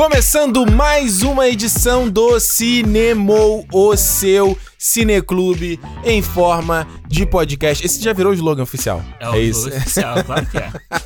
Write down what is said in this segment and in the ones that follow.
Começando mais uma edição do Cinemou, o seu cineclube em forma de podcast. Esse já virou o slogan oficial. É o isso. oficial, claro que é.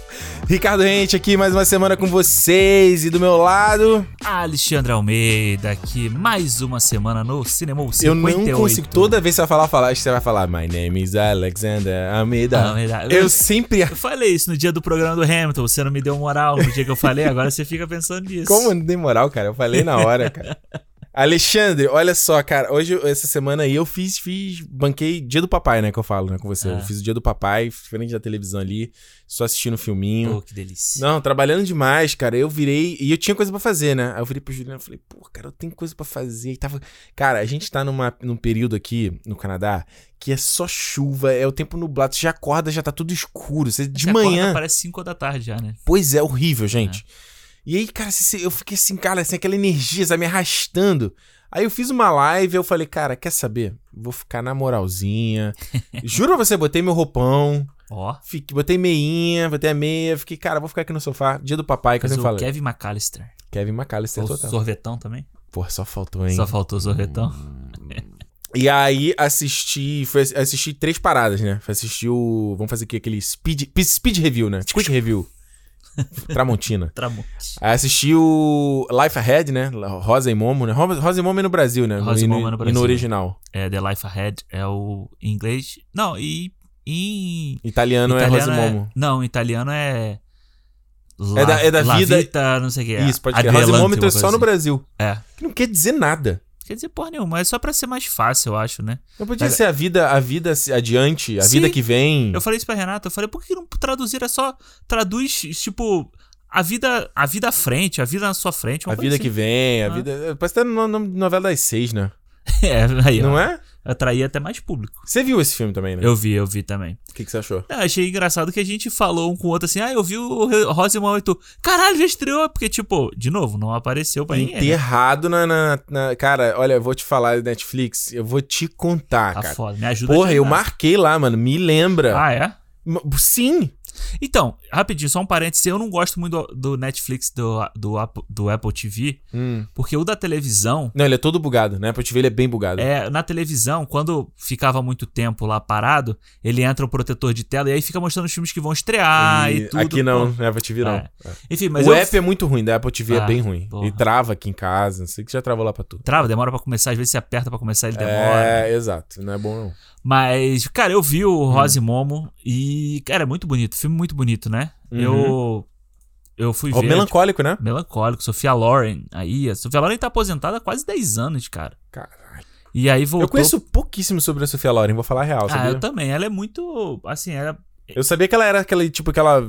Ricardo Rente aqui mais uma semana com vocês e do meu lado Alexandre Almeida aqui mais uma semana no Cinema 58. Eu não consigo, toda vez que você vai falar, falar, você vai falar My name is Alexander Almeida. Almeida. Eu, eu sempre... Eu falei isso no dia do programa do Hamilton, você não me deu moral no dia que eu falei, agora você fica pensando nisso. Como não dei moral, cara? Eu falei na hora, cara. Alexandre, olha só, cara. Hoje, essa semana aí, eu fiz, fiz, banquei Dia do Papai, né? Que eu falo, né, com você. Eu é. fiz o Dia do Papai, diferente da televisão ali, só assistindo o filminho. Pô, que delícia. Não, trabalhando demais, cara. Eu virei. E eu tinha coisa para fazer, né? Aí eu virei pro Juliano e falei, pô, cara, eu tenho coisa para fazer. E tava. Cara, a gente tá numa, num período aqui no Canadá que é só chuva, é o tempo nublado. Você já acorda, já tá tudo escuro. Você, de manhã. parece 5 da tarde já, né? Pois é, horrível, gente. É. E aí, cara, eu fiquei assim, cara, assim, aquela energia, sabe, me arrastando. Aí eu fiz uma live, eu falei, cara, quer saber? Vou ficar na moralzinha. Juro pra você, botei meu roupão. Ó. Oh. Fiquei, botei meinha, botei a meia. Fiquei, cara, vou ficar aqui no sofá. Dia do papai, que Mas eu sempre falei. Kevin McAllister. Kevin McAllister, o total. sorvetão também? Pô, só faltou, hein? Só faltou sorvetão. E aí assisti, foi assisti três paradas, né? Foi assistir o, vamos fazer aqui aquele speed, speed review, né? Quick review. Tramontina. Tramontina. Assisti o Life Ahead, né? Rosa e Momo, né? Rosa e Momo é no Brasil, né? Rosa e Momo é no Brasil. E no original. É, The Life Ahead é o em inglês. Não, e em... Italiano, italiano é Rosa e Momo. É, não, italiano é... La, é da, é da vida... Vita, não sei o que. É. Isso, pode e Momo é só no assim. Brasil. É. Que não quer dizer nada. Quer dizer porra nenhuma, é só pra ser mais fácil, eu acho, né? Não podia Mas... ser a vida, a vida adiante, a Sim, vida que vem. Eu falei isso pra Renata, eu falei, por que não traduzir? É só traduz, tipo, a vida, a vida à frente, a vida na sua frente. A vida assim. que vem, a ah. vida. Parece até no, no, novela das seis, né? é, aí, Não ó, é? Atraía até mais público. Você viu esse filme também, né? Eu vi, eu vi também. O que, que você achou? Eu achei engraçado que a gente falou um com o outro assim, ah, eu vi o Rosemont e tu, caralho, já estreou, porque, tipo, de novo, não apareceu pra ninguém. Né? Enterrado né? na, na, na, Cara, olha, eu vou te falar, Netflix, eu vou te contar, tá cara. Foda, me ajuda Porra, eu marquei lá, mano, me lembra. Ah, é? Sim. Então, rapidinho, só um parênteses. Eu não gosto muito do, do Netflix do, do, do Apple TV, hum. porque o da televisão. Não, ele é todo bugado, né? Apple TV ele é bem bugado. É, na televisão, quando ficava muito tempo lá parado, ele entra o protetor de tela e aí fica mostrando os filmes que vão estrear e, e tudo. Aqui não, pô. Apple TV não. É. É. Enfim, mas. O eu... app é muito ruim, da Apple TV é ah, é bem ruim. Porra. Ele trava aqui em casa, não sei que já travou lá pra tudo. Trava, demora pra começar, às vezes você aperta pra começar, ele demora. É, exato, não é bom não. Mas, cara, eu vi o Rose hum. Momo e, cara, é muito bonito. Filme muito bonito, né? Uhum. Eu. Eu fui oh, ver. Melancólico, tipo, né? Melancólico. Sofia Loren. Aí, a Sofia Loren tá aposentada há quase 10 anos, cara. Caralho. E aí voltou. Eu conheço pouquíssimo sobre a Sofia Loren, vou falar a real. Sabia? Ah, eu também. Ela é muito. Assim, ela. Eu sabia que ela era aquela, tipo, aquela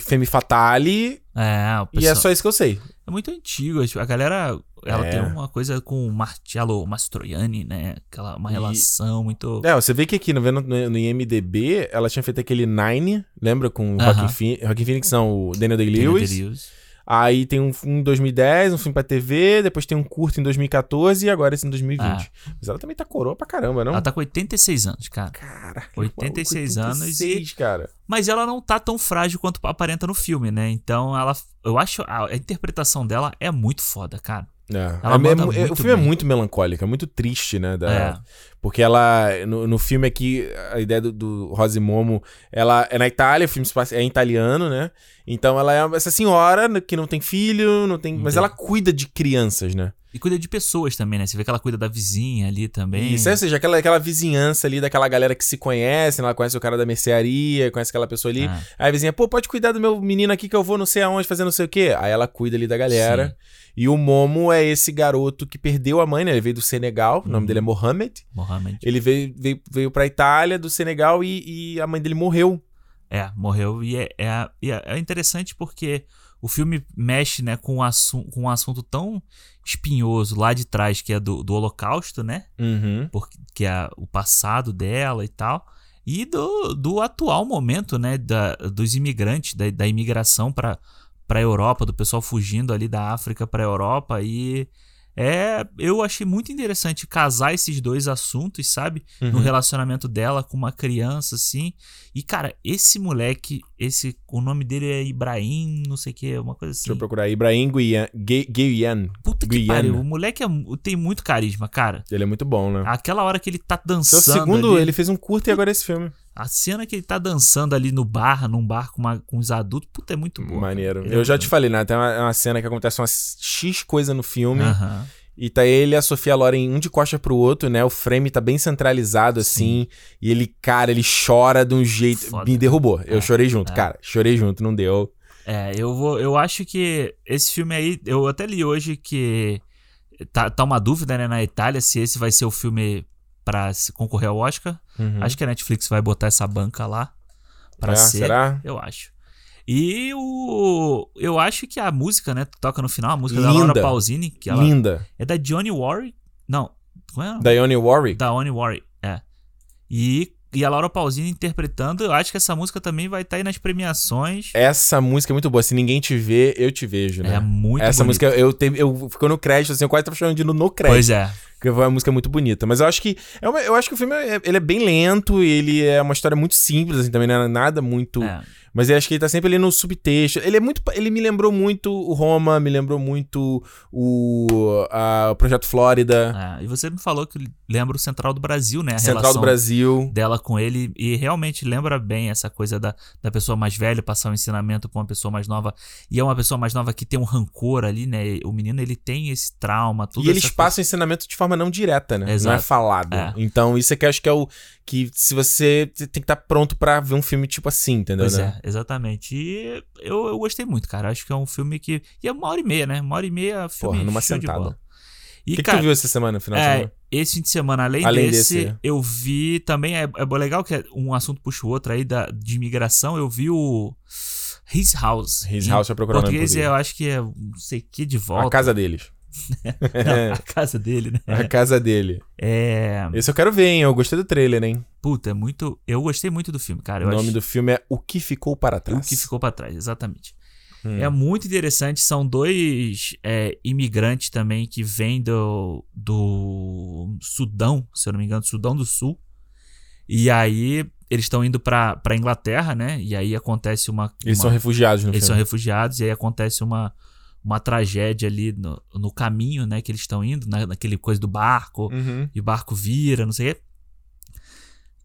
femme fatale. É, o pessoal... E é só isso que eu sei. É muito antigo. A galera ela é. tem uma coisa com o Marcello Mastroianni, né? Aquela, uma e... relação muito. É, você vê que aqui no, no, no IMDB ela tinha feito aquele Nine, lembra? Com o uh -huh. Joaquin, Phoenix, não, o Daniel Day-Lewis. Day-Lewis. Aí tem um, um em 2010, um filme pra TV, depois tem um curto em 2014 e agora esse em 2020. Ah. Mas ela também tá coroa pra caramba, não? Ela tá com 86 anos, cara. Cara, 86, 86 anos e... cara. Mas ela não tá tão frágil quanto aparenta no filme, né? Então ela. Eu acho. A, a interpretação dela é muito foda, cara. É. Ela é, é, o filme é bem. é muito melancólico, é muito triste, né? Da, é. Porque ela. No, no filme aqui, a ideia do, do Rose Momo, ela é na Itália, o filme é italiano, né? Então ela é essa senhora que não tem filho, não tem. Mas ela cuida de crianças, né? E cuida de pessoas também, né? Você vê que ela cuida da vizinha ali também. Isso, é, ou seja, aquela, aquela vizinhança ali daquela galera que se conhece, ela conhece o cara da mercearia, conhece aquela pessoa ali. Ah. Aí a vizinha, pô, pode cuidar do meu menino aqui que eu vou não sei aonde fazer não sei o quê. Aí ela cuida ali da galera. Sim. E o Momo é esse garoto que perdeu a mãe, né? Ele veio do Senegal, uhum. o nome dele é Mohamed. Mohamed. Ele veio, veio, veio pra Itália, do Senegal, e, e a mãe dele morreu. É, morreu. E é, é, é interessante porque o filme mexe né, com, um com um assunto tão espinhoso lá de trás, que é do, do Holocausto, né? Uhum. Porque, que é o passado dela e tal. E do, do atual momento, né? Da, dos imigrantes, da, da imigração para a Europa, do pessoal fugindo ali da África para a Europa. E É, eu achei muito interessante casar esses dois assuntos, sabe? Uhum. No relacionamento dela com uma criança, assim. E, cara, esse moleque, esse, o nome dele é Ibrahim, não sei o que, uma coisa assim. Deixa eu procurar. Ibrahim Guian. Puta que pariu. O moleque é, tem muito carisma, cara. Ele é muito bom, né? Aquela hora que ele tá dançando. Seu segundo, ali, ele fez um curto e agora esse filme. A cena que ele tá dançando ali no bar, num bar com, uma, com os adultos, puta, é muito bom. Maneiro. Eu é já te falei, né? Tem uma, uma, cena que acontece umas X coisa no filme. E tá ele e a Sofia Loren um de costa pro outro, né? O frame tá bem centralizado, assim. Sim. E ele, cara, ele chora de um jeito. Foda. Me derrubou. É, eu chorei junto, é. cara. Chorei junto, não deu. É, eu vou. Eu acho que esse filme aí. Eu até li hoje que. Tá, tá uma dúvida, né, na Itália, se esse vai ser o filme para concorrer ao Oscar. Uhum. Acho que a Netflix vai botar essa banca lá pra é, ser. Será? Eu acho. E o. Eu acho que a música, né? Toca no final, a música Linda. da Laura Pausini. Que ela Linda. É da Johnny Warwick. Não. Qual é? Da Johnny Warwick? Da Johnny Warwick, é. E, e a Laura Pausini interpretando. Eu acho que essa música também vai estar tá aí nas premiações. Essa música é muito boa. Se ninguém te vê, eu te vejo, né? É muito Essa bonito. música, eu, te, eu ficou no crédito, assim, eu quase tava chamando de no, no crédito. Pois é. Porque foi uma música muito bonita. Mas eu acho que. É uma, eu acho que o filme é, ele é bem lento, ele é uma história muito simples, assim, também não é nada muito. É mas eu acho que ele tá sempre ali no subtexto. Ele é muito. Ele me lembrou muito o Roma, me lembrou muito o, a, o Projeto Flórida. É, e você me falou que lembra o Central do Brasil, né? A Central do Brasil. Dela com ele. E realmente lembra bem essa coisa da, da pessoa mais velha passar o um ensinamento pra uma pessoa mais nova. E é uma pessoa mais nova que tem um rancor ali, né? O menino, ele tem esse trauma, tudo E eles passam o ensinamento de forma não direta, né? Exato. Não é falado. É. Então, isso é que eu acho que é o. Que se você tem que estar tá pronto para ver um filme tipo assim, entendeu? Pois né? é, exatamente. E eu, eu gostei muito, cara. Acho que é um filme que. E é uma hora e meia, né? Uma hora e meia, filme Porra, numa sentada. O que, que tu viu essa semana, final é, de semana? Esse fim de semana, além, além desse, desse, eu vi também. É, é legal que é um assunto puxa o outro aí da, de imigração. Eu vi o. His House. His House é procurando. Português eu acho que é não sei que de volta. A casa deles. não, a casa dele, né? A casa dele. É. Esse eu quero ver, hein? Eu gostei do trailer, hein? Puta, é muito. Eu gostei muito do filme, cara. o nome acho... do filme é O que Ficou para Trás. O que Ficou para Trás, exatamente. Hum. É muito interessante. São dois é, imigrantes também que vêm do, do Sudão, se eu não me engano, Sudão do Sul. E aí eles estão indo pra, pra Inglaterra, né? E aí acontece uma. Eles uma... são refugiados, no Eles filme. são refugiados, e aí acontece uma, uma tragédia ali no, no caminho, né? Que eles estão indo, na, naquele coisa do barco, uhum. e o barco vira, não sei o quê.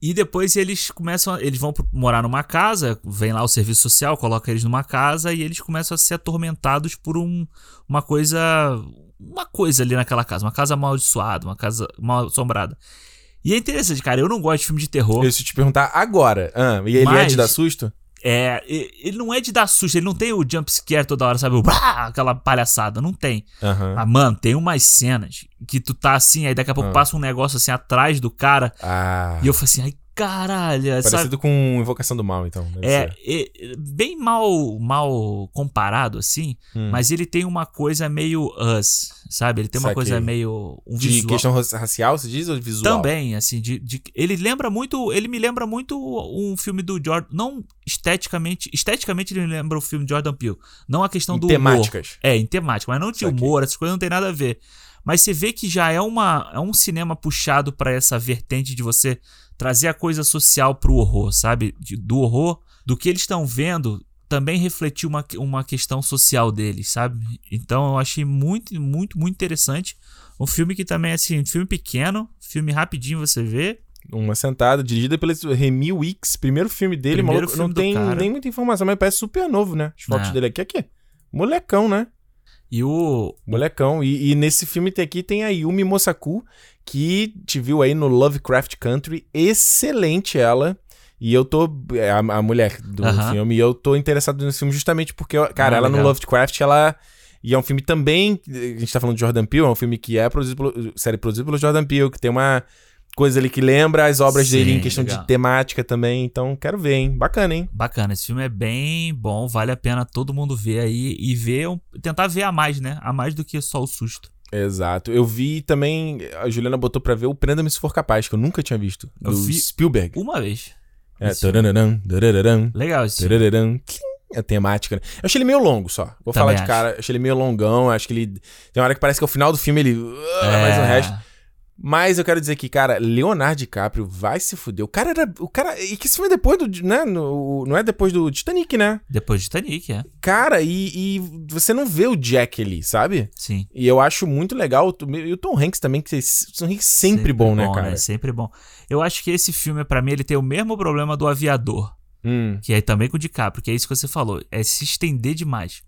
E depois eles começam, eles vão morar numa casa, vem lá o serviço social, coloca eles numa casa e eles começam a ser atormentados por um, uma coisa, uma coisa ali naquela casa, uma casa amaldiçoada, uma casa mal assombrada. E é interessante, cara, eu não gosto de filme de terror. Eu se te perguntar agora, ah, e ele mas, é de dar susto? É, ele não é de dar susto, ele não tem o jump scare toda hora, sabe? O aquela palhaçada, não tem. Uhum. Mas, mano, tem umas cenas que tu tá assim, aí daqui a pouco uhum. passa um negócio assim atrás do cara. Ah. E eu falo assim, ai, caralho. Parecido sabe? com Invocação do Mal, então. É, é, bem mal, mal comparado, assim, hum. mas ele tem uma coisa meio us, sabe? Ele tem uma coisa meio. Um de visual. questão racial, se diz, ou de visual? Também, assim, de, de, ele lembra muito. Ele me lembra muito um filme do Jordan. Não esteticamente. Esteticamente, ele me lembra o filme de Jordan Peele. Não a questão em do. Temáticas. Humor. É, em temática, mas não de humor, essas coisas não tem nada a ver. Mas você vê que já é, uma, é um cinema puxado para essa vertente de você trazer a coisa social pro horror, sabe? De, do horror, do que eles estão vendo, também refletir uma, uma questão social deles, sabe? Então eu achei muito, muito, muito interessante. Um filme que também é assim, filme pequeno, filme rapidinho você vê. Uma sentada, dirigida pelo Remy Wicks, primeiro filme dele, primeiro maluco, filme não tem nem muita informação, mas parece super novo, né? As fotos é. dele aqui, aqui. Molecão, né? E o. Molecão. E, e, nesse filme tem aqui tem a Yumi Mosaku, que te viu aí no Lovecraft Country. Excelente ela. E eu tô. É a, a mulher do filme. E eu tô interessado nesse filme justamente porque, cara, ah, ela legal. no Lovecraft, ela. E é um filme também. A gente tá falando de Jordan Peele, é um filme que é produzido pelo, série produzida pelo Jordan Peele, que tem uma coisa ali que lembra as obras Sim, dele em questão legal. de temática também. Então, quero ver, hein? Bacana, hein? Bacana. Esse filme é bem bom, vale a pena todo mundo ver aí e ver, tentar ver a mais, né? A mais do que só o susto. Exato. Eu vi também, a Juliana botou pra ver o Prenda-me se for capaz, que eu nunca tinha visto. Do eu vi Spielberg. Uma vez. É, tarararam, tarararam, Legal esse tarararam. a temática. Né? Eu achei ele meio longo só. Vou Também falar de acho. cara. Achei ele meio longão. Acho que ele. Tem uma hora que parece que é o final do filme ele. Uh, é. Mas o resto. Mas eu quero dizer que, cara, Leonardo DiCaprio vai se fuder. O cara era. O cara. E que esse filme é depois do. Né? No, não é depois do Titanic, né? Depois do Titanic, é. Cara, e, e você não vê o Jack ali, sabe? Sim. E eu acho muito legal. E o Tom Hanks também, que o Tom Hanks sempre, sempre bom, né, bom, né, cara? É sempre bom. Eu acho que esse filme, para mim, ele tem o mesmo problema do Aviador. Hum. Que é também com o DiCaprio, que é isso que você falou. É se estender demais.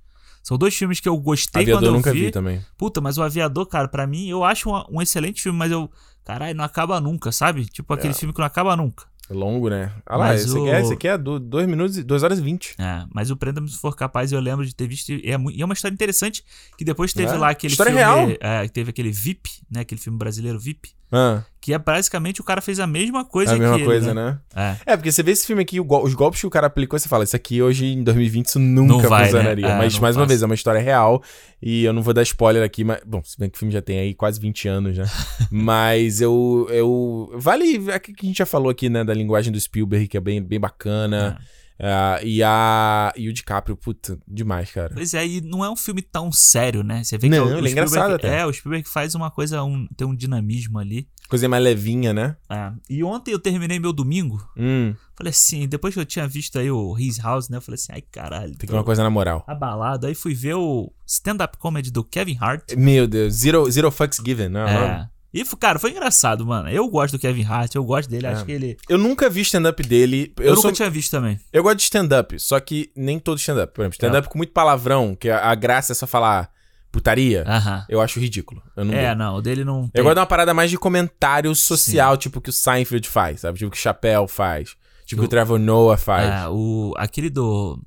São dois filmes que eu gostei Aviador quando eu nunca vi. vi também. Puta, mas o Aviador, cara, para mim, eu acho um, um, excelente filme, mas eu. Caralho, não acaba nunca, sabe? Tipo aquele é. filme que não acaba nunca. É longo, né? Ah lá, esse, o... aqui é, esse aqui é 2 minutos, 2 horas e 20. É, mas o Prenda-me se for capaz, eu lembro de ter visto. E é, e é uma história interessante que depois teve é. lá aquele história filme. Real. É, teve aquele VIP, né? Aquele filme brasileiro VIP. Ah. Que é basicamente o cara fez a mesma coisa é a mesma que coisa, ele, né? né? É. é, porque você vê esse filme aqui, os golpes que o cara aplicou, você fala, isso aqui hoje em 2020 isso nunca vai, né? funcionaria. Né? É, mas, mais uma vez, é uma história real. E eu não vou dar spoiler aqui, mas. Bom, se bem que o filme já tem aí quase 20 anos, né? mas eu. eu vale. É que a gente já falou aqui, né? Da linguagem do Spielberg, que é bem, bem bacana. É. Uh, e, a, e o DiCaprio, puta, demais, cara. Pois é, e não é um filme tão sério, né? Você vê não, que o, ele é engraçado até. É, o Spielberg faz uma coisa, um, tem um dinamismo ali. Coisa mais levinha, né? É. E ontem eu terminei meu domingo. Hum. Falei assim, depois que eu tinha visto aí o His House, né? Eu falei assim, ai caralho. Tem que uma coisa na moral. Abalado. Aí fui ver o stand-up comedy do Kevin Hart. Meu Deus, Zero, zero Fucks Given, né? É. E, cara, foi engraçado, mano. Eu gosto do Kevin Hart, eu gosto dele, é. acho que ele. Eu nunca vi stand-up dele. Eu, eu nunca sou... tinha visto também. Eu gosto de stand-up, só que nem todo stand-up. Por exemplo, stand-up é. com muito palavrão, que a, graça é só falar putaria, uh -huh. eu acho ridículo. Eu não é, não, o dele não. Tem... Eu gosto de uma parada mais de comentário social, Sim. tipo que o Seinfeld faz, sabe? Tipo que o Chappelle faz. Tipo que o Trevor Noah faz. É, o, aquele do.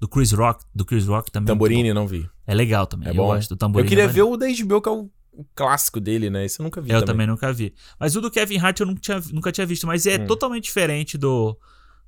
Do Chris Rock, do Chris Rock também. É Tamborini, não vi. É legal também. É bom. Eu gosto do Tamborini. Eu queria é ver o da HBO, que é o o clássico dele, né? Isso eu nunca vi. Eu também, também nunca vi. Mas o do Kevin Hart eu nunca tinha, nunca tinha visto, mas é hum. totalmente diferente do.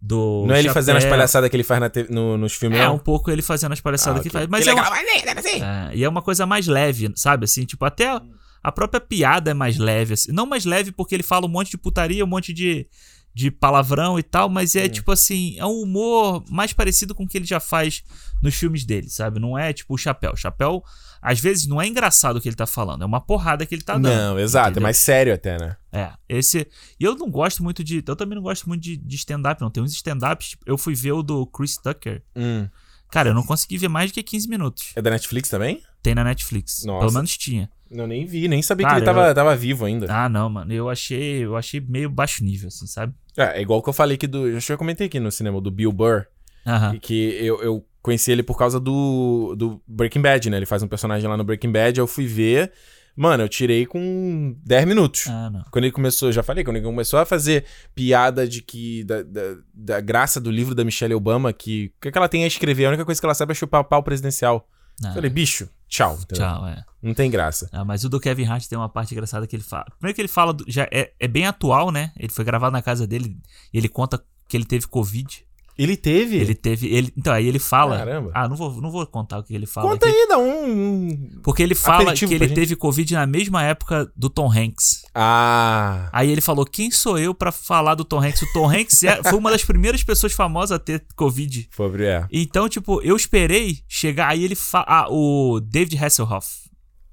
Do não é ele fazendo as palhaçadas que ele faz na te... no, nos filmes, É, não? um pouco ele fazendo as palhaçadas ah, que faz. Mas que é, uma... assim. é, e é uma coisa mais leve, sabe? Assim, tipo, até a própria piada é mais leve. Assim. Não mais leve porque ele fala um monte de putaria, um monte de, de palavrão e tal, mas é hum. tipo assim, é um humor mais parecido com o que ele já faz nos filmes dele, sabe? Não é tipo o Chapéu. O Chapéu às vezes não é engraçado o que ele tá falando, é uma porrada que ele tá dando. Não, exato, é entendeu? é mais sério até, né? É, esse. E eu não gosto muito de. Eu também não gosto muito de, de stand-up, não. Tem uns stand-ups. Tipo, eu fui ver o do Chris Tucker. Hum. Cara, eu não consegui ver mais do que 15 minutos. É da Netflix também? Tem na Netflix. Nossa. Pelo menos tinha. Não, nem vi, nem sabia Cara, que ele tava, eu... tava vivo ainda. Ah, não, mano. Eu achei, eu achei meio baixo nível, assim, sabe? É, é igual que eu falei aqui do. Acho que eu comentei aqui no cinema, do Bill Burr. Aham. Que eu, eu conheci ele por causa do, do Breaking Bad, né? Ele faz um personagem lá no Breaking Bad, eu fui ver. Mano, eu tirei com 10 minutos. Ah, não. Quando ele começou, já falei, quando ele começou a fazer piada de que. Da, da, da graça do livro da Michelle Obama, que. O que, é que ela tem a escrever? A única coisa que ela sabe é chupar o pau presidencial. Ah. Falei, bicho, tchau. Entendeu? Tchau, é. Não tem graça. Ah, mas o do Kevin Hart tem uma parte engraçada que ele fala. Primeiro que ele fala, do, já é, é bem atual, né? Ele foi gravado na casa dele e ele conta que ele teve Covid. Ele teve? Ele teve. Ele, então, aí ele fala. Caramba. Ah, não vou, não vou contar o que ele fala. Conta aqui, aí, dá um. Porque ele fala que ele teve Covid na mesma época do Tom Hanks. Ah. Aí ele falou: quem sou eu para falar do Tom Hanks? O Tom Hanks é, foi uma das primeiras pessoas famosas a ter Covid. Foi, é. Então, tipo, eu esperei chegar. Aí ele fala. Ah, o David Hasselhoff.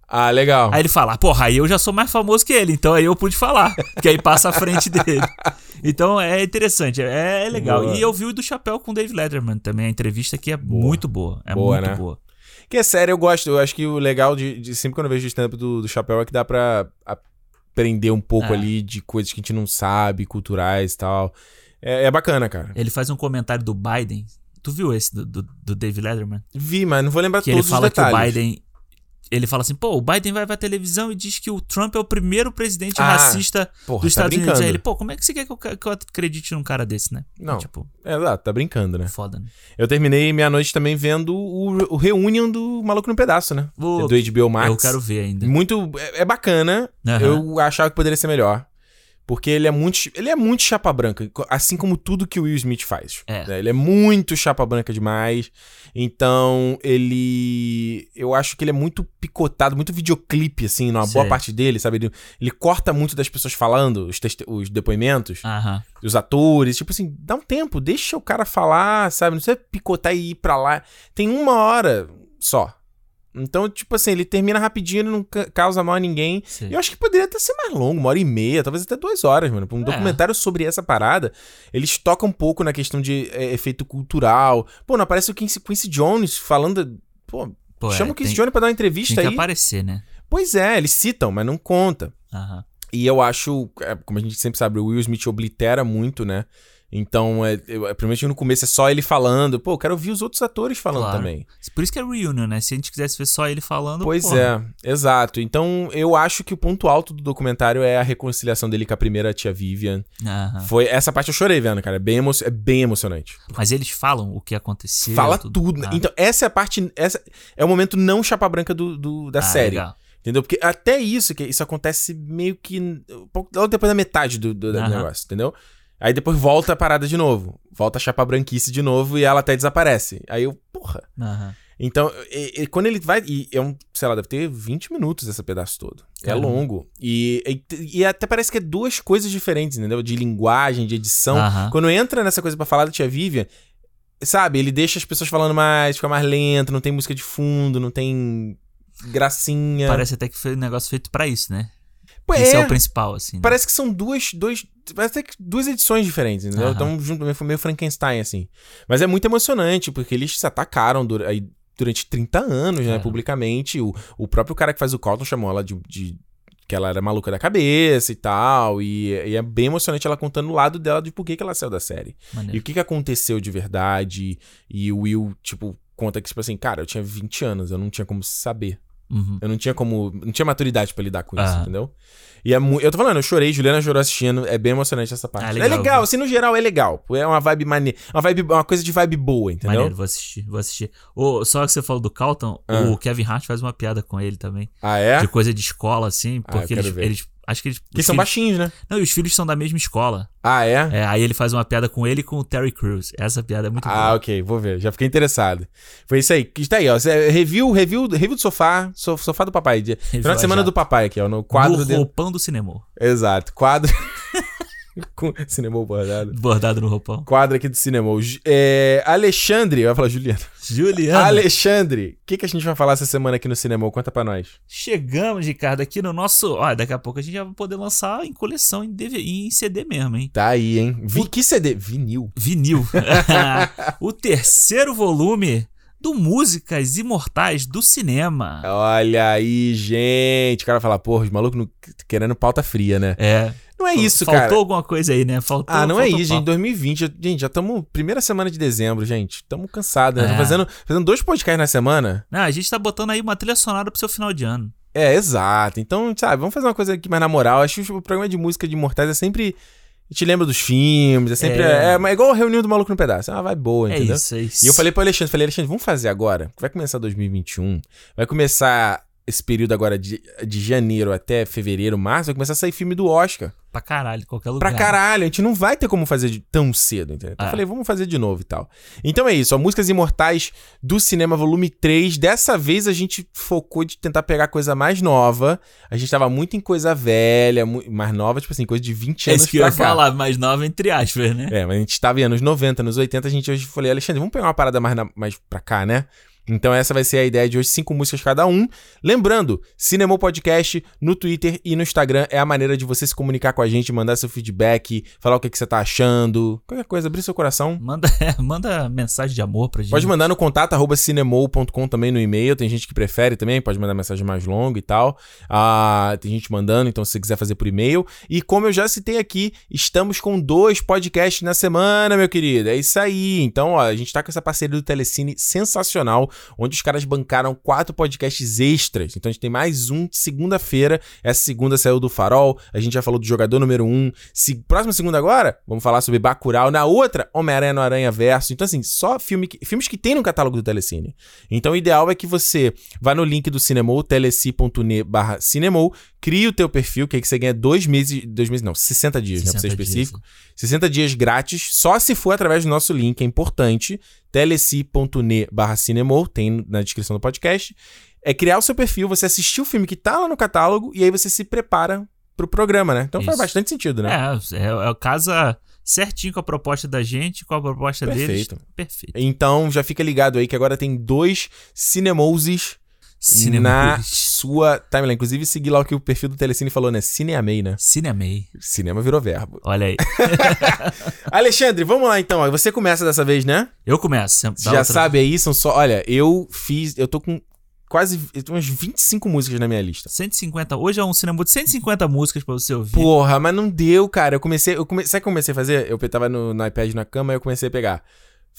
Ah, legal. Aí ele fala, porra, aí eu já sou mais famoso que ele, então aí eu pude falar. que aí passa à frente dele. Então é interessante, é, é legal. Boa. E eu vi o do Chapéu com o Dave Letterman também, a entrevista que é boa. muito boa. É boa, muito né? boa. Que é sério, eu gosto. Eu acho que o legal de, de sempre quando eu vejo o stand-up do, do Chapéu é que dá pra aprender um pouco é. ali de coisas que a gente não sabe, culturais e tal. É, é, bacana, cara. Ele faz um comentário do Biden. Tu viu esse do, do, do Dave Letterman? Vi, mas não vou lembrar que todos os detalhes. ele fala que o Biden ele fala assim, pô, o Biden vai pra televisão e diz que o Trump é o primeiro presidente ah, racista porra, dos tá Estados brincando. Unidos. Aí ele, pô, como é que você quer que eu, que eu acredite num cara desse, né? Não, tipo... É, exato, tá brincando, né? Foda, né? Eu terminei minha noite também vendo o, o Reunion do Maluco no Pedaço, né? O... Do HBO Max. Eu quero ver ainda. Muito... É, é bacana. Uhum. Eu achava que poderia ser melhor. Porque ele é muito, ele é muito chapa branca, assim como tudo que o Will Smith faz. É. Né? Ele é muito chapa branca demais. Então, ele. Eu acho que ele é muito picotado, muito videoclipe, assim, numa boa parte dele, sabe? Ele, ele corta muito das pessoas falando, os, os depoimentos, Aham. os atores. Tipo assim, dá um tempo, deixa o cara falar, sabe? Não precisa picotar e ir pra lá. Tem uma hora só. Então, tipo assim, ele termina rapidinho, ele não causa mal a ninguém. Sim. Eu acho que poderia até ser mais longo, uma hora e meia, talvez até duas horas, mano. Um é. documentário sobre essa parada, eles tocam um pouco na questão de é, efeito cultural. Pô, não aparece o Quincy, Quincy Jones falando. Pô, Pô chama é, o Quincy tem, Jones pra dar uma entrevista tem que aí. aparecer, né? Pois é, eles citam, mas não conta. Aham. E eu acho, é, como a gente sempre sabe, o Will Smith oblitera muito, né? Então, é, é, primeiramente no começo é só ele falando. Pô, eu quero ouvir os outros atores falando claro. também. Por isso que é reunion, né? Se a gente quisesse ver só ele falando. Pois porra. é, exato. Então, eu acho que o ponto alto do documentário é a reconciliação dele com a primeira tia Vivian. Aham. Foi essa parte eu chorei vendo, cara. É bem, emo é bem emocionante. Mas eles falam o que aconteceu. Fala tudo. tudo. Ah. Então, essa é a parte. Essa é o momento não chapa branca do, do da ah, série. Legal. Entendeu? Porque até isso, que isso acontece meio que. Logo depois da metade do, do, do negócio, entendeu? Aí depois volta a parada de novo. Volta a chapa branquice de novo e ela até desaparece. Aí eu, porra. Uhum. Então, e, e, quando ele vai. E é um, sei lá, deve ter 20 minutos esse pedaço todo. É longo. E, e, e, até parece que é duas coisas diferentes, entendeu? De linguagem, de edição. Uhum. Quando entra nessa coisa para falar da tia Vivian, sabe, ele deixa as pessoas falando mais, fica mais lento, não tem música de fundo, não tem gracinha. Parece até que foi um negócio feito para isso, né? Esse é, é, o principal, assim. Né? Parece que são duas, dois, parece que duas edições diferentes, entendeu? Uhum. Então, junto, foi meio Frankenstein, assim. Mas é muito emocionante, porque eles se atacaram durante, durante 30 anos, né, publicamente. O, o próprio cara que faz o Colton chamou ela de, de que ela era maluca da cabeça e tal. E, e, é bem emocionante ela contando o lado dela de por que, que ela saiu da série. Maneiro. E o que, que aconteceu de verdade. E o Will, tipo, conta que, tipo assim, cara, eu tinha 20 anos, eu não tinha como saber. Uhum. Eu não tinha como. Não tinha maturidade para lidar com isso, uhum. entendeu? E é muito. Eu tô falando, eu chorei, Juliana chorou assistindo. É bem emocionante essa parte. Ah, legal, é legal, assim, no geral é legal. É uma vibe maneira. Uma, vibe, uma coisa de vibe boa, entendeu? Maneiro, vou assistir, vou assistir. Oh, só que você falou do Calton, ah. o Kevin Hart faz uma piada com ele também. Ah, é? De coisa de escola, assim, ah, porque ah, eles, eles Acho que eles. Que são filhos... baixinhos, né? Não, e os filhos são da mesma escola. Ah, é? é? Aí ele faz uma piada com ele e com o Terry Crews. Essa piada é muito ah, boa. Ah, ok, vou ver. Já fiquei interessado. Foi isso aí. Está aí, ó. Review, review, review do sofá. Sofá do papai. Final de semana do papai aqui, ó. No quadro. No roupão de... do cinema. Exato. Quadro. Com cinema bordado. Bordado no roupão. Quadro aqui do cinema. É, Alexandre, vai falar Juliano. Juliano. Alexandre, o que, que a gente vai falar essa semana aqui no cinema? Conta pra nós. Chegamos, Ricardo, aqui no nosso. Ó, daqui a pouco a gente já vai poder lançar em coleção em, DV... em CD mesmo, hein? Tá aí, hein? Vi... O... Que CD? Vinil. Vinil. o terceiro volume do Músicas Imortais do Cinema. Olha aí, gente. O cara fala, porra, os malucos querendo pauta fria, né? É. Não é isso, Faltou cara. Faltou alguma coisa aí, né? Faltou. Ah, não é isso, gente. 2020, gente, já estamos. Primeira semana de dezembro, gente. Estamos cansados, né? É. Fazendo, fazendo dois podcasts na semana. Não, a gente tá botando aí uma trilha sonora pro seu final de ano. É, exato. Então, sabe, vamos fazer uma coisa aqui mais na moral. Acho que o programa de música de Imortais é sempre. Gente lembra dos filmes, é sempre. É, é, é igual a reunião do Maluco no Pedaço. É uma vibe boa, entendeu? É isso, é isso. E eu falei pro Alexandre, falei, Alexandre, vamos fazer agora. Vai começar 2021. Vai começar esse período agora de, de janeiro até fevereiro, março, vai começar a sair filme do Oscar. Pra caralho, qualquer lugar. Pra caralho, a gente não vai ter como fazer de tão cedo, entendeu? Então eu ah. falei, vamos fazer de novo e tal. Então é isso, ó, Músicas Imortais do Cinema Volume 3. Dessa vez a gente focou de tentar pegar coisa mais nova. A gente tava muito em coisa velha, mais nova, tipo assim, coisa de 20 anos É isso que eu ia falar, mais nova entre aspas, né? É, mas a gente tava em anos 90, anos 80, a gente hoje falei, Alexandre, vamos pegar uma parada mais, na, mais pra cá, né? Então essa vai ser a ideia de hoje, cinco músicas cada um. Lembrando, Cinema Podcast no Twitter e no Instagram é a maneira de você se comunicar com a gente, mandar seu feedback, falar o que, que você tá achando, qualquer coisa, abrir seu coração. Manda, é, manda mensagem de amor pra gente. Pode mandar no contato arroba cinemol.com também no e-mail, tem gente que prefere também, pode mandar mensagem mais longa e tal. Ah, tem gente mandando, então se você quiser fazer por e-mail. E como eu já citei aqui, estamos com dois podcasts na semana, meu querido. É isso aí. Então, ó, a gente tá com essa parceria do Telecine sensacional onde os caras bancaram quatro podcasts extras. Então a gente tem mais um segunda-feira. Essa segunda saiu do Farol. A gente já falou do jogador número um. Se, próxima segunda agora, vamos falar sobre Bacurau. Na outra, Homem-Aranha no Aranha Verso. Então, assim, só filme que, filmes que tem no catálogo do Telecine. Então, o ideal é que você vá no link do Cinemou, teleci.ne barra Cinemou, cria o teu perfil, que aí você ganha dois meses, dois meses não, 60 dias, 60 né, pra ser específico. Dias. 60 dias grátis, só se for através do nosso link, é importante, teleci.ne barra tem na descrição do podcast. É criar o seu perfil, você assistir o filme que tá lá no catálogo e aí você se prepara pro programa, né? Então Isso. faz bastante sentido, né? É, é, é casa certinho com a proposta da gente, com a proposta Perfeito. deles. Perfeito. Então já fica ligado aí que agora tem dois Cinemouses na sua timeline. Inclusive, segui lá o que o perfil do Telecine falou, né? Cineamei, né? Cineamei. Cinema virou verbo. Olha aí. Alexandre, vamos lá então. Você começa dessa vez, né? Eu começo. Já outra... sabe aí, são só. Olha, eu fiz. Eu tô com quase umas 25 músicas na minha lista. 150. Hoje é um cinema de 150 músicas pra você ouvir. Porra, mas não deu, cara. Eu comecei. Eu come... Sabe o que eu comecei a fazer? Eu tava no, no iPad na cama e eu comecei a pegar.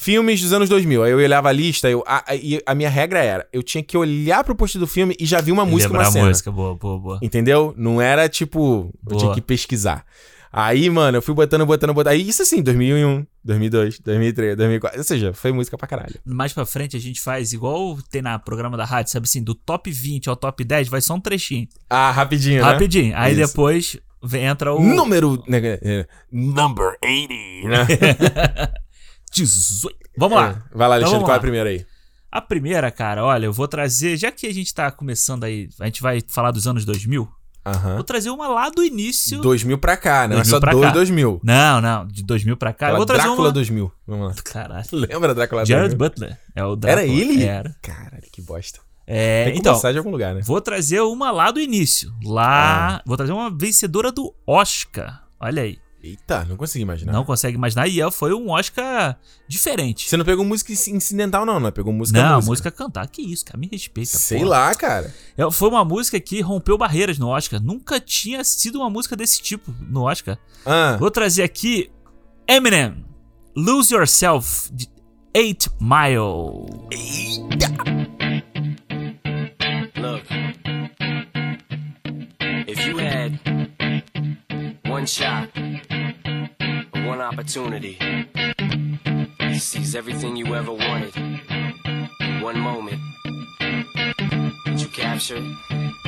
Filmes dos anos 2000. Aí eu olhava a lista, eu, a, a, a minha regra era, eu tinha que olhar pro post do filme e já vi uma música, uma cena. música, boa, boa, boa. Entendeu? Não era tipo, boa. eu tinha que pesquisar. Aí, mano, eu fui botando, botando, botando. Aí, isso assim, 2001, 2002, 2003, 2004. Ou seja, foi música pra caralho. Mais pra frente a gente faz igual tem na programa da rádio, sabe assim, do top 20 ao top 10 vai só um trechinho. Ah, rapidinho, né? Rapidinho. Aí isso. depois entra o. Número. Né, é, number 80, né? 18. Vamos lá. É. Vai lá, Alexandre, então, qual é a primeira aí? A primeira, cara, olha, eu vou trazer, já que a gente tá começando aí, a gente vai falar dos anos 2000. Uhum. Vou trazer uma lá do início. 2000 pra cá, né? Não é só dois 2000. Não, não, de 2000 pra cá. eu vou trazer Drácula uma... 2000. Vamos lá. Caralho. Lembra Drácula Jared 2000? Butler. É o Drácula. Era ele? Era. Caralho, que bosta. É, Tem que então, de algum lugar, né? Vou trazer uma lá do início. Lá. Ah. Vou trazer uma vencedora do Oscar. Olha aí. Eita, não consegui imaginar. Não consegue imaginar. E foi um Oscar diferente. Você não pegou música incidental, não, né? Pegou música Não, música, música cantar. Que isso, cara. Me respeita. Sei porra. lá, cara. É, foi uma música que rompeu barreiras no Oscar. Nunca tinha sido uma música desse tipo no Oscar. Ah. Vou trazer aqui Eminem. Lose Yourself, de 8 Mile. Eita! Look. One shot one opportunity seize everything you ever wanted in one moment. Did you capture it?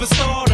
superstar.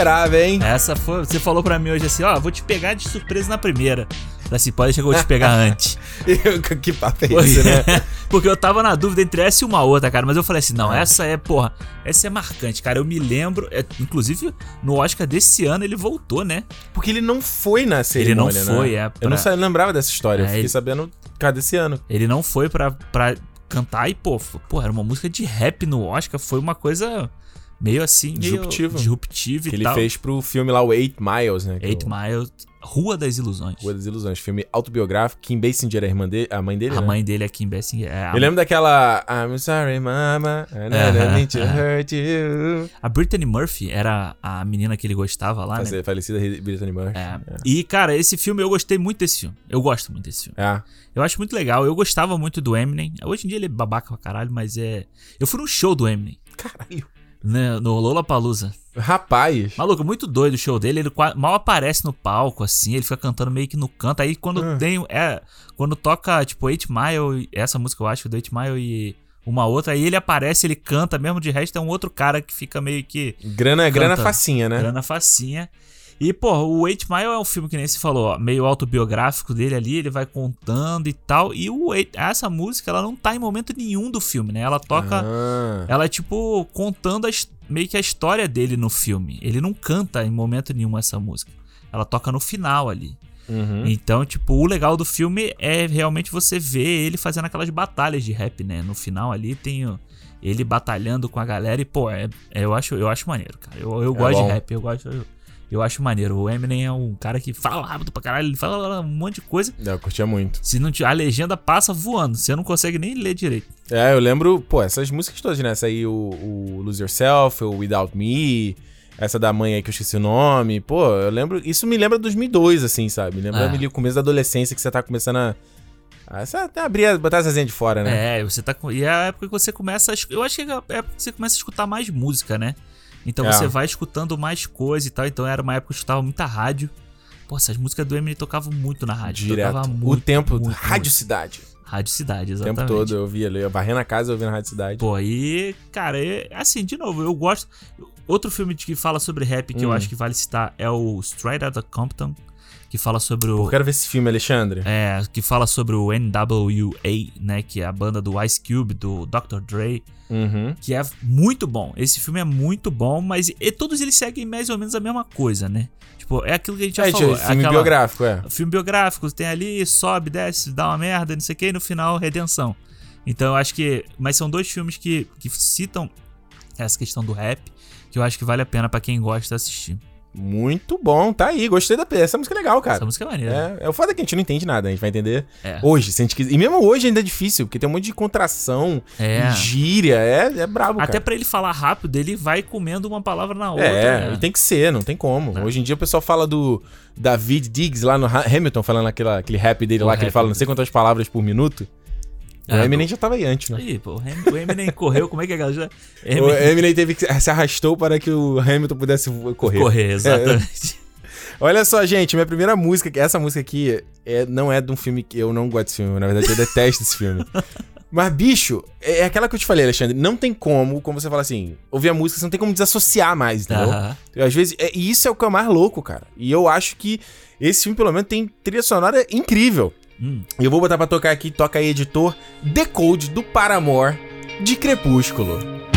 Eu hein? Essa foi. Você falou pra mim hoje assim, ó, vou te pegar de surpresa na primeira. Assim, pode deixar que eu vou te pegar antes. que papo é esse, né? Porque eu tava na dúvida entre essa e uma outra, cara. Mas eu falei assim, não, essa é, porra, essa é marcante, cara. Eu me lembro, é, inclusive, no Oscar desse ano ele voltou, né? Porque ele não foi na cerimônia, Ele não foi, né? é. Eu não sa- lembrava dessa história, É, eu fiquei ele- sabendo causa desse ano. Ele não foi pra, pra cantar e, pô, pô, era uma música de rap no Oscar. Foi uma coisa meio assim, meio Disruptivo. disruptiva e Que ele tal. fez pro filme lá, o Eight Miles, né? é Eight o- Miles, Rua das Ilusões. Rua das Ilusões, filme autobiográfico. Kim Basinger é a, irmã dele, a mãe dele, A né? mãe dele é Kim Basinger. É a, Eu lembro daquela I'm sorry, mama, I never Aham, mean to aham. hurt you. a Brittany Murphy era a menina que ele gostava lá, né? Fazer- Falecida Brittany Murphy. É. E, cara, esse filme eu gostei muito desse filme. Eu gosto muito desse filme. É. Eu acho muito legal. Eu gostava muito do Eminem. Hoje em dia ele é babaca pra caralho, mas é. Eu fui num show do Eminem, Caralho. Né? No Lollapalooza. Rapaz. Maluco, muito doido o show dele. Ele mal aparece no palco, assim. Ele fica cantando meio que no canto. Aí quando Ah. tem. É, quando toca, tipo, 8 Mile, essa música eu acho, do 8 Mile e uma outra, aí ele aparece, ele canta, mesmo de resto é um outro cara que fica meio que. Grana, grana facinha, né? Grana facinha. E, pô, o 8 Mile é um filme que nem se falou, ó, meio autobiográfico dele ali, ele vai contando e tal. E o Eight- essa música, ela não tá em momento nenhum do filme, né? Ela toca. Ah. Ela é tipo contando a his- meio que a história dele no filme. Ele não canta em momento nenhum essa música. Ela toca no final ali. Uhum. Então, tipo, o legal do filme é realmente você ver ele fazendo aquelas batalhas de rap, né? No final ali tem o- ele batalhando com a galera e, pô, é, é- eu, acho, eu acho maneiro, cara. Eu, eu gosto bom. de rap, eu gosto. Eu, eu acho maneiro. O Eminem é um cara que fala rápido pra caralho, ele fala um monte de coisa. Eu curtia muito. Se não a legenda passa voando, você não consegue nem ler direito. É, eu lembro, pô, essas músicas todas, né? Essa aí, o, o Lose Yourself, o Without Me, essa da mãe aí que eu esqueci o nome. Pô, eu lembro. Isso me lembra 2002, assim, sabe? Me lembra É. o começo da adolescência que você tá começando a. você até abrir, botar essa zinha de fora, né? É, você tá com. E é a época que você começa a. Eu acho que é a época que você começa a escutar mais música, né? Então É. você vai escutando mais coisa e tal. Então era uma época que eu escutava muita rádio. Pô, essas músicas do Eminem tocavam muito na rádio. Direto. Tocava o muito, tempo, muito, Rádio muito. Cidade. Rádio Cidade, O exatamente. tempo todo eu via ali, eu varrendo a casa eu ouvia na Rádio Cidade. Pô, aí, cara, é, assim, de novo, eu gosto. Outro filme que fala sobre rap que eu Hum. acho que vale citar é o Straight Outta Compton, que fala sobre o. Eu quero ver esse filme, Alexandre. É, que fala sobre o NWA, né? Que é a banda do Ice Cube, do Dr. Dre, Uhum. que é muito bom. Esse filme é muito bom, mas e todos eles seguem mais ou menos a mesma coisa, né? Tipo, é aquilo que a gente já É, falou. filme aquela- biográfico, é. Filme biográfico, tem ali, sobe, desce, dá uma merda, não sei o que, e no final, redenção. Então eu acho que. Mas são dois filmes que, que citam essa questão do rap, que eu acho que vale a pena pra quem gosta assistir. Muito bom, tá aí. Gostei da Essa música é legal, cara. Essa música é maneira. É, é o foda que a gente não entende nada, a gente vai entender É. hoje. Se a gente quiser. E mesmo hoje ainda é difícil, porque tem um monte de contração, É. gíria, é, é brabo, Até pra ele falar rápido, ele vai comendo uma palavra na outra. É, né? e tem que ser, não tem como. É. Hoje em dia o pessoal fala do David Diggs lá no Ha- Hamilton, falando aquela, aquele rap dele O lá, que ele rap fala não sei quantas palavras por minuto. O É, Eminem já tava aí antes, né? Aí, pô, o Em- o Eminem correu, como é que é, galera? O Eminem Eminem teve que se arrastou para que o Hamilton pudesse correr. correr, exatamente. Olha só, gente, minha primeira música, essa música aqui é, não é de um filme que eu não gosto desse filme, na verdade eu detesto esse filme. Mas, bicho, é aquela que eu te falei, Alexandre, não tem como, como você fala assim, ouvir a música, você não tem como desassociar mais, entendeu? Aham. Às vezes, é, e isso é o que é mais louco, cara. E eu acho que esse filme, pelo menos, tem trilha sonora incrível. Hum. Eu vou botar pra tocar aqui, toca aí, editor, Decode do Paramore de Crepúsculo.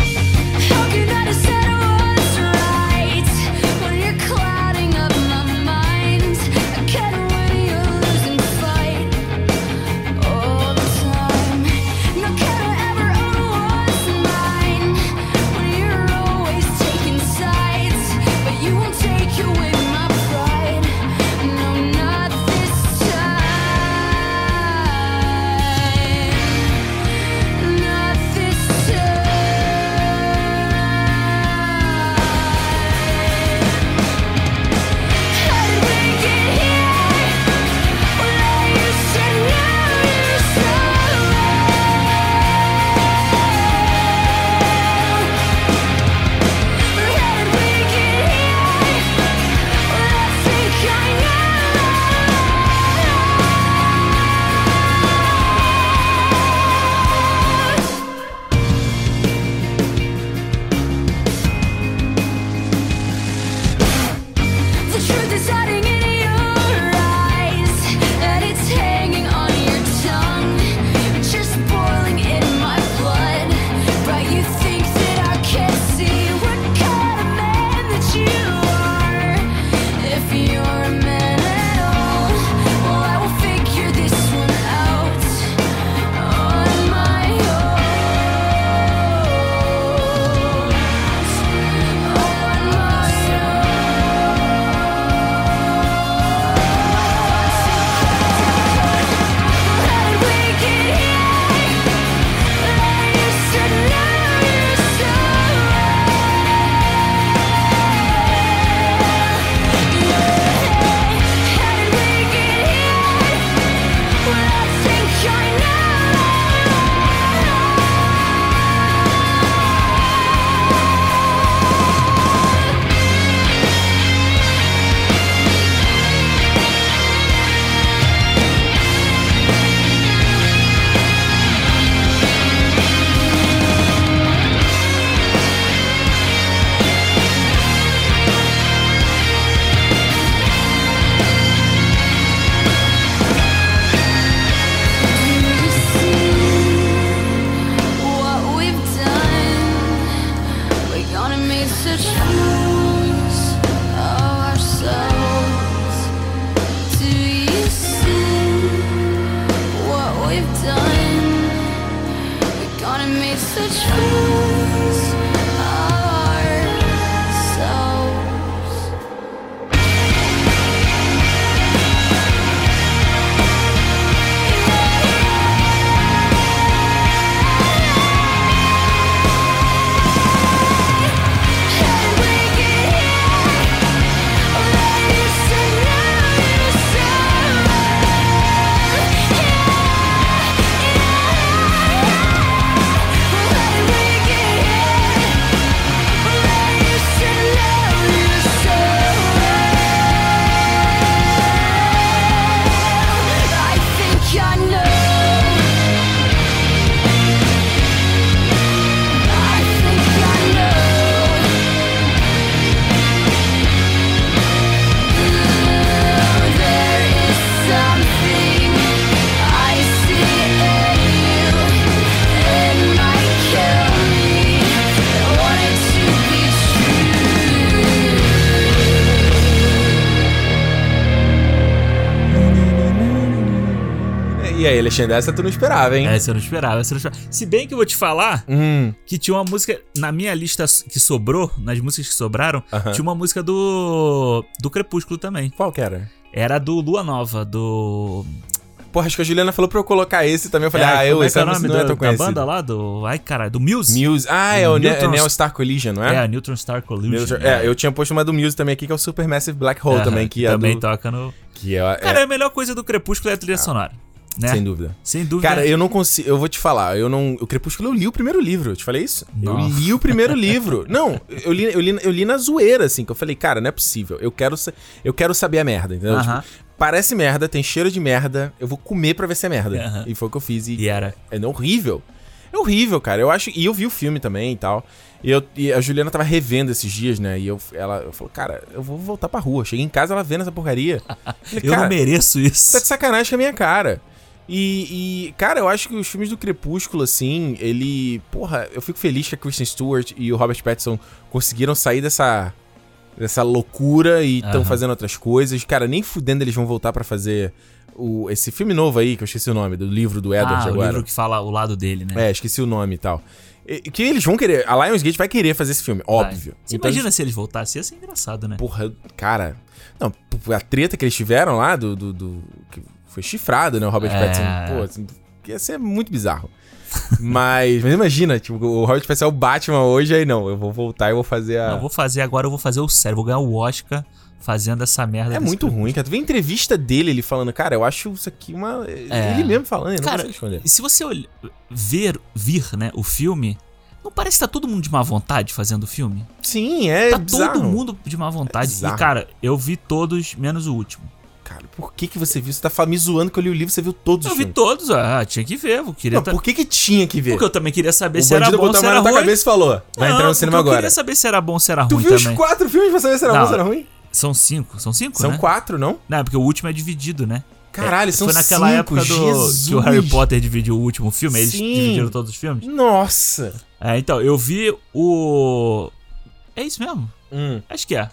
E aí, Alexandre, essa tu não esperava, hein? Essa eu não esperava, essa eu não esperava. Se bem que eu vou te falar Hum, que tinha uma música na minha lista que sobrou, nas músicas que sobraram, Aham. tinha uma música do do Crepúsculo também. qual que era? Era do Lua Nova, do Porra, acho que a Juliana falou pra eu colocar esse também. Eu falei, É, ah, eu, é essa é nome não é tão da banda lá do, ai caralho, do Muse. Muse. Ah, é o Neutron- Neo Star Collision, não é? É, Neutron Star Collision. Neutron- é, eu tinha posto uma do Muse também aqui, que é o Supermassive Black Hole também, que é também do... toca no Que é, é- Cara, a melhor coisa do Crepúsculo é a trilha sonora, né? sem dúvida. Sem dúvida. Cara, eu não consigo. Eu vou te falar, eu não. O Crepúsculo eu li o primeiro livro. Eu te falei isso? Não. Eu li o primeiro livro. Não, eu li, eu, li, eu li na zoeira, assim, que eu falei, cara, não é possível. Eu quero, eu quero saber a merda, entendeu? Aham. Tipo, parece merda, tem cheiro de merda, eu vou comer pra ver se é merda. Aham. E foi o que eu fiz. E E era. é horrível. É horrível, cara. Eu acho. E eu vi o filme também e tal. E, eu, e a Juliana tava revendo esses dias, né? E eu, ela eu falou, cara, eu vou voltar pra rua. Cheguei em casa, ela vendo essa porcaria. Falei, Eu não mereço isso. tá de sacanagem com a minha cara. E, e, cara, eu acho que os filmes do Crepúsculo, assim, ele. Porra, eu fico feliz que a Kristen Stewart e o Robert Pattinson conseguiram sair dessa. dessa loucura e estão Aham. fazendo outras coisas. Cara, nem fudendo eles vão voltar pra fazer o, esse filme novo aí, que eu esqueci o nome, do livro do Edward ah, o agora. livro que fala o lado dele, né? É, esqueci o nome e tal. E- Que eles vão querer. A Lionsgate vai querer fazer esse filme, Vai. óbvio. Você Então, imagina se eles voltassem? Ia ser engraçado, né? Porra, cara. Não, a treta que eles tiveram lá do. do, do- que foi chifrado, né? O Robert É. Pattinson. Pô, assim, ia ser muito bizarro. mas, mas imagina, tipo, o Robert Pattinson é o Batman hoje, aí não. Eu vou voltar e vou fazer a. Eu vou fazer agora, eu vou fazer o sério, vou ganhar o Oscar fazendo essa merda. É muito ruim, cara. Tu vê a entrevista dele, ele falando, cara, eu acho isso aqui uma. É. Ele mesmo falando, ele não Cara, esconder. se você olh- ver, vir, né, o filme, não parece que tá todo mundo de má vontade fazendo o filme? Sim, é tá bizarro. todo mundo de má vontade. e, bizarro. cara, eu vi todos, menos o último. Cara, por que que você viu? Você tá me zoando que eu li o livro, você viu todos Eu os vi filmes. todos, ah, tinha que ver, eu queria Não, tá- por que que tinha que ver? Porque eu também queria saber o se era bom, se era ruim. cabeça e falou, vai Não, entrar no cinema Eu agora. queria saber se era bom, se era Tu ruim viu os também. quatro filmes pra saber se era Não. bom ou se era ruim? São cinco, são cinco, São né? quatro, não? Não, porque o último é dividido, né? Caralho, É, são Foi naquela cinco, época do, Jesus. que o Harry Potter dividiu o último filme, eles Sim. dividiram todos os filmes. Nossa. É, então, eu vi o. É isso mesmo? Hum. Acho que é.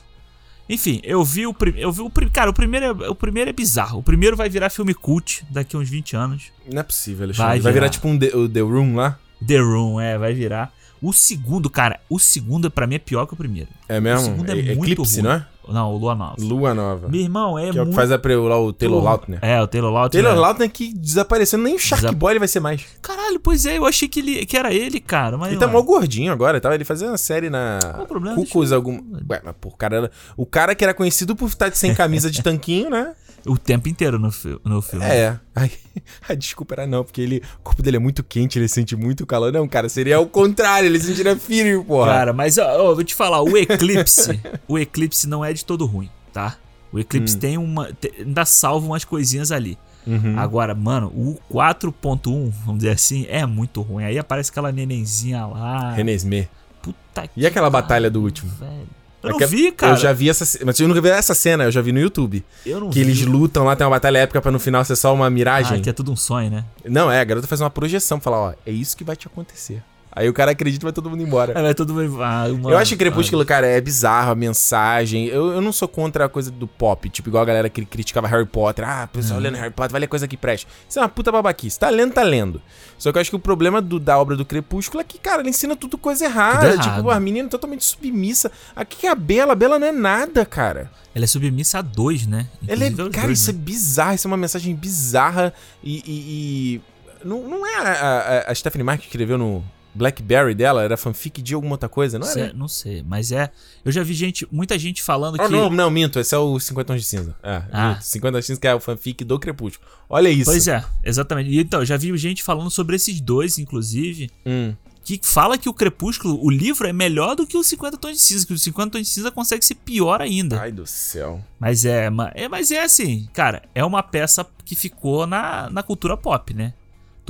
Enfim, eu vi o primeiro. Eu vi o prim... Cara, o primeiro, é... o primeiro é bizarro. O primeiro vai virar filme cult daqui a uns 20 anos. Não é possível, Alexandre. Vai Vai, virar tipo um The, o The Room lá? The Room, é, vai virar. O segundo, cara, o segundo pra mim é pior que o primeiro. É mesmo? O segundo é E- muito Eclipse, ruim. não é? Não, o Lua Nova. Lua Nova. Meu irmão, é que é o muito. que faz a pre, lá o Taylor Lautner. É, o Taylor Lautner. Taylor Lautner que desapareceu, nem o Shark Desa- Boy ele vai ser mais. Caralho, pois é, eu achei que, ele, que era ele, cara. Mas Ele tá mó gordinho agora, tá? Ele fazia uma série na Qual o problema? Cucos algum... Ué, mas pô, cara, o cara que era conhecido por estar sem camisa de tanquinho, né? O tempo inteiro no, fi- no filme. É. Ai, a desculpa era não, porque ele, o corpo dele é muito quente, ele sente muito calor. Não, cara, seria o contrário, ele sentiria frio, porra. Cara, mas ó, ó, vou te falar, o Eclipse, o Eclipse não é de todo ruim, tá? O Eclipse tem uma. ainda salva umas coisinhas ali. Uhum. Agora, mano, o 4.1, vamos dizer assim, é muito ruim. Aí aparece aquela nenenzinha lá. Renesmee. Puta que E aquela pariu, batalha do último? velho. Eu É não que vi, cara. Eu já vi essa Mas eu nunca vi essa cena, eu já vi no YouTube. Eu não Que vi. eles lutam lá, tem uma batalha épica pra no final ser só uma miragem. Ah, que é tudo um sonho, né? Não, é, a garota faz uma projeção pra falar, ó, é isso que vai te acontecer. Aí o cara acredita e vai todo mundo embora. Aí vai todo mundo. Ah, Eu acho que Crepúsculo, cara, é bizarro a mensagem. Eu, eu não sou contra a coisa do pop, tipo, igual a galera que criticava Harry Potter. Ah, pessoal Uhum. lendo Harry Potter, vai ler coisa que presta. Isso é uma puta babaquice. Tá lendo, tá lendo. Só que eu acho que o problema do- da obra do Crepúsculo é que, cara, ele ensina tudo coisa errada. Tudo. Tipo, a menina totalmente submissa. Aqui que é a Bela, a Bela não é nada, cara. Ela é submissa a dois, né? Ela é, cara, dois, isso é né? bizarro, isso é uma mensagem bizarra e. e- e- não, não é a, a, a Stephanie Mark que escreveu no Blackberry dela? Era fanfic de alguma outra coisa, não era? não sei, mas é. Eu já vi gente, muita gente falando Oh, que. não, não, minto, esse é o 50 Tons de Cinza. É, Ah. minto, 50 Tons de Cinza que é o fanfic do Crepúsculo. Olha isso. Pois é, exatamente. E então, já vi gente falando sobre esses dois, inclusive, Hum, que fala que o Crepúsculo, o livro é melhor do que o 50 Tons de Cinza, que o 50 Tons de Cinza consegue ser pior ainda. Ai do céu. Mas é, é, mas é assim, cara, é uma peça que ficou na, na cultura pop, né?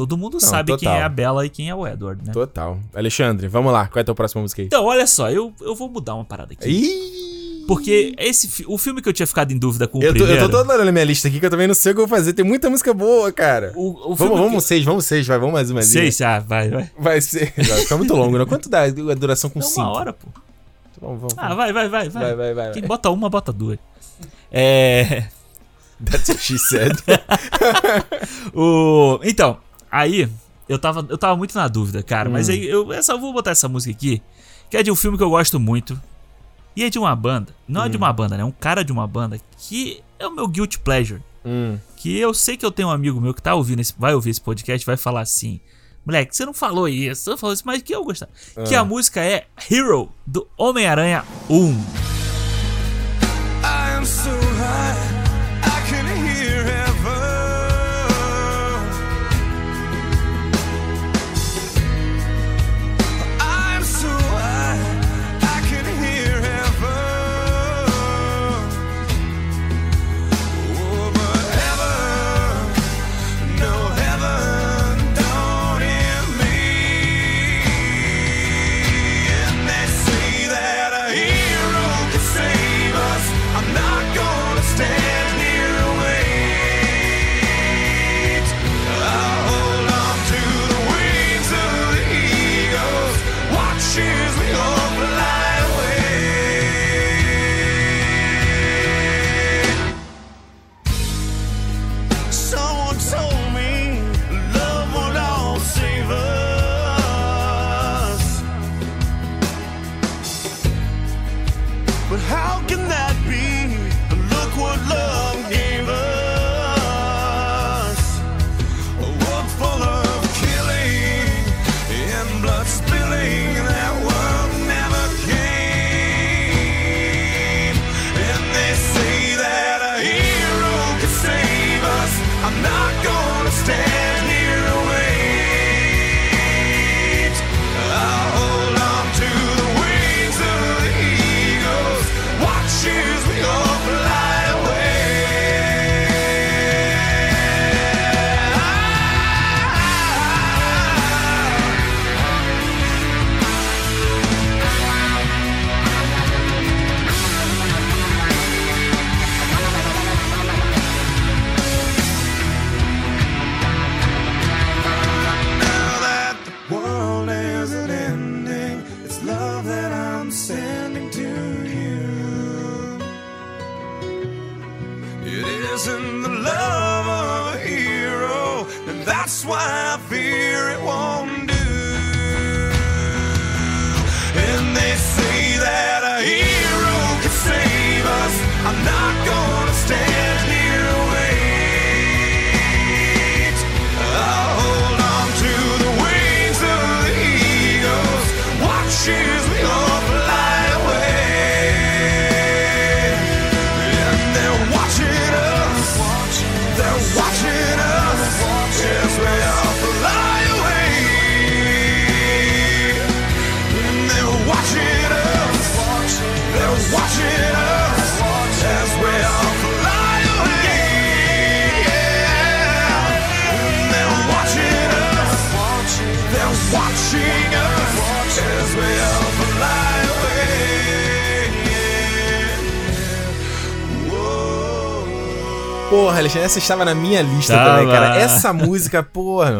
Todo mundo sabe quem total. é a Bella e quem é o Edward, né? Total. Alexandre, vamos lá. Qual é a tua próxima música aí? Então, olha só, eu, eu vou mudar uma parada aqui. Ih! Porque esse, o filme que eu tinha ficado em dúvida com o Eu tô, eu primeiro... tô todo olhando a minha lista aqui que eu também não sei o que eu vou fazer. Tem muita música boa, cara. O, o filme vamos, que- vamos seis, vamos seis, vai, vamos mais uma. Seis, ah, vai, vai. Vai ser. Vai ficar muito longo, né? Quanto dá a duração com É cinco? uma hora, pô. Vamos, vamos, Ah, vai, vai, vai, vai. vai, vai, vai. Quem vai. bota uma, bota duas. É. That's what she said. O... Então, aí eu tava, eu tava muito na dúvida, cara. Mas Hum. aí eu eu vou botar essa música aqui, que é de um filme que eu gosto muito. E é de uma banda. Não é Hum. de uma banda, né? É um cara de uma banda que é o meu guilty pleasure. Hum. Que eu sei que eu tenho um amigo meu que tá ouvindo esse, vai ouvir esse podcast e vai falar assim: Moleque, você não falou isso, você não falou isso, mas que eu gostar. Que Ah. a música é Hero, do Homem-Aranha 1. I am so high, Porra, Alexandre, essa estava na minha lista Tava. também, cara. Essa música, porra.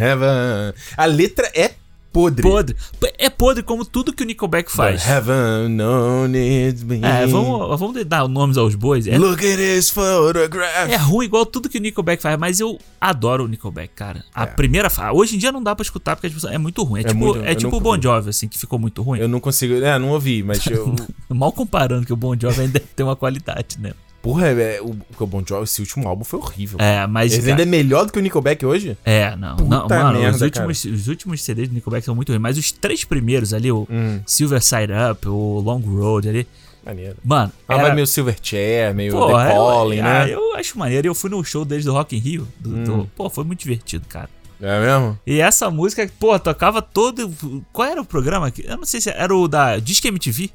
Heaven. A letra é podre. Podre. É podre como tudo que o Nickelback faz. Heaven no needs me. É, vamos, vamos dar nomes aos bois. É, Look at his photograph. é ruim igual tudo que o Nickelback faz, mas eu adoro o Nickelback, cara. A primeira fase. Hoje em dia não dá pra escutar porque é muito ruim. É, É tipo, muito- é tipo o Bon. Jovi, assim, que ficou muito ruim. Eu não consigo. É, não ouvi, mas eu. Mal comparando que o Bon Jovi ainda tem uma qualidade, né? Porra, é, o, o Bon Jovi, esse último álbum foi horrível. É, mas. Ele ainda é melhor do que o Nickelback hoje? É, não. Puta não mano, os, merda, últimos, os últimos CDs do Nickelback são muito ruins. Mas os três primeiros ali, o Hum. Silver Side Up, o Long Road ali. Maneiro. Mano, Ah, era, meio Silverchair, meio pô, The Calling, ah, né? Eu acho maneiro. Eu fui no show deles do Rock in Rio. do- Hum. do- pô, foi muito divertido, cara. É mesmo? E essa música, pô, tocava todo. Qual era o programa? Eu não sei se era o da Disque MTV.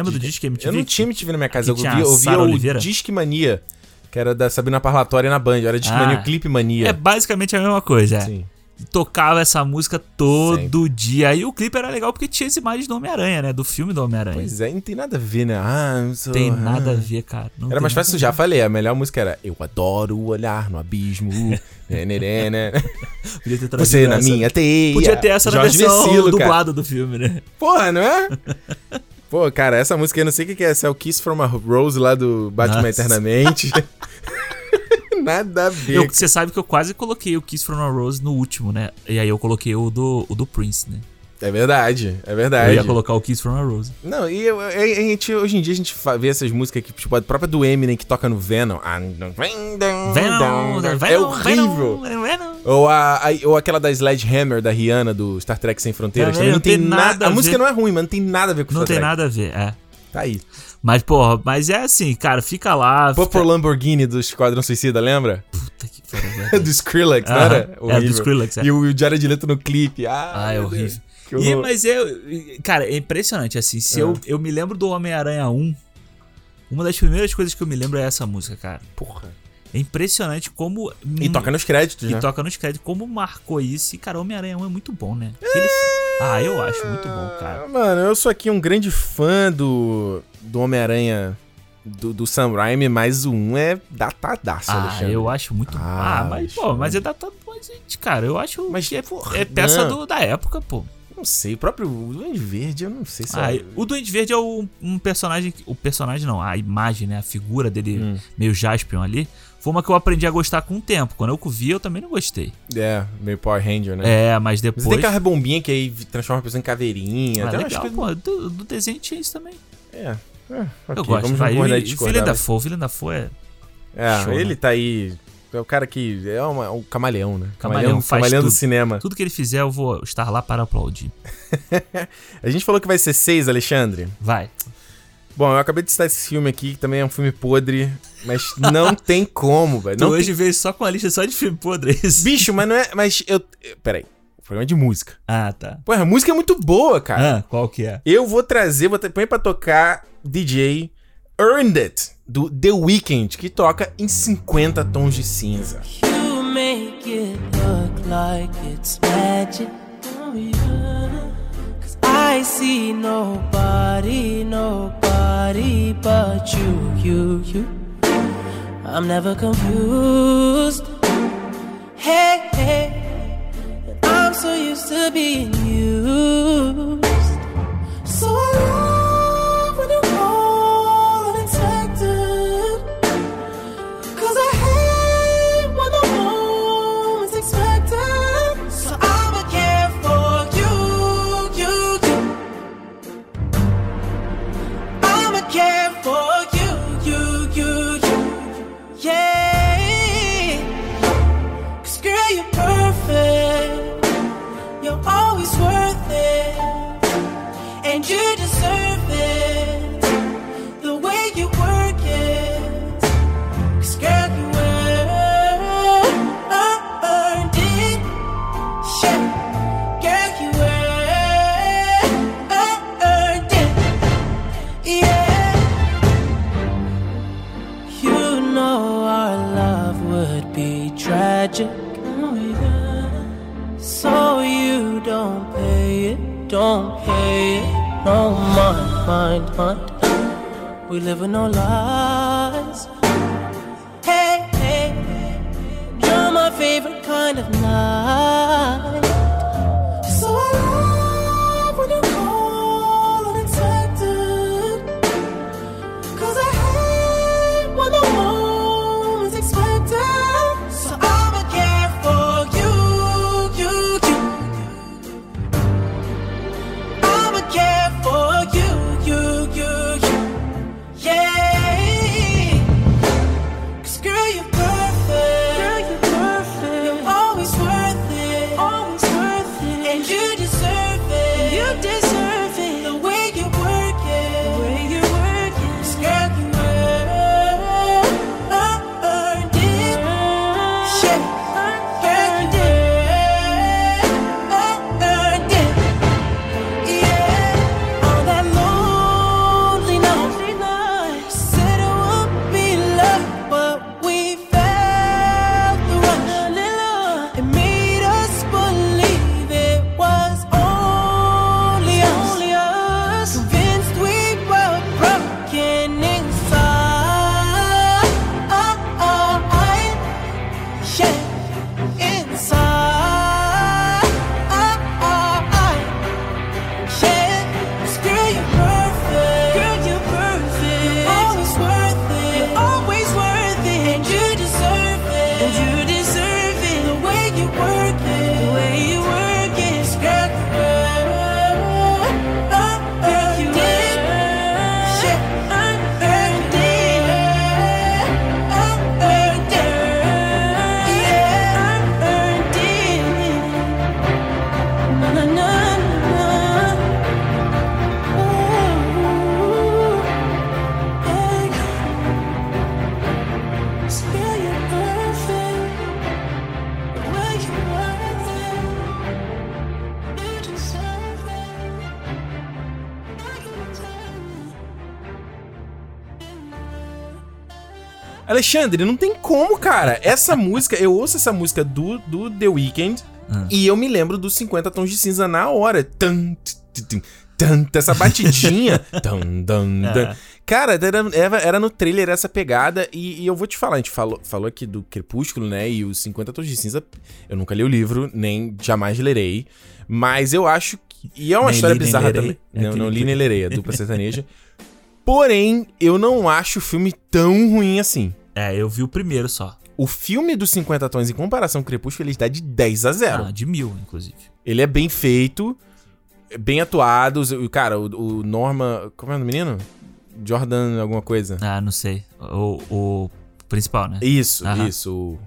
Lembra do Disque MTV? Eu não tinha MTV na minha casa, eu Que tinha ouvia, a eu Sara o Oliveira? Disque Mania, que era da Sabrina Parlatória na Band. Era Disque Ah. Mania, o Clipe Mania. É basicamente a mesma coisa, é. Sim. Tocava essa música todo dia. E o clipe era legal porque tinha as imagens do Homem-Aranha, né? Do filme do Homem-Aranha. Pois é, não tem nada a ver, né? Ah, eu sou... Tem nada a ah. ver, cara. Não Era mais fácil, já falei, a melhor música era Eu adoro olhar no abismo, né, né, né, né. Podia ter trazido Você na essa. minha teia. Podia ter essa na Jorge versão Vecilo, dublada do filme, né? Porra, não é? Pô, cara, essa música eu não sei o que que é. Essa é o Kiss from a Rose lá do Batman Nossa. Eternamente. Nada a ver. Você sabe que eu quase coloquei o Kiss from a Rose no último, né? E aí eu coloquei o do, o do Prince, né? É verdade, é Eu verdade. ia colocar o Kiss from a Rose. Não, e eu- a, a gente, hoje em dia a gente vê essas músicas que, tipo, a própria do Eminem que toca no Venom. Ah, não- Venom, é Venom, horrível. Venom, Venom. Ou, a, a- ou aquela da Sledgehammer da Rihanna do Star Trek Sem Fronteiras. Também não tem nada. A, a música não é ruim, mas não tem nada a ver com Não Star tem Trek. nada a ver, é. Tá aí. Mas, porra, mas é assim, cara, fica lá. Purple Fica... Lamborghini do Esquadrão Suicida, lembra? Puta que pariu, do Skrillex, não Aham, era? é, do Horrível. Skrillex, é. E o, Jared Leto no clipe. Ah, Ah, é horrível. Deus, E, mas eu. Cara, é impressionante, assim. Se eu, Ah. eu me lembro do Homem-Aranha 1. Uma das primeiras coisas que eu me lembro é essa música, cara. Porra. É impressionante como. E toca nos créditos, E né? toca nos créditos. Como marcou isso. E, cara, Homem-Aranha 1 é muito bom, né? Aquele- Ah, eu acho muito bom, cara. Mano, eu sou aqui um grande fã do, do Homem-Aranha do, do Sam Raimi, mas o 1 é datadaço, Ah, Alexandre. eu acho muito. Ah, Ah, mas, pô, mas é datado. Mas, gente, cara, eu acho Mas, que é, porra, é peça do- da época, pô. Não sei, o próprio Duende Verde, eu não sei se... Ah, é... o Duende Verde é o- um personagem. O personagem não, a imagem, né? A figura dele, Hum. meio Jaspion ali. Foi uma que eu aprendi a gostar com o tempo. Quando eu vi, eu também não gostei. É, meio Power Ranger, né? É, mas Você tem depois. aquela bombinha que aí transforma a pessoa em caveirinha. Ah, tem legal, coisas- pô. Do, do desenho tinha isso também. É, é, eu ok, gosto. vamos Vai, concordar e e, e discordar, Willem mas- Dafoe, Willem Dafoe é É, Show, ele né? tá aí... É o cara que... É uma- o camaleão, né? Camaleão, faz camaleão do cinema. Tudo que ele fizer, eu vou estar lá para aplaudir. A gente falou que vai ser seis, Alexandre. Vai. Bom, eu acabei de citar esse filme aqui, que também é um filme podre, mas não tem como, velho. Tu Não hoje tem... veio só com a lista só de filme podre, é isso? Bicho, mas não é... Mas eu... Peraí. O programa é de música. Ah, tá. Pô, a música é muito boa, cara. Ah, qual que é? Eu vou trazer, vou põe pra tocar DJ Earned It, do The Weeknd, que toca em 50 tons de cinza. I see nobody, nobody but you, you, you. I'm never confused. Hey, hey. I'm so used to being used. So be tragic. Oh. So you don't pay it, don't pay it. No mind, mind, mind. We live with no lies. Hey, hey, you're my favorite kind of night. Alexandre, não tem como, cara. Essa música, eu ouço essa música do, do The Weeknd Ah. e eu me lembro dos 50 tons de cinza na hora. Tan, t- t- tan, tan, essa batidinha. tan, É. tan. Cara, era, era, no trailer essa pegada e, e eu vou te falar, a gente falou, falou aqui do Crepúsculo, né, e os 50 tons de cinza, eu nunca li o livro, nem jamais lerei, mas eu acho que... E é uma Nem história li, bizarra também. É não, não li nem lerei, a dupla sertaneja. Porém, eu não acho o filme tão ruim assim. É, eu vi o primeiro só. O filme dos 50 tons, em comparação com o Crepúsculo, ele dá de 10 a 0. Ah, de mil, inclusive. Ele é bem feito, bem atuado. Cara, o, o Norma. Como é o menino? Jordan, alguma coisa. Ah, não sei. O, o principal, né? Isso, Aham. isso.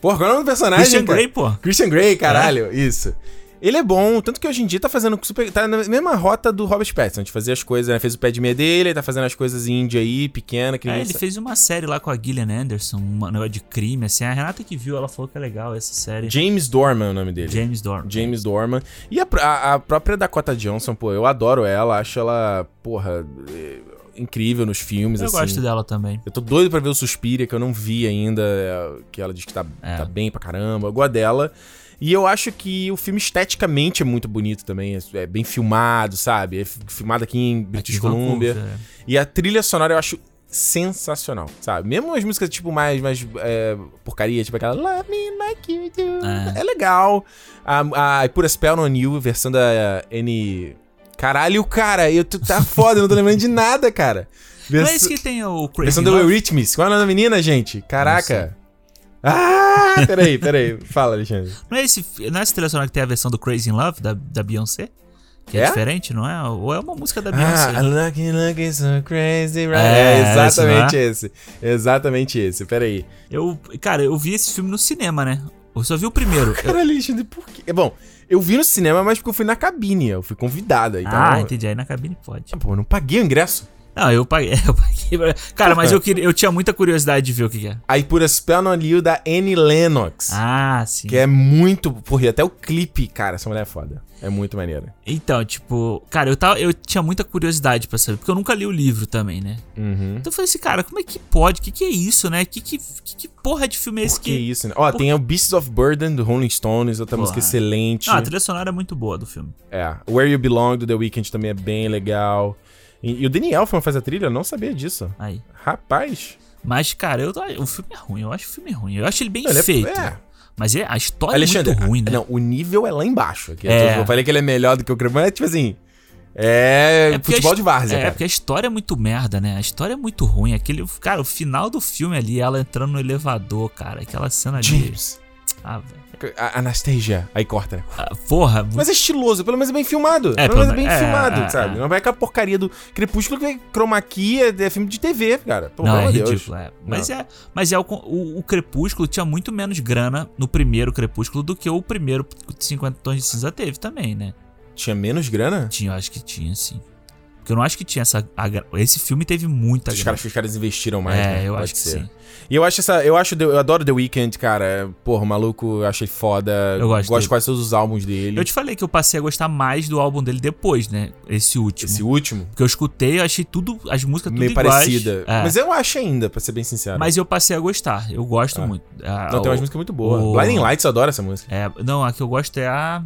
Porra, qual é o nome do personagem? Christian cara? Grey, pô. Christian Grey, caralho, isso. Ele é bom, tanto que hoje em dia tá fazendo super. Tá na mesma rota do Robert Pattinson, de fazer as coisas, né? Fez o pé de meia dele, tá fazendo as coisas indie aí, pequena, que É, ele fez uma série lá com a Gillian Anderson, um negócio de crime, assim. A Renata que viu, ela falou que é legal essa série. James Dorman é o nome dele. James Dorn. James Dorman. E a, a- a própria Dakota Johnson, pô, eu adoro ela, acho ela, porra, é, incrível nos filmes, Eu assim. gosto dela também. Eu tô doido pra ver o Suspiria, que eu não vi ainda, é, que ela diz que tá, É. tá bem pra caramba. Eu gosto dela. E eu acho que o filme esteticamente é muito bonito também. É, é bem filmado, sabe? É fi- filmado aqui em British Aqui em Vancouver, Columbia. é. E a trilha sonora eu acho sensacional, sabe? Mesmo as músicas, tipo, mais, mais é, porcaria, tipo aquela Love Me Like You Do. É. É, legal. A, a I Put a Spell on You, versão da N... Caralho, cara, eu, tu tá foda, eu não tô lembrando de nada, cara. Não é esse que tem o Crazy Versão do? Eurythmics. Qual é o nome da menina, gente? Caraca. Ah, peraí, peraí. Fala, Alexandre. Não é esse, não é esse trilha sonora que tem a versão do Crazy in Love, da, da Beyoncé? Que é, É? diferente, não é? Ou é uma música da Ah, Beyoncé? I'm looking, looking so crazy, right? É, É, exatamente esse, esse. Exatamente esse. Peraí. Eu, cara, eu vi esse filme no cinema, né? Eu só vi o primeiro. Eu- Cara, Alexandre, por quê? É bom, eu vi no cinema, mas porque eu fui na cabine. Eu fui convidada. Então, ah, entendi. Aí na cabine pode. Pô, eu não paguei o ingresso. Não, eu paguei. Eu paguei Cara, mas eu, queria, eu tinha muita curiosidade de ver o que, que é. Aí por a Spell on You da Annie Lennox. Ah, sim. Que é muito. Porra, até o clipe, cara, essa mulher é foda. É muito maneira. Então, tipo, cara, eu, tava, eu tinha muita curiosidade pra saber, porque eu nunca li o livro também, né? Uhum. Então eu falei assim, cara, como é que pode? O que, que é isso, né? Que, que, que, que porra de filme é esse Por que isso, né? Ó, Por- tem o Beasts of Burden do Rolling Stones, outra Porra. música excelente. Ah, a trilha sonora é muito boa do filme. É. Where You Belong do The Weeknd também é bem legal. E, e o Danny Elfman faz a trilha, eu não sabia disso. Aí. Rapaz. Mas, cara, eu, o filme é ruim. Eu acho o filme ruim. Eu acho ele bem Ele é- feito. é. Mas é, a história Alexandre, é muito ruim, né? não, o nível é lá embaixo. É. Eu falei que ele é melhor do que o Cremão, é tipo assim. É, porque futebol de várzea, É, cara. porque a história é muito merda, né? A história é muito ruim. Aquele, cara, o final do filme ali, ela entrando no elevador, cara. Aquela cena ali. James. Ah, velho. A Anastasia. Aí corta, né? Ah, porra, Mas é estiloso, pelo menos é bem filmado. É, pelo menos é bem é, filmado, é, sabe? é. Não vai aquela porcaria do Crepúsculo que é chroma key, é, filme de TV, cara. Não, é Deus. ridículo, é. Mas é, mas é o, o, o Crepúsculo tinha muito menos grana no primeiro Crepúsculo do que o primeiro 50 Tons de Cinza teve também, né? Tinha menos grana? Tinha, acho que tinha, sim. Porque eu não acho que tinha essa. esse filme teve muita Os caras, os caras investiram mais, é, né? eu Pode acho que ser. sim. E eu acho essa. Eu acho. Eu adoro The Weeknd, cara. Porra, maluco, eu achei foda. Eu gosto Gosto dele. de quase todos os álbuns dele. Eu te falei que eu passei a gostar mais do álbum dele depois, né? Esse último. Esse último, Porque eu escutei, eu achei tudo, as músicas tudo meio iguais. parecida. É. Mas eu acho ainda, pra ser bem sincero. Mas eu passei a gostar. Eu gosto Ah. muito. Ah, Não, tem o- umas músicas muito boas. o- Blinding Lights, eu adoro essa música. É, não, a que eu gosto é a.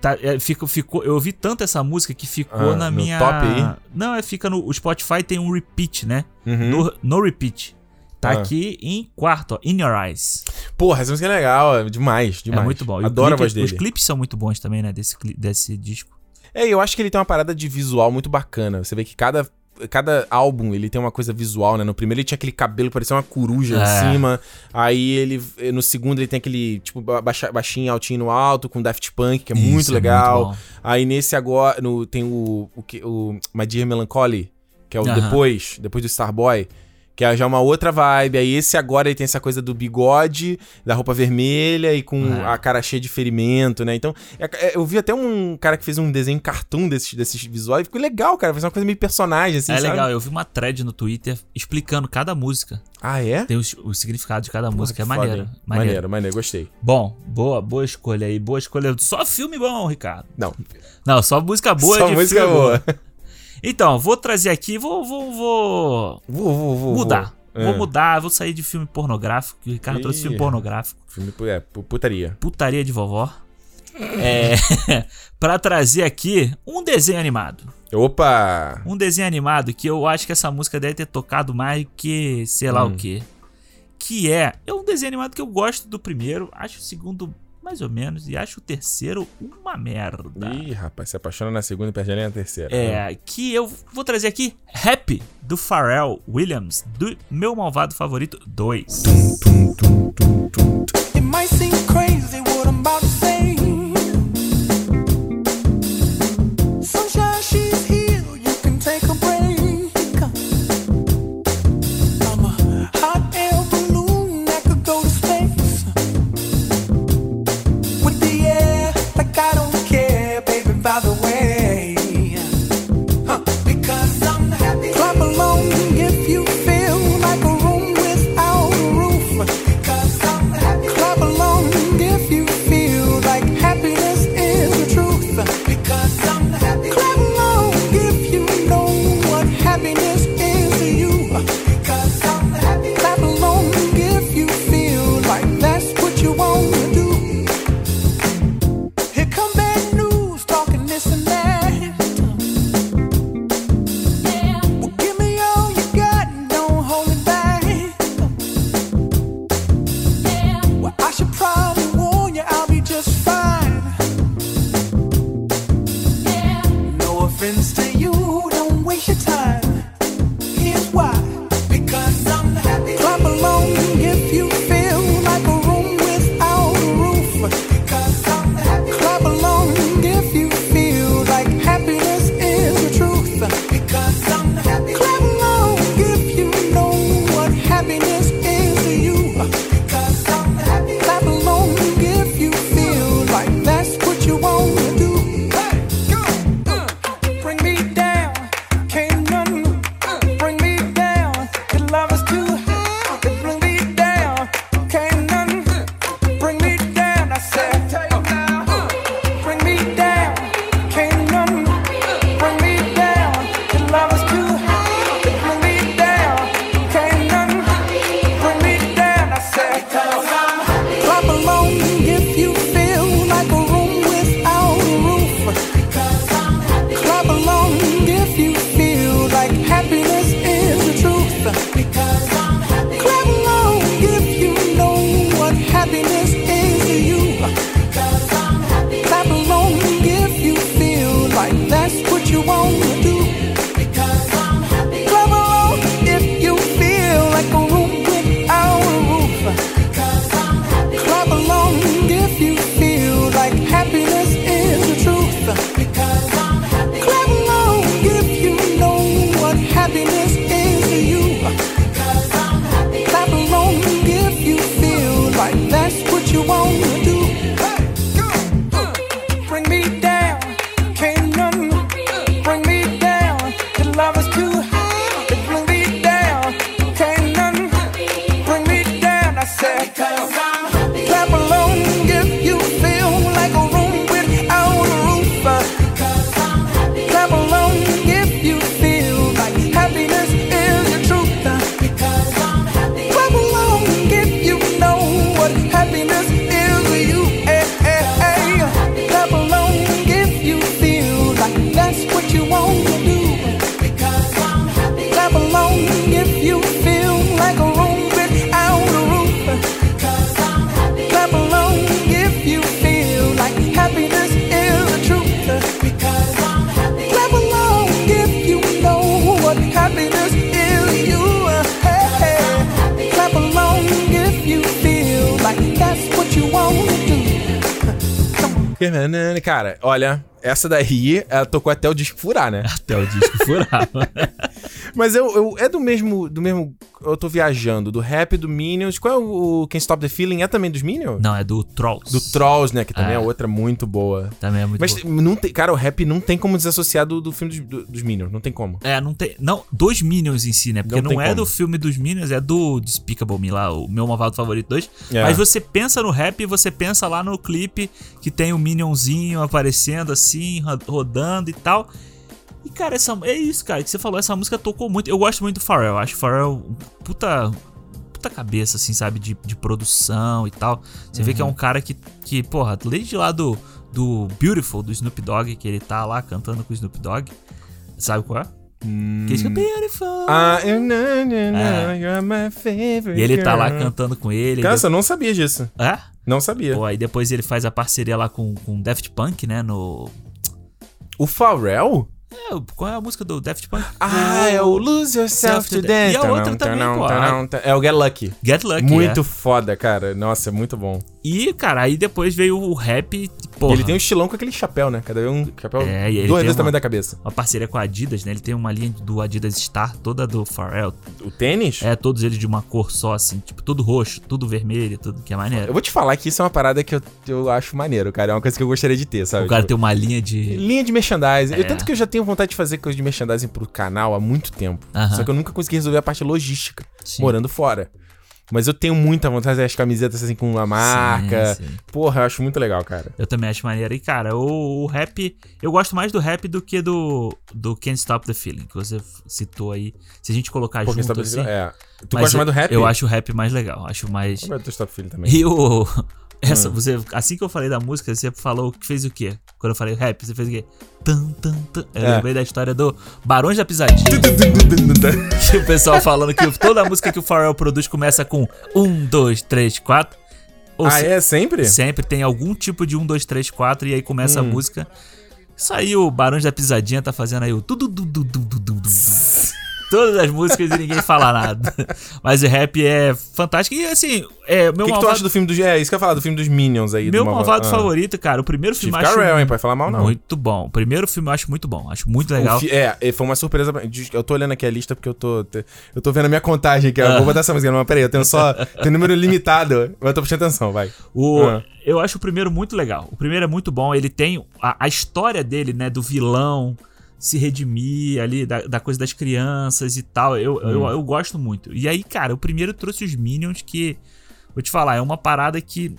Tá, é, fica, ficou, eu ouvi tanto essa música que ficou Ah, na minha. top aí? Não, é, fica no. O Spotify tem um repeat, né? Uhum. No, no repeat. Tá Ah. aqui em quarto, ó. In Your Eyes. Porra, essa música é legal, é demais, demais. É muito bom. Adoro a clipe- voz dele. Os clipes são muito bons também, né? Desse, desse disco. É, eu acho que ele tem uma parada de visual muito bacana. Você vê que cada, cada álbum ele tem uma coisa visual, né? No primeiro ele tinha aquele cabelo parecia uma coruja É. em cima. Aí ele. No segundo ele tem aquele, tipo, baixa, baixinho altinho no alto, com Daft Punk, que é Isso, muito é legal. muito bom. Aí nesse agora no, tem o, o, o My Dear Melancholy, que é o Aham. depois, depois do Starboy. Que é já uma outra vibe. Aí esse agora ele tem essa coisa do bigode, da roupa vermelha e com É. a cara cheia de ferimento, né? Então, é- é- eu vi até um cara que fez um desenho cartoon desses, desses visuais. Ficou legal, cara. Fez uma coisa meio personagem, assim, é sabe? legal, eu vi uma thread no Twitter explicando cada música. Ah, é? Tem os- o significado de cada Porra, música. É maneiro, maneiro. Maneiro, maneiro, gostei. Bom, boa, boa escolha aí. Boa escolha. Só filme bom, Ricardo. Não, Não, só música boa só de música filme boa. Então, vou trazer aqui, vou, vou, vou Vou, vou, vou. mudar. vou Ah. mudar, vou sair de filme pornográfico. que O Ricardo trouxe Ih. filme pornográfico. Filme, é, pu- putaria. Putaria de vovó. É. pra trazer aqui um desenho animado. Opa! Um desenho animado que eu acho que essa música deve ter tocado mais que sei lá Hum. o que. Que é. É um desenho animado que eu gosto do primeiro, acho o segundo mais ou menos, e acho o terceiro uma merda. Ih, rapaz, se apaixona na segunda e perde a linha na terceira. É, que eu vou trazer aqui Happy, do Pharrell Williams, do meu malvado favorito 2. It might seem olha, essa daí, ela tocou até o disco furar, né? Até o disco furava. Mas eu, eu- é do mesmo, do mesmo. Eu tô viajando, do rap do Minions. Qual é o, o Can't Stop the Feeling? É também dos Minions? Não, é do Trolls. Do Trolls, né? Que também é, É. outra muito boa. Também é muito Mas bom. não tem, cara, o rap não tem como desassociar do, do filme dos, do- dos Minions. Não tem como. É, não tem. Não, dos Minions em si, né? Porque Não não, é como. do filme dos Minions, é do Despicable Me lá, o meu malvado favorito 2. É. Mas você pensa no rap e você pensa lá no clipe que tem o Minionzinho aparecendo assim, ro- rodando e tal. E, cara, essa, é isso, cara, que você falou. Essa música tocou muito. Eu gosto muito do Pharrell. Eu acho o Pharrell puta, puta cabeça, assim, sabe? De, de produção e tal. Você vê que é um cara que, que porra, desde lá do, do Beautiful, do Snoop Dogg, que ele tá lá cantando com o Snoop Dogg. Sabe qual é? Que isso que é Beautiful. Ah, eu não, não, não, you're my favorite. e ele tá lá cantando com ele. Cara, eu não sabia disso. É? Não sabia. Pô, aí depois ele faz a parceria lá com, com Daft Punk, né? No. O Pharrell? É, qual é a música do Daft Punk? Ah, é o Lose Yourself Self Today. E a outra também, pô. É o Get Lucky. Get Lucky. Muito é. foda, cara. Nossa, é muito bom. E, cara, aí depois veio o rap. Porra, Ele tem um estilão com aquele chapéu, né? Cada um chapéu É, e ele duas vezes uma- tamanho da cabeça. uma parceria com a Adidas, né? Ele tem uma linha do Adidas Star toda do Pharrell. O tênis? É, todos eles de uma cor só, assim, tipo, tudo roxo, tudo vermelho, tudo que é Eu maneiro. vou te falar que isso é uma parada que eu, eu acho maneiro, cara. É uma coisa que eu gostaria de ter, sabe? O cara Tipo, tem uma linha de. Linha de merchandising. Eu, É. tanto que eu já tenho vontade de fazer coisa de merchandising pro canal há muito tempo. Aham. Só que eu nunca consegui resolver a parte logística, Sim. morando fora. Mas eu tenho muita vontade de fazer as camisetas assim com a marca. sim. Porra, eu acho muito legal, cara. Eu também acho maneiro. E, cara, o, o rap. Eu gosto mais do rap do que do, do Can't Stop the Feeling, que você citou aí. Se a gente colocar Porque junto Stop assim. É. Tu gosta mais do rap? Eu acho o rap mais legal. Acho mais. Eu gosto do Stop Filho também. E o. Essa, Hum. você, assim que eu falei da música, você falou que fez o quê? Quando eu falei rap, você fez o quê? Tan, tan, tan. Eu É. lembrei da história do Barões da Pisadinha. que o pessoal falando que toda música que o Pharrell produz começa com um, dois, três, quatro. Ou ah, se- é? Sempre? Sempre tem algum tipo de um, dois, três, quatro, e aí começa a Hum. música. Isso aí, o Barões da Pisadinha tá fazendo aí o Todas as músicas e ninguém fala nada. Mas o rap é fantástico. E assim, é, meu O que, que tu malvado, acha do filme dos. É, isso que eu ia falar, do filme dos Minions aí. meu do malvado ah. favorito, cara, o primeiro filme Steve acho Carell, hein? Pode falar mal, não. muito bom. O primeiro filme eu acho muito bom. Acho muito legal. Fi- É, foi uma surpresa. Eu tô olhando aqui a lista porque eu tô. Eu tô vendo a minha contagem aqui. Eu Ah. vou botar essa música. Não, peraí, eu tenho só. Tem número limitado. Mas eu tô prestando atenção, vai. O, Ah. Eu acho o primeiro muito legal. O primeiro é muito bom. Ele tem a, a história dele, né? Do vilão se redimir ali, da, da coisa das crianças e tal. Eu, Hum. eu, eu gosto muito. E aí, cara, o primeiro trouxe os Minions que. Vou te falar, é uma parada que.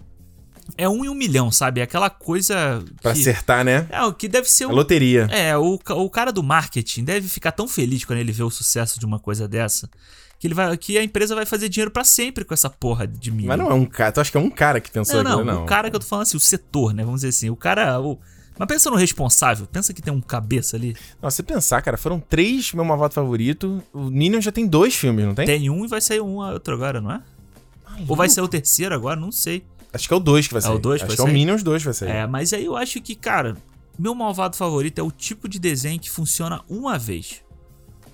É um em um milhão, sabe? É aquela coisa. Pra que, acertar, né? É, o que deve ser A o. loteria. É, o, o cara do marketing deve ficar tão feliz quando ele vê o sucesso de uma coisa dessa. Que, ele vai, que a empresa vai fazer dinheiro pra sempre com essa porra de Minion. Mas não é um cara. Tu acha que é um cara que pensou Não, não, aquilo, não? o cara que eu tô falando assim, o setor, né? Vamos dizer assim, o cara. O... Mas pensa no responsável, pensa que tem um cabeça ali. Não, se pensar, cara, foram três meu malvado favorito. O Minion já tem dois filmes, não tem? Tem um e vai sair um outro agora, não é? Ou vai ser o terceiro agora, não sei. Acho que é o dois que vai É sair. o dois Acho que é o? Minions 2 vai sair. É, mas aí eu acho que, cara, meu malvado favorito é o tipo de desenho que funciona uma vez.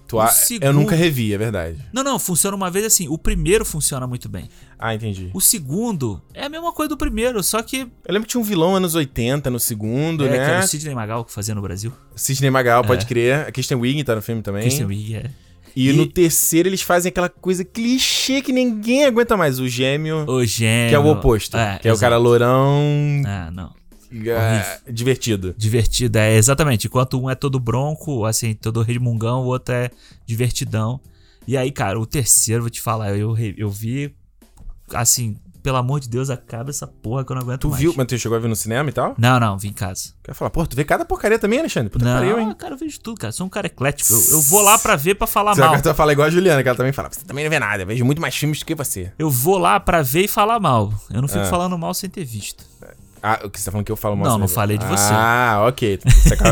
Tu a- segundo- Eu nunca revi, é verdade. Não, não, funciona uma vez assim. O primeiro funciona muito bem. Ah, entendi. O segundo é a mesma coisa do primeiro, só que. Eu lembro que tinha um vilão anos 80 no segundo, é, que era né? o Sidney Magal que fazia no Brasil. Sidney Magal, pode É. crer. A Kristen Wiig tá no filme também. Christian Wiig, é. E, E- no terceiro eles fazem aquela coisa clichê que ninguém aguenta mais. O gêmeo, O gêmeo. que é o oposto. É, que é o cara lourão, Ah, não. É, divertido. Divertido, é exatamente. Enquanto um é todo bronco, assim, todo resmungão, o outro é divertidão. E aí, cara, o terceiro, vou te falar, eu, eu vi, assim, pelo amor de Deus, acaba essa porra que eu não aguento Tu mais. viu, mas tu chegou a ver no cinema e tal? Não, não, vim em casa. Quer falar, pô, tu vê cada porcaria também, Alexandre? Puta não, pariu, hein? cara, eu vejo tudo, cara. Sou um cara eclético. Eu, eu vou lá pra ver pra falar Você mal. vai falar igual a Juliana, que ela também fala. Você também não vê nada, eu vejo muito mais filmes do que você. Eu vou lá pra ver e falar mal. Eu não fico É. falando mal sem ter visto. Ah, o que você tá falando que eu falo mal? Não, não falei de você. Ah, ok.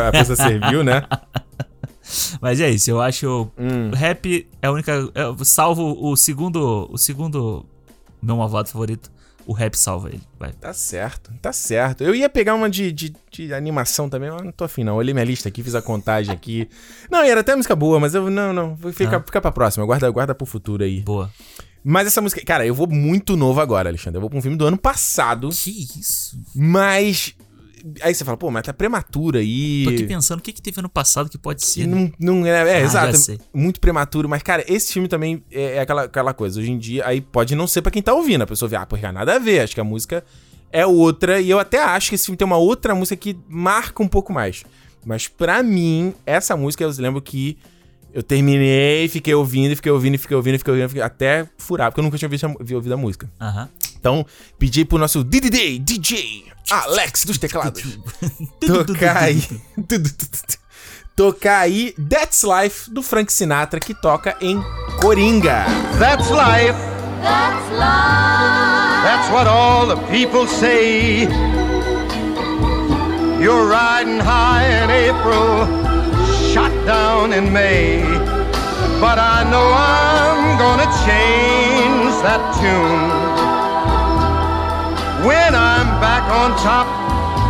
A pessoa serviu, né? Mas é isso, eu acho. Hum. Rap é a única. é- salvo o segundo. O segundo. Meu malvado favorito. O rap salva ele. Vai. Tá certo, tá certo. Eu ia pegar uma de, de, de animação também, mas não tô afim, não. Olhei minha lista aqui, fiz a contagem aqui. Não, e era até música boa, mas eu. Não, não. Vou ficar, Ah. ficar pra próxima. Guarda, guarda pro futuro aí. Boa. Mas essa música. Cara, eu vou muito novo agora, Alexandre. Eu vou pra um filme do ano passado, Que isso? mas. Aí você fala, pô, mas tá prematuro aí. Tô aqui pensando o que, que teve ano passado que pode ser. né? Não, não é, é Ah, exato. Muito prematuro. Mas, cara, esse filme também é, é aquela, aquela coisa. Hoje em dia, aí pode não ser pra quem tá ouvindo. A pessoa vê, ah, porque nada a ver. Acho que a música é outra. E eu até acho que esse filme tem uma outra música que marca um pouco mais. Mas pra mim, essa música eu lembro que eu terminei, fiquei ouvindo, fiquei ouvindo, fiquei ouvindo, fiquei ouvindo, fiquei- até furar, porque eu nunca tinha visto ouvido a música. Então, pedi pro nosso DDD, DJ, Alex dos teclados, tocar aí. tocar aí That's Life do Frank Sinatra, que toca em Coringa. That's life. That's life. That's what all the people say. You're riding high in April, shot down in May. But I know I'm gonna change that tune. When I'm back on top,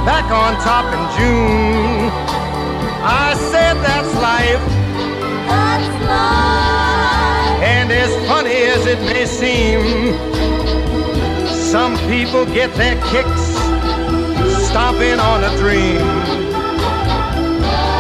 back on top in June. I said that's life. That's life. And as funny as it may seem, some people get their kicks stomping on a dream.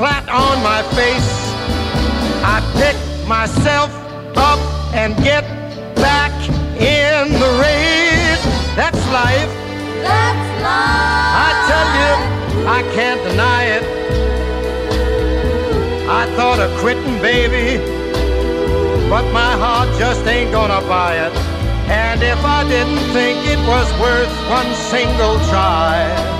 flat on my face, I pick myself up and get back in the race. That's life. That's life. I tell you, I can't deny it. I thought of quitting, baby, but my heart just ain't gonna buy it. And if I didn't think it was worth one single try,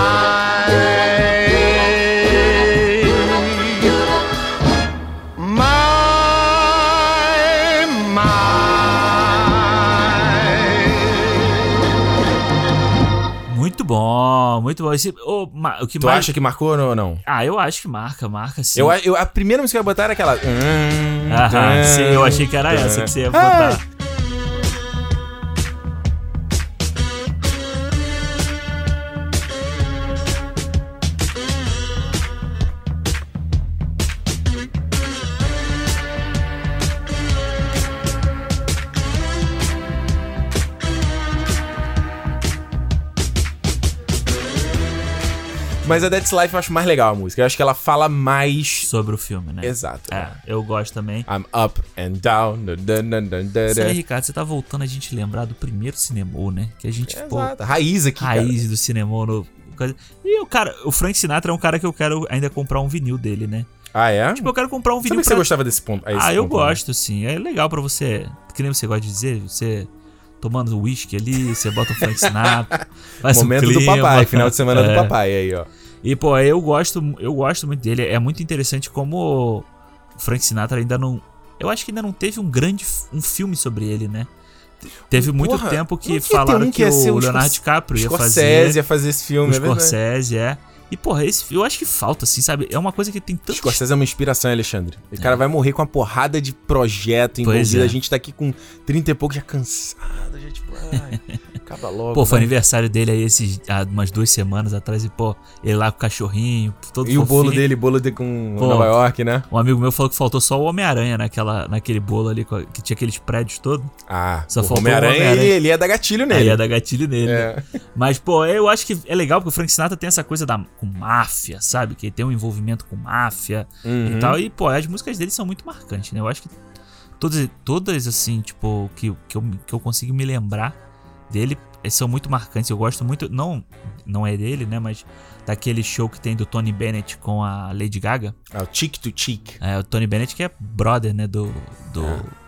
Muito bom. Esse, ma- o que Tu mais... acha que marcou ou não? Ah, eu acho que marca, marca sim. Eu, eu- a primeira música que eu ia botar era aquela. Aham, sim, eu achei que era essa que você ia botar. Mas a That's Life eu acho mais legal a música. Eu acho que ela fala mais. Sobre o filme, né? Exato. É, eu gosto também. I'm up and down. dun. Ricardo, você tá voltando a gente lembrar do primeiro cinema, né? Que a gente, pô, Exato. Raiz aqui. cara. raiz do cinema. No, e o cara, o Frank Sinatra é um cara que eu quero ainda comprar um vinil dele, né? Ah, é? Tipo, eu quero comprar um vinil que você gostava desse ponto? Ah, eu ponto, né? gosto, sim. É legal pra você. Que nem você gosta de dizer, você tomando uísque ali, você bota um Frank Sinatra. faz um Momento do clima. papai, final de semana do É. papai aí, ó. E, pô, eu gosto, eu gosto muito dele. É muito interessante como o Frank Sinatra ainda não. Eu acho que ainda não teve um grande um filme sobre ele, né? Teve muito Porra, tempo que falaram um que, o o Leonardo DiCaprio ia Scorsese fazer. ia fazer esse filme, O é. Scorsese, é. E, porra, esse, eu acho que falta, assim, sabe? É uma coisa que tem tanto. Scorsese é uma inspiração, Alexandre. O cara vai morrer com uma porrada de projeto envolvido. é. A gente tá aqui com 30 e pouco já cansado, ai, acaba logo. Pô, foi vai. aniversário dele aí esses, há umas duas semanas atrás e, pô, ele lá com o cachorrinho, todo E o bolo fofinho. dele, bolo de com Pô. Nova York, né? Um amigo meu falou que faltou só o Homem-Aranha naquela, naquele bolo ali, que tinha aqueles prédios todos. Ah, Só o faltou o Homem-Aranha, Homem-Aranha. ele, ele ia dar gatilho nele. Aí ia dar gatilho nele. É. né? Mas, pô, eu acho que é legal porque o Frank Sinatra tem essa coisa da, com máfia, sabe? Que ele tem um envolvimento com máfia Uhum. e tal. E, pô, as músicas dele são muito marcantes, né? Eu acho que todas, todas assim, tipo, que, que, eu, que eu consigo me lembrar dele eh, são muito marcantes. Eu gosto muito. Não, não é dele, né? Mas daquele show que tem do Tony Bennett com a Lady Gaga. Ah, o Cheek to Cheek. É, o Tony Bennett que é brother, né, do... do,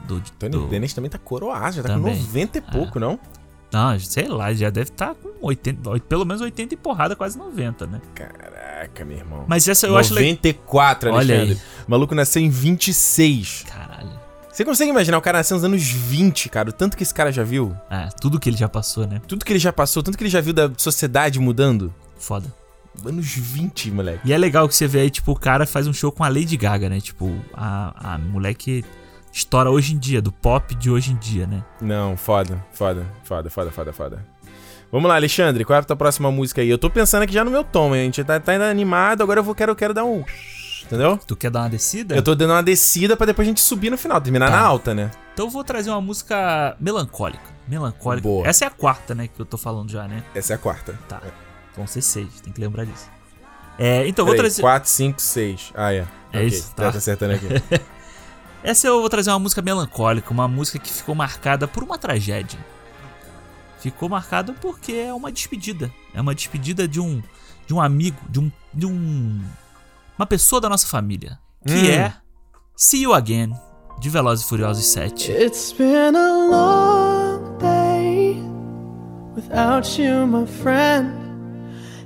do, Tony do- Bennett também tá coroado, já tá Também. com 90 e pouco, não? Não, sei lá, já deve estar com 80, oit- pelo menos 80 e porrada, quase 90, né? Caraca, meu irmão. Mas essa eu acho legal. 94, Olha Alexandre. O maluco nasceu em 26. Você consegue imaginar o cara nasceu nos anos 20, cara? O tanto que esse cara já viu? É, tudo que ele já passou, né? Tudo que ele já passou, tanto que ele já viu da sociedade mudando? Foda. Anos 20, moleque. E é legal que você vê aí, tipo, o cara faz um show com a Lady Gaga, né? Tipo, a, a mulher que estoura hoje em dia, do pop de hoje em dia, né? Não, foda, foda, foda, foda, foda, foda. Vamos lá, Alexandre, qual é a tua próxima música aí? Eu tô pensando aqui já no meu tom, hein? A gente tá, tá ainda animado, agora eu vou, quero, quero dar um... Entendeu? Tu quer dar uma descida? Eu tô dando uma descida pra depois a gente subir no final, terminar Tá. na alta, né? Então eu vou trazer uma música melancólica. Melancólica. Boa. Essa é a quarta, né, que eu tô falando já, né? Essa é a quarta. Tá. Vão ser seis, tem que lembrar disso. É, então eu vou Peraí, trazer. 4, 5, 6. Ah, é. É Ok, isso, tá. Tá acertando aqui. Essa eu vou trazer uma música melancólica, uma música que ficou marcada por uma tragédia. Ficou marcada porque é uma despedida. É uma despedida de um de um amigo, de um de um uma pessoa da nossa família, que Hum. é See You Again de Velozes e Furiosos 7. It's been a long day without you, my friend.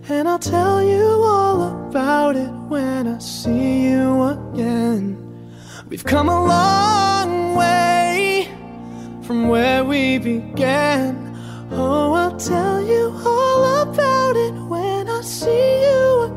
And I'll tell you all about it when I see you again. We've come a long way from where we began. Oh, I'll tell you all about it when I see you again.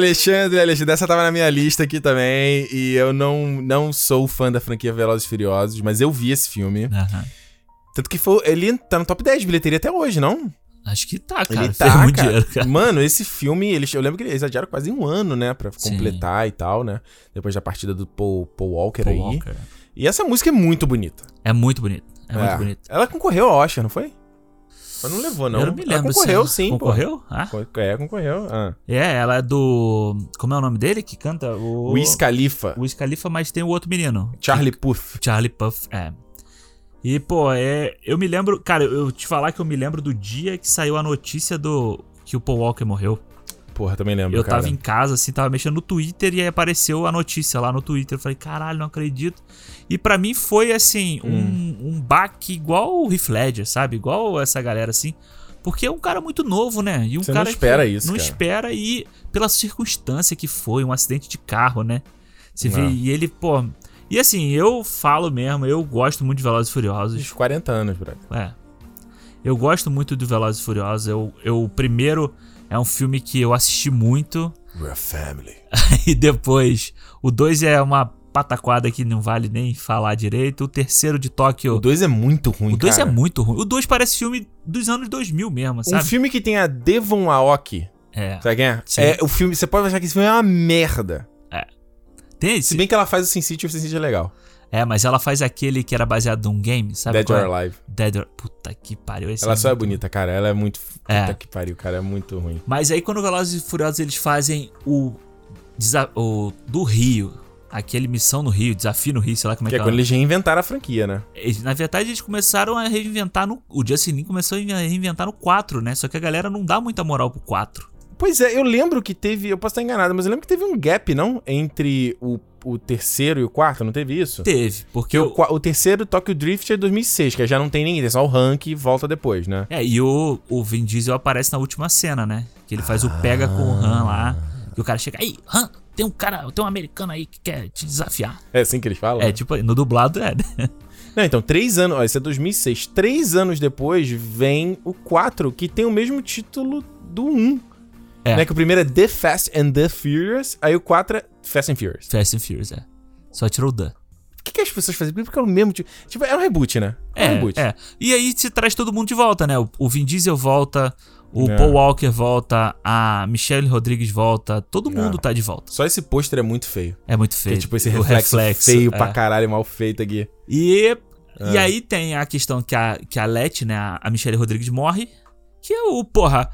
Alexandre, Alexandre, essa tava na minha lista aqui também. E eu não, não sou fã da franquia Velozes e Furiosos, mas eu vi esse filme. Tanto que foi, ele tá no top 10 de bilheteria até hoje, não? Acho que tá, cara. Ele tá, muito cara. dinheiro, cara. Mano, esse filme, eles, eu lembro que eles adiaram quase um ano, né? Pra Sim. completar e tal, né? Depois da partida do Paul, Paul Walker Paul aí. Walker. E essa música é muito bonita. É muito bonito. É, muito bonito. Ela concorreu ao Oscar, não foi? Mas não levou, não. Eu não me Ela lembro. se concorreu, ela- sim, Concorreu? Ah. É, concorreu. Ah. É, ela é do. Como é o nome dele que canta? O Wiz Khalifa. Wiz Khalifa, mas tem o outro menino. Charlie Puth. Charlie Puff, é. E, pô, é. Eu me lembro. Cara, eu te falar que eu me lembro do dia que saiu a notícia do. Que o Paul Walker morreu. Porra, também lembro, Eu cara. tava em casa, assim, tava mexendo no Twitter e aí apareceu a notícia lá no Twitter. Eu falei, caralho, não acredito. E pra mim foi, assim, Hum. um, um baque igual o Heath Ledger, sabe? Igual essa galera, assim. Porque é um cara muito novo, né? E um Você não cara espera que isso, Não cara. espera e pela circunstância que foi, um acidente de carro, né? Você vê, É. e ele, pô... E assim, eu falo mesmo, eu gosto muito de Velozes e Furiosos. Uns 40 anos, brother. É. Eu gosto muito de Velozes e Furiosos. Eu, eu, primeiro é um filme que eu assisti muito. We're a family. e depois, o 2 é uma pataquada que não vale nem falar direito. O terceiro de Tóquio. O 2 é muito ruim, O 2 é muito ruim. O 2 parece filme dos anos 2000 mesmo, Um sabe? filme que tem a Devon Aoki. É. Sabe quem é? Sim. É, o filme... Você pode achar que esse filme é uma merda. Tem esse? Se bem que ela faz o Sin City o Sin City é legal. É, mas ela faz aquele que era baseado num game, sabe? Dead qual or é? Alive. Dead or... Puta que pariu. Ela só é muito bonita, cara. Ela é muito... É. Puta que pariu, cara. É muito ruim. Mas aí quando o Velozes e Furiosos eles fazem o, desa- o do Rio, aquele missão no Rio, desafio no Rio, sei lá como é Que que, é é. quando eles reinventaram a franquia, né? Na verdade eles começaram a reinventar no o Justin Lin começou a reinventar no 4, né? Só que a galera não dá muita moral pro 4. Pois é, eu lembro que teve... Eu posso estar enganado, mas eu lembro que teve um gap, não? Entre o, o terceiro e o quarto, não teve isso? Teve, porque Porque o, o, o terceiro, Tokyo Drift, é 2006, que já não tem ninguém, é só o rank e volta depois, né? É, e o, o Vin Diesel aparece na última cena, né? Que ele faz o pega com o Han lá. E o cara chega, aí, Han, tem um cara, tem um americano aí que quer te desafiar. É assim que eles falam? É, tipo, no dublado é, né? Não, então, três anos... Ó, esse é 2006. Três anos depois vem o 4, que tem o mesmo título do 1. É. Né? Que o primeiro é The Fast and the Furious, aí o 4 é Fast and Furious. Fast and Furious, é. Só tirou o Dan. O que, que as pessoas fazem? Porque é o mesmo tipo... Tipo, é um reboot, né? um É, reboot. é. E aí se traz todo mundo de volta, né? O, o Vin Diesel volta, o É. Paul Walker volta, a Michelle Rodrigues volta, todo mundo tá de volta. Só esse pôster é muito feio. É muito Que feio. é tipo esse O reflexo, feio é. pra caralho, mal feito aqui. E, e É. aí tem a questão que a, que a Letty, né, a Michelle Rodrigues morre, que é o, porra,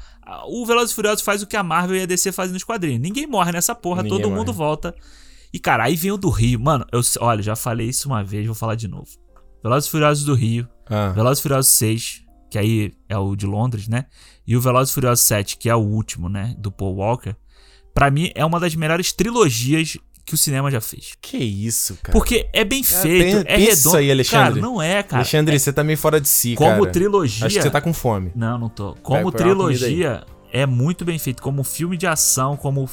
o Velozes e Furiosos faz o que a Marvel e a DC fazem nos quadrinhos. Ninguém morre nessa porra, Ninguém todo morre. mundo volta. E, cara, aí vem o do Rio. Mano, eu, olha, já falei isso uma vez, vou falar de novo. Velozes e Furiosos do Rio, Ah. Velozes e Furiosos 6, que aí é o de Londres, né? E o Velozes e Furiosos 7, que é o último, né, do Paul Walker. Pra mim, é uma das melhores trilogias que o cinema já fez. Que isso, cara. Porque é bem Cara, feito, pensa é redondo. isso aí, Alexandre. Cara, não é, cara. Alexandre, você tá meio fora de si, Como cara. trilogia. Acho que você tá com fome. Não, não tô. Como Vai, trilogia, é muito bem feito. Como filme de ação, como.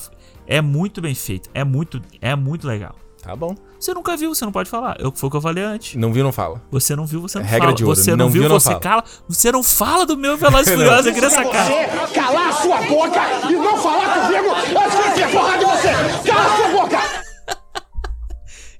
É muito bem feito. É muito, é muito legal. Tá bom. Você nunca viu, você não pode falar. Eu, foi o que eu falei antes. Não viu, não fala. Você não viu, você não É regra fala. de ouro. Você não, Não viu, viu, não você fala. cala. Você não fala do meu Velozes e Furiosos aqui nessa cara. calar a sua boca e não falar comigo antes que eu porra de você! Cala a sua boca!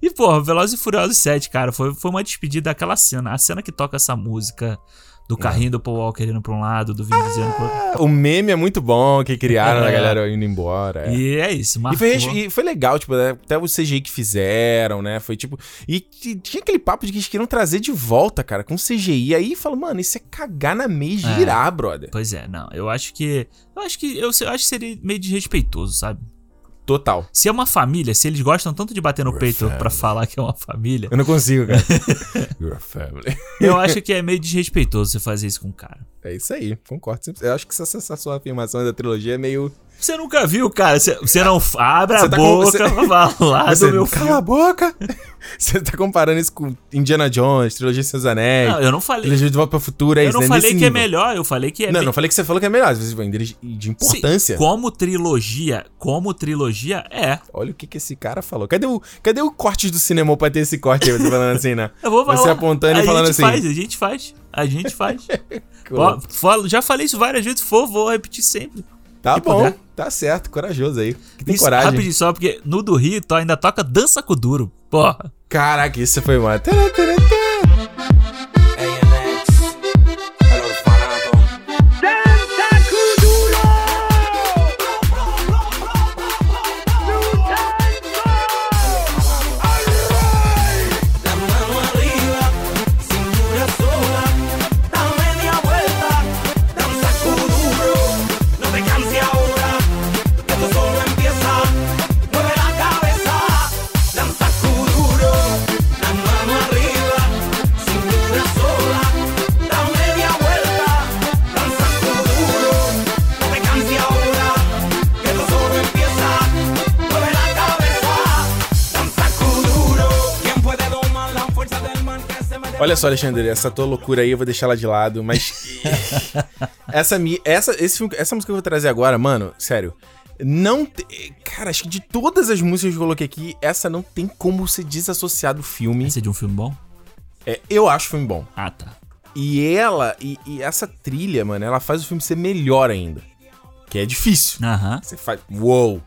E, porra, Velozes e Furiosos 7, cara, foi, foi uma despedida daquela cena. A cena que toca essa música do carrinho do Paul Walker indo pra um lado, do Vin Diesel indo pro outro. Ah, O meme é muito bom que criaram a É. galera indo embora. é. E é isso, E marcou. foi, e foi legal, tipo, né, até o CGI que fizeram, né? Foi tipo. E, e tinha aquele papo de que eles queriam trazer de volta, cara, com CGI. Aí fala, mano, isso é cagar na meia e É. girar, brother. Pois é, não. Eu acho que. Eu acho que. Eu, eu acho que seria meio desrespeitoso, sabe? Total. Se é uma família, se eles gostam tanto de bater no We're peito pra falar que é uma família, Eu não consigo, cara. You're a family. eu acho que é meio desrespeitoso você fazer isso com o cara. É isso aí, concordo. Eu acho que essa, essa sua afirmação da trilogia é meio. Você nunca viu, cara. Você, você não abre Você a tá com- boca você- pra falar Você, do meu cala filme. a boca! Você tá comparando isso com Indiana Jones, Trilogia de Seus Anéis, Não, eu não falei. Trilogia de Volta pra Futuro, é Eu não né? falei que é nível. melhor, eu falei que é Não, bem- não falei que você falou que é melhor, você vai de, de importância. Sim, como trilogia, como trilogia, é. Olha o que, que esse cara falou. Cadê o, cadê o corte do cinema pra ter esse corte aí, você falando assim, né? Eu vou falar. Você apontando a e falando gente assim. Faz, a gente faz, a gente faz. Ó, já falei isso várias vezes, for, vou repetir sempre. Tá bom, tá certo, corajoso aí. Que tem Isso, coragem. rapidinho só, porque no do Rio to- ainda toca Dança com o Duro. Porra. Caraca, isso foi mano. Olha só, Alexandre, essa tua loucura aí eu vou deixar ela de lado, mas. essa, essa, esse essa música que eu vou trazer agora, mano, sério. Não. te- Cara, acho que de todas as músicas que eu coloquei aqui, essa não tem como ser desassociar do filme. Esse é de um filme bom? É, eu acho o filme bom. Ah, tá. E ela, e, e essa trilha, mano, ela faz o filme ser melhor ainda. Que é difícil. Aham. Você faz. Uou!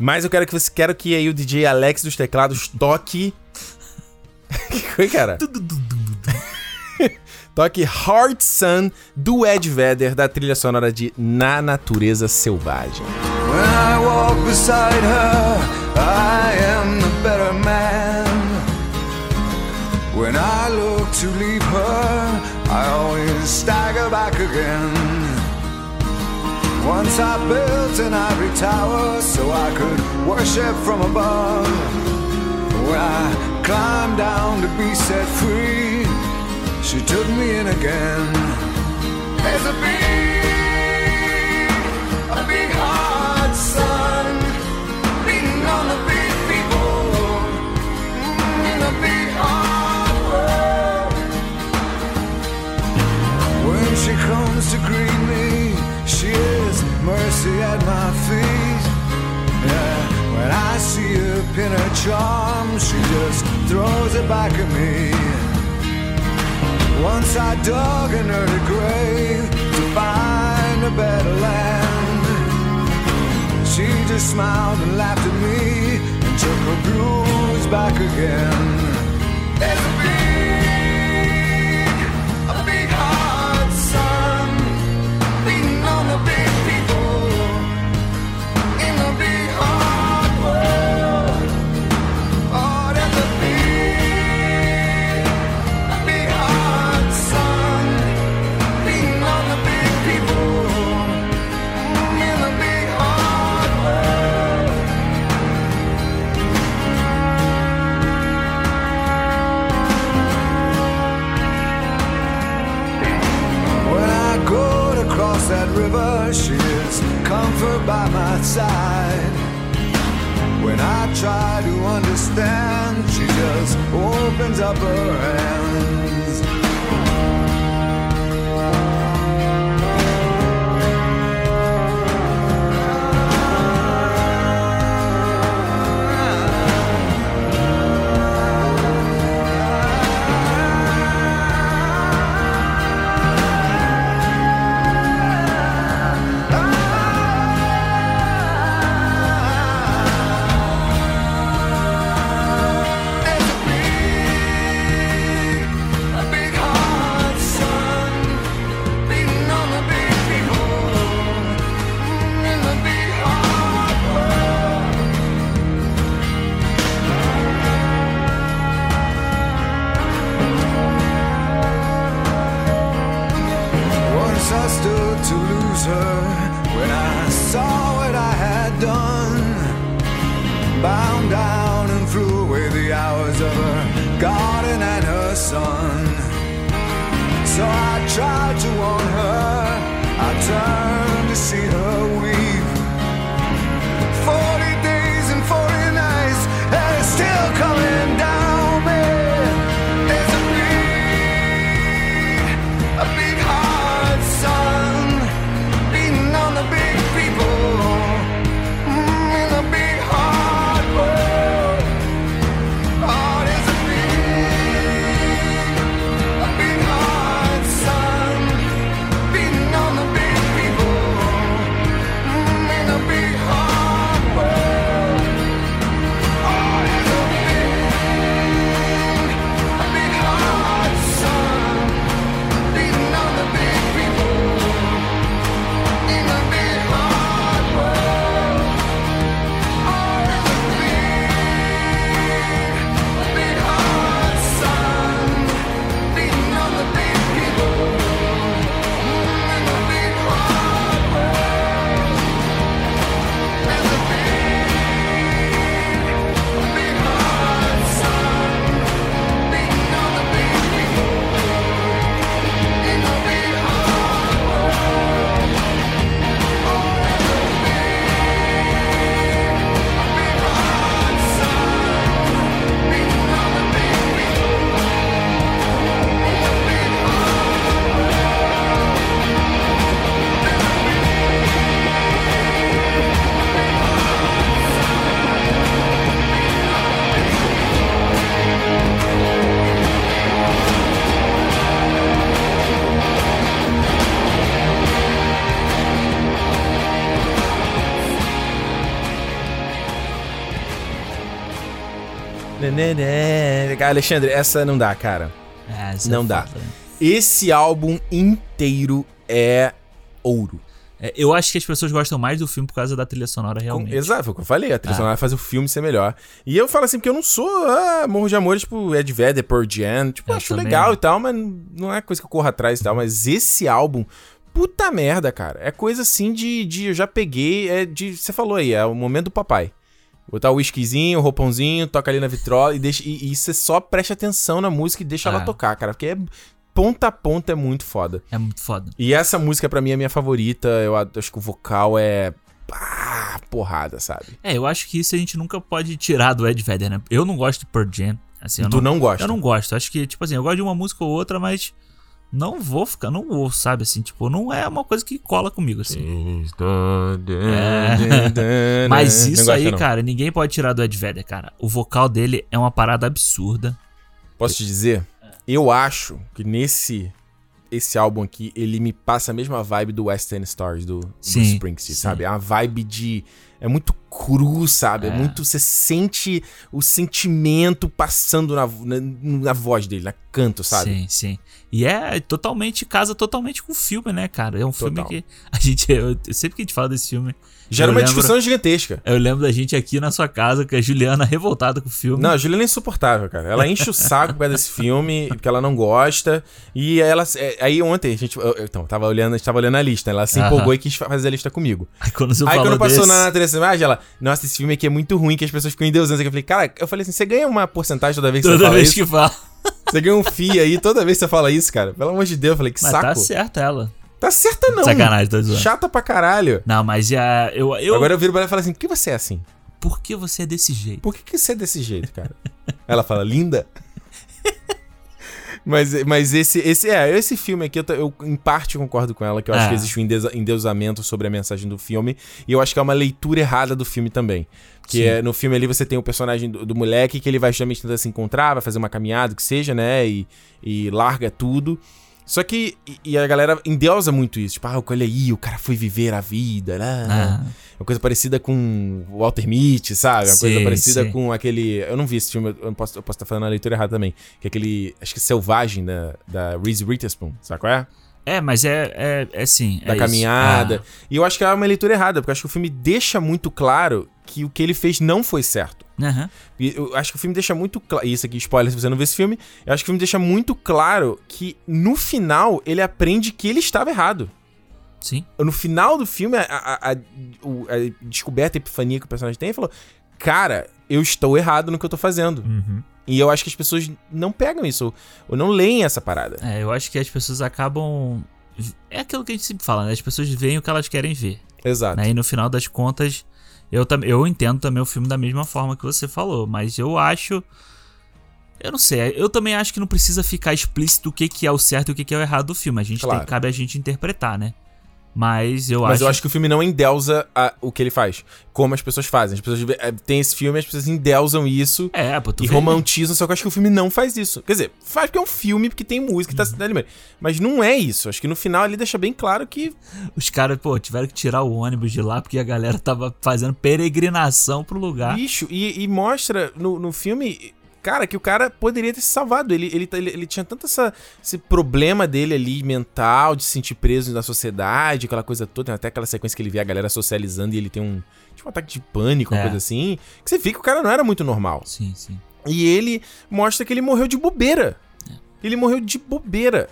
Mas eu quero que você quero que aí o DJ Alex dos teclados toque. que foi, cara? Toque Hard Sun do Ed Vedder da trilha sonora de Na Natureza Selvagem. When I walk beside her, I am the better man. When I look to leave her, I always stagger back again. Once I built an ivory tower so I could worship from above. When I climbed down to be set free, she took me in again. There's a big, a big hard sun beating on the big people mm, in a big hard world. When she comes to greet me, she is mercy at my feet. Yeah, when I see her pin her charm, she just throws it back at me. Once I dug an early grave to find a better land. She just smiled and laughed at me and took her blues back again. River, she is comfort by my side. When I try to understand, she just opens up her hands. Son. So I tried to warn her, I turned to see her Alexandre, essa não dá, cara. É, isso Não é dá. foda, né? Esse álbum inteiro é ouro. É, eu acho que as pessoas gostam mais do filme por causa da trilha sonora, Com- realmente. exato, foi o que eu falei. A trilha Ah. sonora faz o filme ser melhor. E eu falo assim, porque eu não sou ah, morro de amores, tipo, Ed Vedder, Pearl Jam. Tipo, eu acho também legal e tal, mas não é coisa que eu corro atrás e tal. Mas esse álbum, puta merda, cara. É coisa assim de. de eu já peguei. É de. Você falou aí, é o momento do papai. Botar o whiskyzinho, o roupãozinho, toca ali na vitrola e deixa. E, e você só preste atenção na música e deixa ela Ah. tocar, cara. Porque é. Ponta a ponta é muito foda. É muito foda. E essa música, pra mim, é minha favorita. Eu acho que o vocal é. pá, porrada, sabe? É, eu acho que isso a gente nunca pode tirar do Ed Vedder, né? Eu não gosto de Pearl Jam. Assim, eu tu não, gosta? Eu não gosto. Acho que, tipo assim, eu gosto de uma música ou outra, mas não vou ficar, não vou, sabe? Assim, tipo, não é uma coisa que cola comigo, assim. É. Mas isso aí, não. cara, ninguém pode tirar do Ed Vedder, cara. O vocal dele é uma parada absurda. Posso te dizer? Eu acho que nesse esse álbum aqui, ele me passa a mesma vibe do West End Stars, do, do Springsteen, sabe? É uma vibe de... É muito cru, sabe? É, É. muito... Você sente o sentimento passando na, na, na voz dele, na canto, sabe? Sim, sim. E é totalmente, casa totalmente com o filme, né, cara? É um filme Total. que a gente, eu, sempre que a gente fala desse filme, Gera uma lembro- discussão gigantesca. eu lembro da gente aqui na sua casa, com a Juliana revoltada com o filme. Não, a Juliana é insuportável, cara. Ela enche o saco por causa desse filme, porque ela não gosta. E ela. é, Aí ontem, a gente. eu- Então, tava olhando, a gente tava olhando a lista. Ela se empolgou e quis fa- fazer a lista comigo. Aí quando você Aí quando passou desse, na terceira imagem, ela, nossa, esse filme aqui é muito ruim, que as pessoas ficam endeusando. Eu falei, cara, eu falei assim, você ganha uma porcentagem toda vez que você toda fala vez isso? que fala. Você ganha um FII aí toda vez que você fala isso, cara. Pelo amor de Deus, eu falei, que Mas saco. tá certa ela. Tá certa não. Sacanagem, tô zoando. Chata pra caralho. Não, mas já, eu, eu Agora eu viro pra ela e falo assim, por que você é assim? por que você é desse jeito? Por que, que você é desse jeito, cara? Ela fala, linda. mas, mas esse, esse, é, esse filme aqui, eu, eu em parte concordo com ela, que eu acho É. que existe um endeusa- endeusamento sobre a mensagem do filme. E eu acho que é uma leitura errada do filme também. Que é, no filme ali você tem o personagem do, do moleque que ele vai justamente tentar se encontrar, vai fazer uma caminhada, que seja, né? E, e larga tudo. Só que, e, a galera endeusa muito isso. Tipo, ah, olha aí, o cara foi viver a vida, né? Ah, Uma coisa parecida com o Walter Mitty, sabe? Uma coisa Sim, parecida sim. com aquele. Eu não vi esse filme, eu posso, eu posso estar falando a leitura errada também. Que é aquele. Acho que Selvagem da, da Reese Witherspoon, sabe qual é? é, mas é, é, é sim. Da é caminhada. Ah, E eu acho que é uma leitura errada, porque eu acho que o filme deixa muito claro que o que ele fez não foi certo. Aham. E eu acho que o filme deixa muito claro. Isso aqui, spoiler se você não viu esse filme. Eu acho que o filme deixa muito claro que no final ele aprende que ele estava errado. Sim. no final do filme, a, a- a- a descoberta, a epifania que o personagem tem, ele falou: Cara, eu estou errado no que eu tô fazendo. Uhum. E eu acho que as pessoas não pegam isso, ou, ou não leem essa parada. É, eu acho que as pessoas acabam. É aquilo que a gente sempre fala, né? As pessoas veem o que elas querem ver. Exato. Né? E no final das contas, eu, eu entendo também o filme da mesma forma que você falou, mas eu acho. Eu não sei, eu também acho que não precisa ficar explícito o que, que é o certo e o que, que é o errado do filme. A gente Claro. tem, cabe a gente interpretar, né? Mas eu Mas acho. eu acho que o filme não endeusa a- o que ele faz, como as pessoas fazem. As pessoas eh, têm esse filme, as pessoas endeusam isso É, pô, tu e vê- romantizam, só que eu acho que o filme não faz isso. Quer dizer, faz porque é um filme, porque tem música e tá Uhum. ali mesmo. Mas não é isso. Acho que no final ele deixa bem claro que Os caras, pô, tiveram que tirar o ônibus de lá porque a galera tava fazendo peregrinação pro lugar. Bicho, e, e mostra no, no filme, cara, que o cara poderia ter se salvado. Ele, ele, ele, ele tinha tanto essa, esse problema dele ali, mental, de se sentir preso na sociedade, aquela coisa toda. Tem até aquela sequência que ele vê a galera socializando e ele tem um, tipo, um ataque de pânico, uma É. coisa assim. Que você vê que o cara não era muito normal. Sim, sim. E ele mostra que ele morreu de bobeira. Ele morreu de bobeira.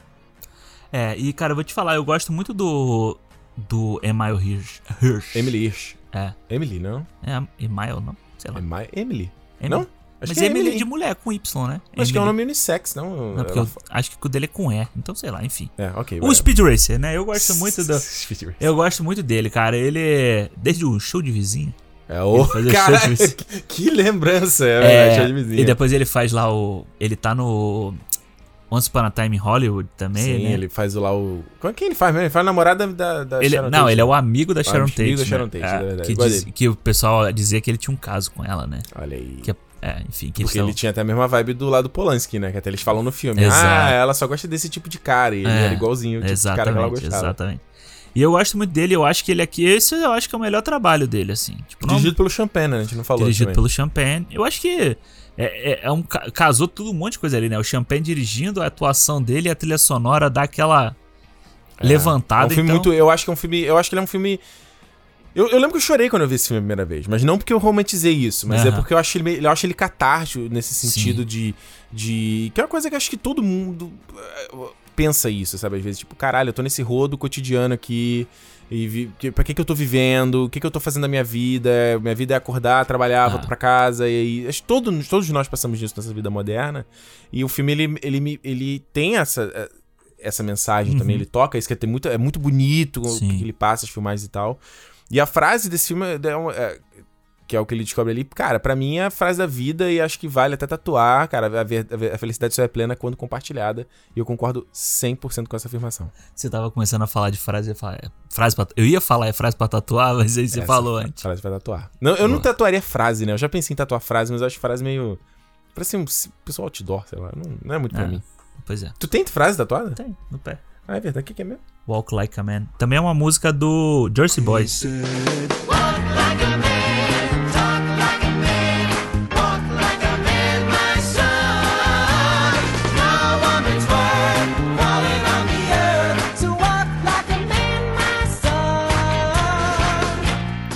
É, e cara, eu vou te falar, eu gosto muito do. Do Emile Hirsch. Hirsch. Emily Hirsch. É. Emily, não? É, Emile, não? Sei lá. Emily? Emily. Emily. Não? Acho Mas é Emily Emily. de mulher, com Y, né? Acho que é um Emily. nome unissex, não? Não, porque Ela eu acho que o dele é com E, então sei lá, enfim. É, ok. O Speed Racer, né? Eu gosto muito do. Speed Racer. Eu gosto muito dele, cara. Ele. Desde o show de vizinho. É o fazer cara, show de que, que lembrança, é, É, show de vizinha. e depois ele faz lá o. Ele tá no. Once Upon a Time Hollywood também, Sim, né? ele faz lá o. Como é que ele faz mesmo? Ele faz namorada da, da Ele- Sharon não, Tate. ele é o amigo da Sharon amigo Tate. da né? Sharon Tate, É, é verdade. que, diz- que o pessoal dizia que ele tinha um caso com ela, né? Olha aí. Que, é, enfim, que Porque ele tinha até a mesma vibe do lado Polanski, né? Que até eles falam no filme. Exato. Ah, ela só gosta desse tipo de cara. E ele É, era igualzinho o tipo de cara que ela Exatamente, gostava. exatamente. E eu gosto muito dele, eu acho que ele aqui, esse eu acho que é o melhor trabalho dele, assim. Tipo, não- Dirigido pelo Champagne, né? A gente não falou dirigido também. pelo Champagne. Eu acho que é, é- é um, ca- casou tudo um monte de coisa ali, né? O Champagne dirigindo, a atuação dele a trilha sonora dá aquela levantada. É um filme então, muito. Eu acho que é um filme. Eu acho que ele é um filme. Eu, eu lembro que eu chorei quando eu vi esse filme a primeira vez, mas não porque eu romantizei isso, mas é Aham. porque eu acho ele, eu acho ele catártico nesse sentido de, de. Que é uma coisa que acho que todo mundo eh, pensa isso, sabe? Às vezes, tipo, caralho, eu tô nesse rodo cotidiano aqui. E vi, que, pra que, que eu tô vivendo? O que, que eu tô fazendo na minha vida? Minha vida é acordar, trabalhar, Ah. voltar pra casa. E aí. Acho que todos, todos nós passamos disso nessa vida moderna. E o filme, ele, ele, ele tem essa. eh, Essa mensagem também, ele toca, isso que é, muito, é muito bonito o que ele passa, as filmagens e tal. E a frase desse filme, é uma- é- que é o que ele descobre ali, cara, pra mim é a frase da vida e acho que vale até tatuar, cara. A, a felicidade só é plena quando compartilhada. E eu concordo 100% com essa afirmação. Você tava começando a falar de frase, falar, é, frase pra, eu ia falar é frase pra tatuar, mas aí você Essa falou antes. Frase vai tatuar. Não, eu não tatuaria frase, né? Eu já pensei em tatuar frase, mas eu acho frase meio. Parece um pessoal outdoor, sei lá. Não, não é muito pra É. mim. Pois é. Tu tem frase tatuada? Tem, no pé. Ah, é verdade. O que, que é mesmo? Walk Like a Man. Também é uma música do Jersey Boys.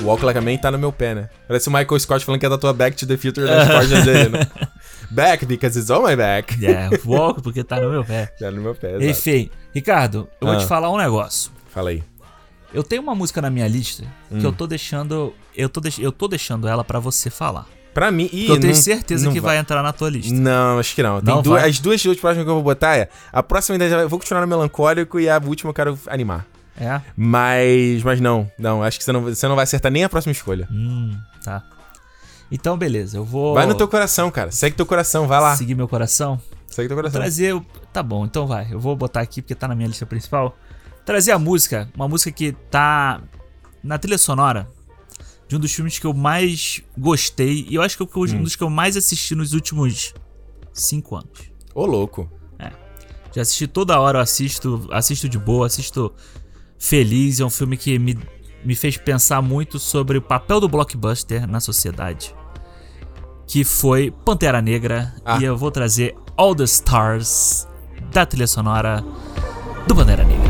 Walk Like a Man tá no meu pé, né? Parece o Michael Scott falando que ia tatuar Back to the Future costas dele, né? Back, because it's on my back. É, walk porque tá no meu pé. Tá no meu pé, exato. Enfim, Ricardo, eu vou Ah. te falar um negócio. Fala aí. Eu tenho uma música na minha lista Hum. que eu tô deixando. Eu tô, deix- eu tô deixando ela pra você falar. Pra mim... Ih, eu tenho não- certeza não que vai entrar na tua lista. Não, acho que não. Tem Não duas, vai? as duas últimas que eu vou botar é. A próxima ainda já- eu vou continuar no melancólico e a última eu quero animar. É? Mas. Mas não, não. Acho que você não, você não vai acertar nem a próxima escolha. Hum, tá. Então, beleza, eu vou. Vai no teu coração, cara. Segue teu coração, vai lá. Seguir meu coração. Segue teu coração. Trazer. o- Tá bom, então vai. Eu vou botar aqui porque tá na minha lista principal. Trazer a música. Uma música que tá na trilha sonora de um dos filmes que eu mais gostei. E eu acho que é Hum. um dos que eu mais assisti nos últimos cinco anos. Ô, louco. Já assisti toda hora, eu assisto, assisto de boa, assisto feliz. É um filme que me, me fez pensar muito sobre o papel do blockbuster na sociedade. Que foi Pantera Negra. Ah. E eu vou trazer All the Stars da trilha sonora do Pantera Negra.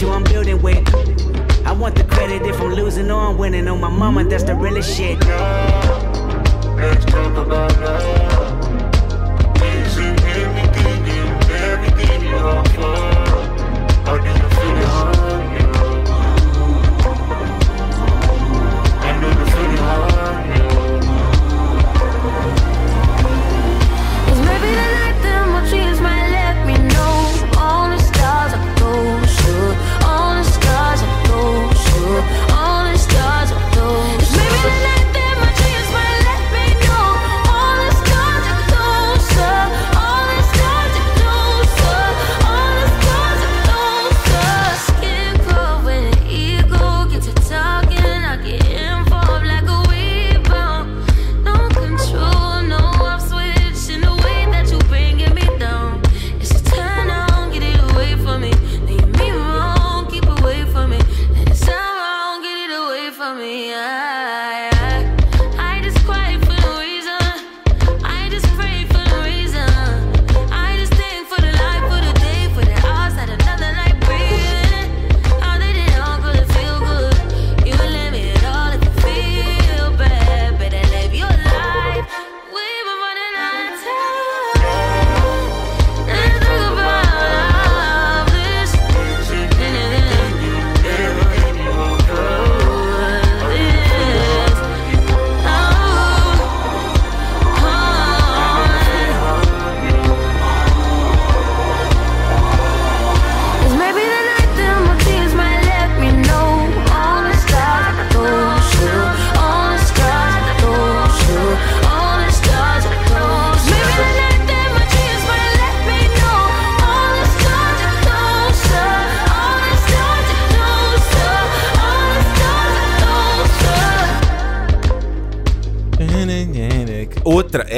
you I'm building with. I want the credit if I'm losing or I'm winning. On my mama, that's the realest shit. Let's talk about love.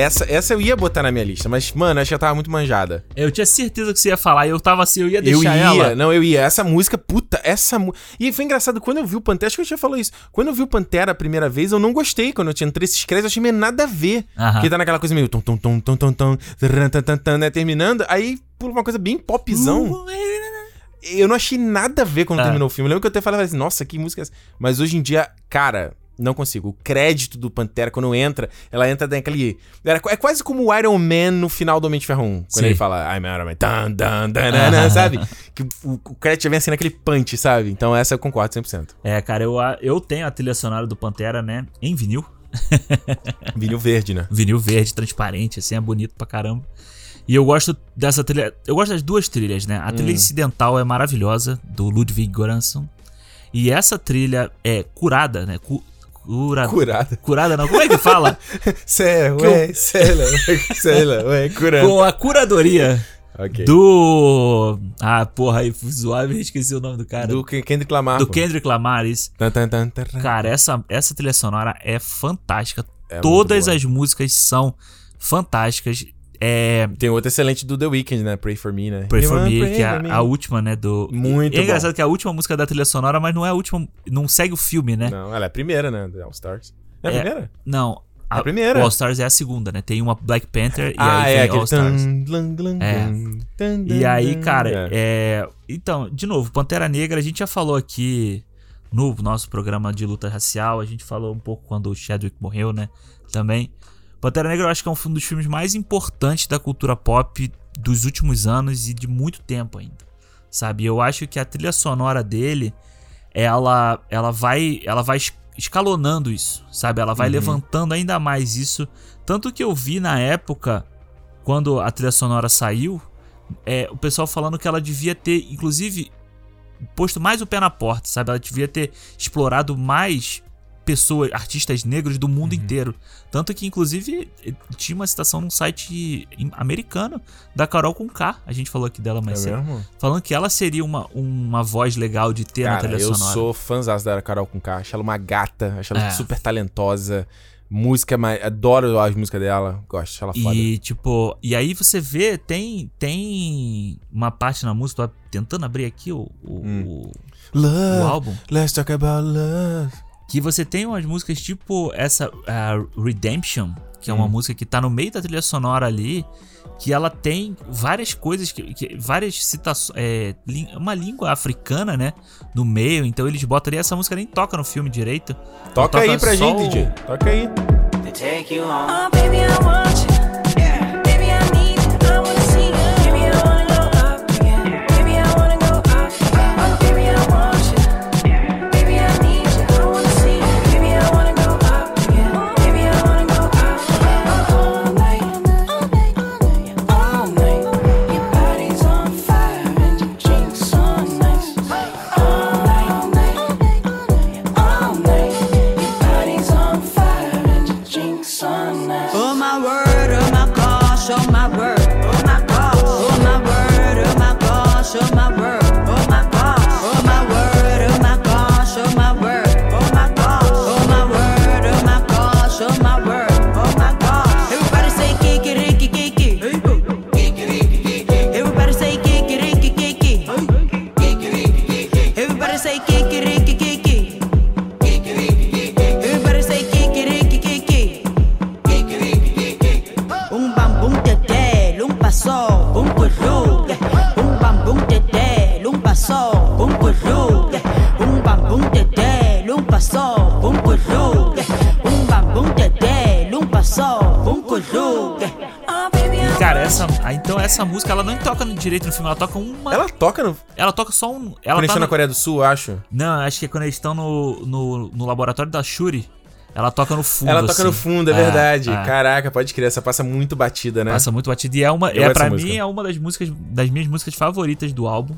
Essa, essa eu ia botar na minha lista, mas, mano, acho que ela tava muito manjada. Eu tinha certeza que você ia falar, e eu tava assim, eu ia Eu deixar ia, ela. não, eu ia. Essa música, puta, essa música. E foi engraçado, quando eu vi o Pantera, acho que eu já falou isso. Quando eu vi o Pantera a primeira vez, eu não gostei. Quando eu tinha entre esses créditos, eu achei meio nada a ver. Aham. Porque tá naquela coisa meio tom, tom, tom, tom, tom, tom, né? Terminando, aí pula uma coisa bem popzão. Eu não achei nada a ver quando Ah. terminou o filme. Eu lembro que eu até falava assim, nossa, que música é essa? Mas hoje em dia, cara, não consigo. O crédito do Pantera, quando entra, ela entra naquele. era- É quase como o Iron Man no final do Homem de Ferro 1. Quando Sim. ele fala, I'm Iron Man, tan, tan, tan, tan, sabe? Que o, o crédito já vem assim naquele punch, sabe? Então essa eu concordo 100%. É, cara, eu, eu tenho a trilha sonora do Pantera, né? Em vinil. Vinil verde, né? Vinil verde, transparente, assim, é bonito pra caramba. E eu gosto dessa trilha. Eu gosto das duas trilhas, né? A trilha Hum. incidental é maravilhosa, do Ludwig Göransson. E essa trilha é curada, né? Cu, cura, Curada. Curada não, como é que fala? Sei, Que ué, sei lá, sei lá, ué, curando. Com a curadoria Ok. do. Ah, porra, aí e esqueci o nome do cara. Do Ken- Kendrick Lamar. Do pô. Kendrick Lamar, isso. Tan, tan, tan, tan. Cara, essa, essa trilha sonora é fantástica. É Todas as músicas são fantásticas. É. Tem outra excelente do The Weeknd, né? Pray For Me, né? Pray for Me, pray que é a, a última, né? Do. Muito É engraçado bom. que é a última música da trilha sonora, mas não é a última. Não segue o filme, né? Não, ela é a primeira, né? The All Stars. É a É, primeira? Não. A primeira. O All Stars é a segunda, né? Tem uma Black Panther e ah, aí é. All Stars. tan, glan, glan, É. E aí, cara, É. é. Então, de novo, Pantera Negra, a gente já falou aqui no nosso programa de luta racial, a gente falou um pouco quando o Chadwick morreu, né? Também. Pantera Negra eu acho que é um dos filmes mais importantes da cultura pop dos últimos anos e de muito tempo ainda. Sabe? Eu acho que a trilha sonora dele, ela ela vai ela vai es- escalonando isso, sabe? Ela vai Uhum. levantando ainda mais isso, tanto que eu vi na época quando a trilha sonora saiu, é, o pessoal falando que ela devia ter, inclusive, posto mais o pé na porta, sabe? Ela devia ter explorado mais pessoas, artistas negros do Uhum. mundo inteiro. Tanto que, inclusive, eh, tinha uma citação num site americano da Carol com K. A gente falou aqui dela mais É cedo. mesmo? Falando que ela seria uma, uma voz legal de ter na Cara, trilha eu sonora. sou fãzão da Carol com K. Acho ela uma gata. Acho ela É. super talentosa. Música, mas adoro as músicas dela. Gosto, ela foda. E, tipo, e aí você vê, tem tem uma parte na música, tô tentando abrir aqui o, o, o- Love, o álbum. let's talk about love. Que você tem umas músicas tipo essa a Redemption, que é uma Hum. música que tá no meio da trilha sonora ali, que ela tem várias coisas, que, que- várias citações, é, uma língua africana, né, no meio, então eles botam ali, essa música nem toca no filme direito. Toca aí pra gente, o- DJ. Toca aí. Essa, ah, então essa música ela não toca no direito no filme, ela toca uma Ela toca no. ela toca só um, Quando ela eles tá estão na no, Coreia do Sul, eu acho. Não, acho que é quando eles estão no, no, no laboratório da Shuri, ela toca no fundo. Ela toca assim. no fundo, é, verdade. é. Caraca, pode crer. Essa passa muito batida, né? Passa muito batida. E é uma. Eu é, pra dessa mim, música. é uma das músicas. Das minhas músicas favoritas do álbum.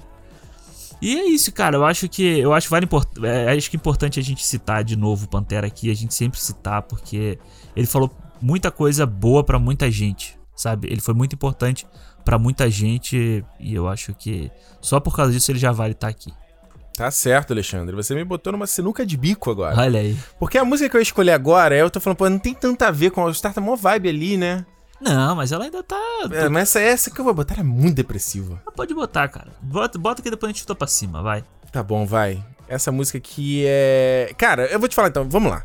E é isso, cara. Eu acho que. Eu acho, vale import, é, acho que é importante a gente citar de novo o Pantera aqui, a gente sempre citar, porque ele falou muita coisa boa pra muita gente. Sabe? Ele foi muito importante pra muita gente. E eu acho que só por causa disso ele já vale estar aqui. Tá certo, Alexandre. Você me botou numa sinuca de bico agora. Olha aí. Porque a música que eu escolhi agora, eu tô falando, pô, não tem tanto a ver com a Star, tá mó vibe ali, né? Não, mas ela ainda tá. É, mas essa, essa que eu vou botar é muito depressiva. Pode botar, cara. Bota, bota que depois a gente chuta pra cima, vai. Tá bom, vai. Essa música aqui é. Cara, eu vou te falar então, vamos lá.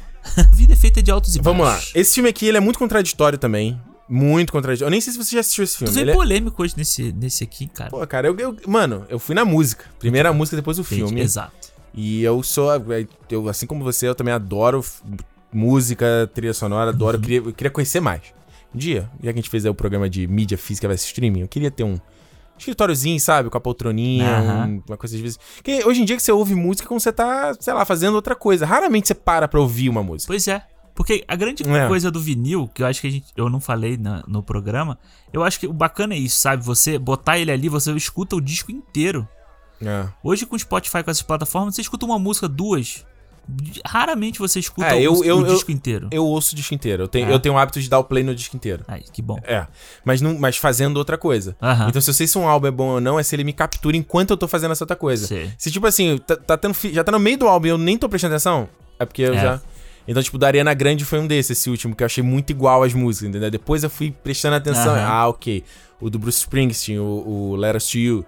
Vida é feita de altos e Vamos lá. baixos. Esse filme aqui, ele é muito contraditório também. Muito contraditório. Eu nem sei se você já assistiu esse Tu filme. Ele é- polêmico hoje nesse, nesse aqui, cara. Pô, cara, eu, eu- Mano, eu fui na música. Primeiro a música, depois o Entendi, filme. Exato. E eu sou. Eu, assim como você, eu também adoro música, trilha sonora, adoro. Uhum. Eu, queria, eu queria conhecer mais. Um dia, já que a gente fez o programa de mídia física versus streaming, eu queria ter um escritóriozinho, sabe? Com a poltroninha, Aham. um- uma coisa de vez. Porque hoje em dia que você ouve música como você tá, sei lá, fazendo outra coisa. Raramente você para pra ouvir uma música. Pois é. Porque a grande É. coisa do vinil, que eu acho que a gente, eu não falei na- no programa, eu acho que o bacana é isso, sabe? Você botar ele ali, você escuta o disco inteiro. É. Hoje com o Spotify, com essas plataformas, você escuta uma música, duas. Raramente você escuta É, o, eu, eu, o eu- disco inteiro. Eu ouço o disco inteiro. Eu tenho, É. eu tenho o hábito de dar o play no disco inteiro. Ai, que bom. É. Mas, não, mas fazendo outra coisa. Aham. Então, se eu sei se um álbum é bom ou não, é se ele me captura enquanto eu tô fazendo essa outra coisa. Sei. Se, tipo assim, tá, tá tendo já tá no meio do álbum e eu nem tô prestando atenção, é porque eu É. já. Então, tipo, da Ariana Grande foi um desses, esse último, que eu achei muito igual às músicas, entendeu? Depois eu fui prestando atenção. Aham. Ah, ok. O do Bruce Springsteen, o, o Letters to You.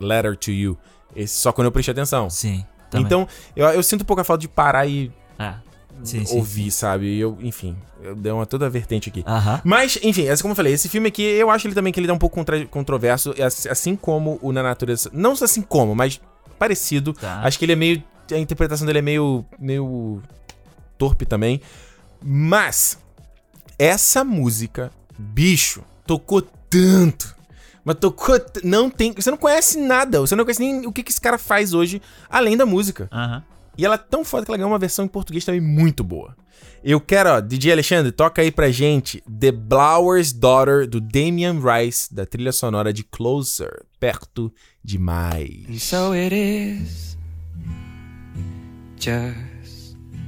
Letter to You. Esse só quando eu prestei atenção. Sim. também. Então, eu, eu sinto um pouco a falta de parar e É. Sim, sim. ouvir, sabe? E Eu, enfim, eu dei uma toda vertente aqui. Aham. Mas, enfim, assim como eu falei, esse filme aqui, eu acho ele também que ele é um pouco contra- controverso, assim como o Na Natureza. Não assim como, mas parecido. Tá. Acho que ele é meio. A interpretação dele é meio. meio. Torpe também. Mas, essa música, bicho, tocou tanto. Mas tocou. t- Não tem. Você não conhece nada. Você não conhece nem o que, que esse cara faz hoje, além da música. Aham. E ela é tão foda que ela ganhou uma versão em português também muito boa. Eu quero, ó, DJ Alexandre, toca aí pra gente The Blower's Daughter, do Damian Rice, da trilha sonora de Closer, Perto Demais. So it is just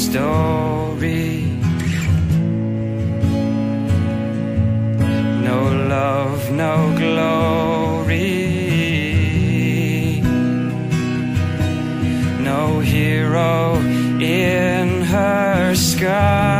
story. No love, no glory. No hero in her sky.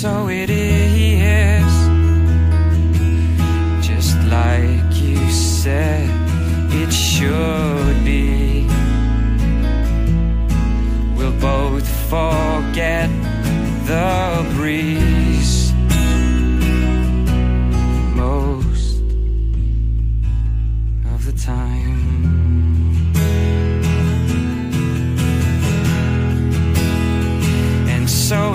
So it is, just like you said it should be. We'll both forget the breeze most of the time. And so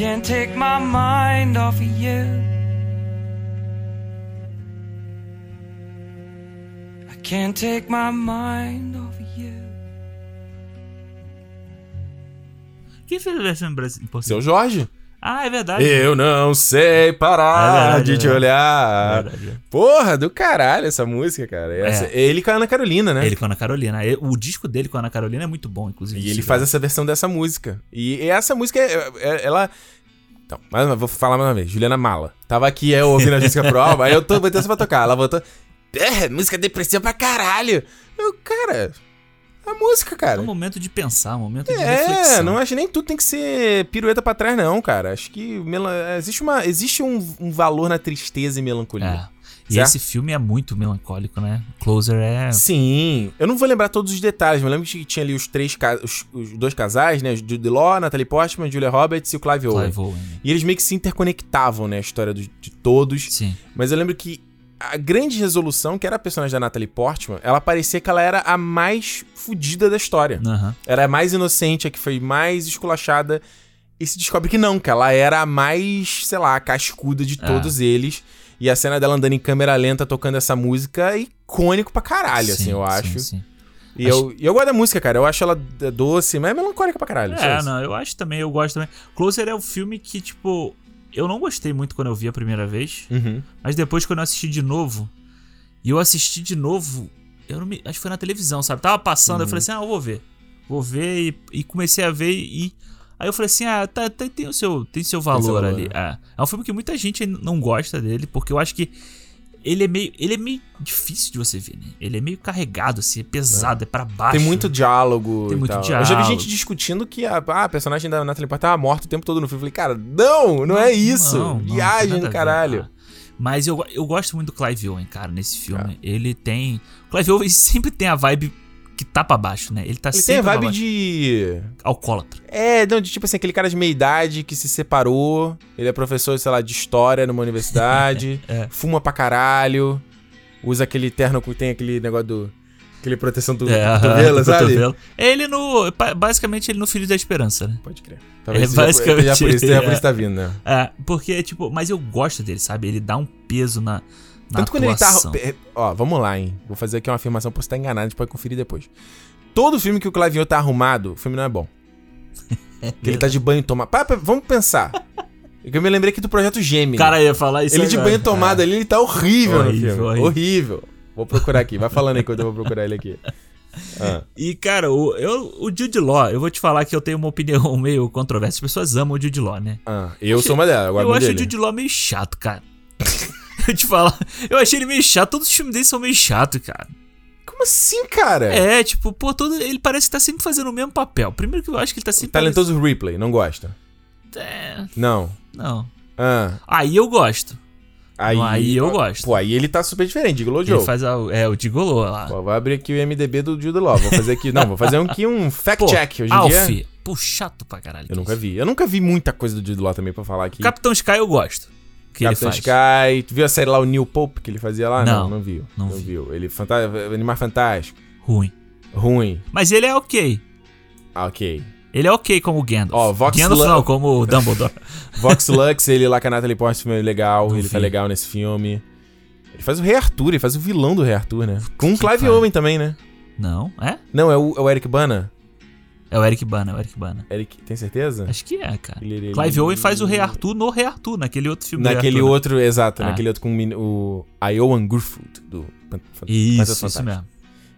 can't take my mind off of you. I can't take my mind off of you. Quem fez a versão em Brasil? em português? Seu Jorge. Ah, é verdade. Eu não sei parar É verdade, de é te olhar. É verdade. Porra, do caralho essa música, cara. Essa- É. Ele com a Ana Carolina, né? Ele com a Ana Carolina. O disco dele com a Ana Carolina é muito bom, inclusive. E ele faz essa versão dessa música. E, essa música, é- é- ela. Então, mais uma, vou falar mais uma vez. Juliana Mala. Tava aqui eu ouvindo a música pro álbum, aí eu tô botando essa pra tocar. Ela botou. É, música depressiva pra caralho. Eu, cara. A música, É cara. um momento de pensar, um momento de É, reflexão. não acho nem tudo tem que ser pirueta pra trás, não, cara. Acho que existe, uma, existe um, um valor na tristeza e melancolia. É. E Certo? esse filme é muito melancólico, né? Closer é. Sim, eu não vou lembrar todos os detalhes, mas eu lembro que tinha ali os três os, os dois casais, né? Jude Law, Natalie Portman, Julia Roberts e o Clive Owen. Clive Owen, né? E eles meio que se interconectavam, né? A história dos- de todos. Sim. Mas eu lembro que a grande resolução, que era a personagem da Natalie Portman, ela parecia que ela era a mais fodida da história. Aham. Era a mais inocente, a que foi mais esculachada. E se descobre que não, que ela era a mais, sei lá, cascuda de É. todos eles. E a cena dela andando em câmera lenta tocando essa música é icônico pra caralho, Sim, assim, eu sim, acho. sim. E eu, e eu gosto da música, cara. Eu acho ela doce, mas é melancólica pra caralho. É, não, eu acho também, eu gosto também. Closer é um filme que, tipo, eu não gostei muito quando eu vi a primeira vez, Uhum. mas depois quando eu assisti de novo, e eu assisti de novo, eu não me, acho que foi na televisão, sabe? Tava passando, eu Uhum. falei assim, ah, eu vou ver. Vou ver e, e comecei a ver e aí eu falei assim, ah, tá, tá- tem o seu, tem seu valor, seu valor, ali. É. é um filme que muita gente não gosta dele, porque eu acho que ele é meio, ele é meio difícil de você ver, né? Ele é meio carregado, assim, é pesado, é, pra baixo. Tem muito diálogo. Tem muito tal. Eu já vi diálogo. gente discutindo que a, ah, a personagem da Natalie Portman tava morta o tempo todo no filme. Eu falei, cara, não, não, é isso. não, não tem Viagem nada a do ver, caralho. cara. Mas eu, eu gosto muito do Clive Owen, cara, nesse filme. É. Ele tem. O Clive Owen sempre tem a vibe que tá pra baixo, né? Ele tá Ele tem sempre a pra vibe de. alcoólatra. É, não, de tipo assim, aquele cara de meia idade que se separou. Ele é professor, sei lá, de história numa universidade. É. Fuma pra caralho. Usa aquele terno que tem aquele negócio do. Aquele proteção do É, cotovelo, do sabe? cotovelo. Ele no. Basicamente, ele no Filho da Esperança, né? Pode crer. É Talvez seja- basicamente. seja por isso, seja por é. isso tá vindo, né? É, porque, tipo, mas eu gosto dele, sabe? Ele dá um peso na. Tanto quando ele tá. Ó, vamos lá, hein? Vou fazer aqui uma afirmação, posso estar enganado, a gente pode conferir depois. Todo filme que o Clavinho tá arrumado, o filme não é bom. que ele tá de banho tomado. Vamos pensar. É eu me lembrei aqui do projeto Gêmeos. O cara ia falar isso Ele de agora. banho tomado É. ali, ele tá horrível, no Horrível, filme. horrível. Horrível. Vou procurar aqui. Vai falando aí enquanto eu vou procurar ele aqui. Ah. E, cara, o, eu, o Jude Law, eu vou te falar que eu tenho uma opinião meio controversa. As pessoas amam o Jude Law, né? Ah, eu sou uma delas, Eu vamos acho dele. o Jude Law meio chato, cara. eu te falar, eu achei ele meio chato. Todos os filmes dele são meio chato, cara. Como assim, cara? É, tipo, pô, todo, ele parece que tá sempre fazendo o mesmo papel. Primeiro que eu acho que ele tá sempre. Talentoso Ripley, não gosta? É, Não. não. Ah, Aí eu gosto. aí, Não, aí eu gosto. Pô, aí ele tá super diferente, Gigolo Joe. Ele faz a, é, o Digolô lá. Pô, vou abrir aqui o MDB do Jude Law. Vou fazer aqui. Não, vou fazer aqui um fact Pô, check hoje em Alf. dia. Pô, chato pra caralho. Eu nunca vi. Eu nunca vi muita coisa do Jude Law também pra falar aqui. Capitão Sky eu gosto. Que ele faz. Sky. Tu viu a série lá, o Neil Pope, que ele fazia lá? Não, Não, não viu. não Não, vi. viu. Ele, fanta... Animar Fantástico. Ruim. Ruim. Mas ele é ok. Ah, ok. Ele é ok como Gandalf. Ó, Vox Gandalf Lu- não, como Dumbledore. Vox Lux, ele lá com a Natalie Portman, é legal, Não ele tá vi. legal nesse filme. Ele faz o Rei Arthur, ele faz o vilão do Rei Arthur, né? Com o Clive. Owen também, né? Não, é? Não, é o, é o Eric Bana? É o Eric Bana, é o Eric Bana. Eric, tem certeza? Acho que é, cara. Ele- ele- Clive Owen faz o Rei Arthur no Rei Arthur, naquele outro filme. Naquele Arthur, né? outro, exato, Ah. naquele outro com o, Iowan Gruffudd, do Isso, isso mesmo.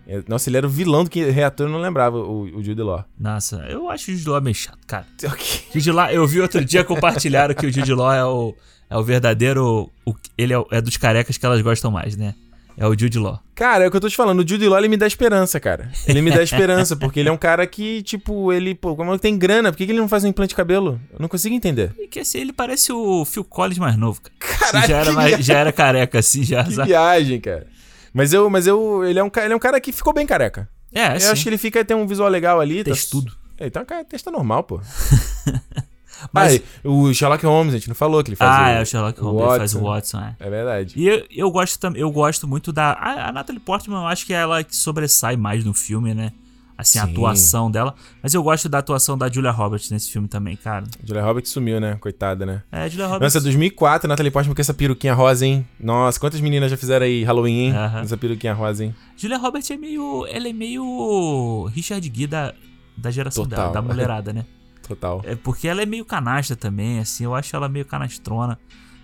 É, Nossa, ele era o vilão do que reator, eu não lembrava, o, o Jude Law. Nossa, eu acho o Jude Law meio chato, cara. Ok. Jude Law, eu vi outro dia compartilharam que o Jude Law é o, é o verdadeiro. O, ele é, é dos carecas que elas gostam mais, né? É o Jude Law. Cara, é o que eu tô te falando, o Jude Law ele me dá esperança, cara. Ele me dá esperança, porque ele é um cara que, tipo, ele, pô, como ele tem grana, por que, ele não faz um implante de cabelo? Eu não consigo entender. E que assim, ele parece o Phil Collins mais novo, cara. Caralho, já, era mais- já era careca, assim, já. Que viagem, cara. Mas eu, mas eu, ele é um, ele é um cara que ficou bem careca. É, eu sim. acho que ele fica, tem um visual legal ali. Textudo. Tá, é, então é cara testa normal, pô. Mas- Mas o Sherlock Holmes, a gente não falou que ele faz Ah, o, é o Sherlock Holmes, ele faz o Watson, é. É verdade. E eu, eu gosto também, eu gosto muito da. A, a Natalie Portman, eu acho que é ela que sobressai mais no filme, né? Assim, a Sim. atuação dela. Mas eu gosto da atuação da Julia Roberts nesse filme também, cara. Julia Roberts sumiu, né? Coitada, né? É, Julia Roberts. Nossa, 2004, Natalie Portman com essa peruquinha rosa, hein? Nossa, quantas meninas já fizeram aí Halloween, hein? Aham. Essa peruquinha rosa, hein? Julia Roberts é meio. Ela é meio. Richard Gere da, da geração Total. da, da mulherada, né? Total. É porque ela é meio canasta também, assim, eu acho ela meio canastrona.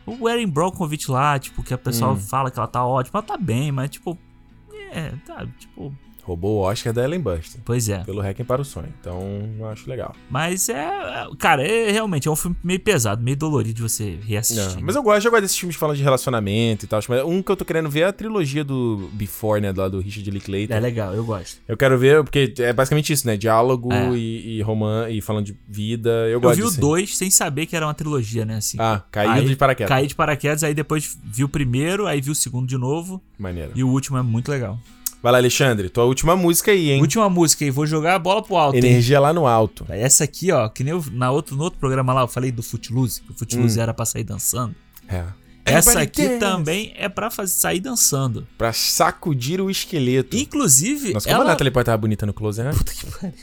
O Erin Brockovich lá, tipo, que a pessoa Hum. fala que ela tá ótima, ela tá bem, mas tipo. É, tá, tipo. Roubou o Oscar da Ellen Burstyn. Pois é. Pelo Requiem para o Sonho. Então, eu acho legal. Mas é. Cara, é realmente é um filme meio pesado, meio dolorido de você reassistir. Não, mas eu gosto, eu gosto desses filmes que falam de relacionamento e tal. Mas um que eu tô querendo ver é a trilogia do Before, né? Lá do Richard Linklater. É legal, eu gosto. Eu quero ver, porque é basicamente isso, né? Diálogo É. e, e romance, e falando de vida. Eu, Eu gosto vi o. 2 sem saber que era uma trilogia, né? Assim. Ah, caiu de paraquedas. Caí de paraquedas, aí depois vi o primeiro, aí vi o segundo de novo. Maneiro. E o último é muito legal. Vai lá, Alexandre. Tua última música aí, hein? Última música aí, vou jogar a bola pro alto. hein? Energia lá no alto. Essa aqui, ó, que nem eu, na outro, no outro programa lá eu falei do Footloose, que o Footloose Hum. era pra sair dançando. É. Essa aqui dance. também é pra fazer, sair dançando. Pra sacudir o esqueleto. Inclusive, Nossa, como ela... a Natalie Portman tava bonita no close, né?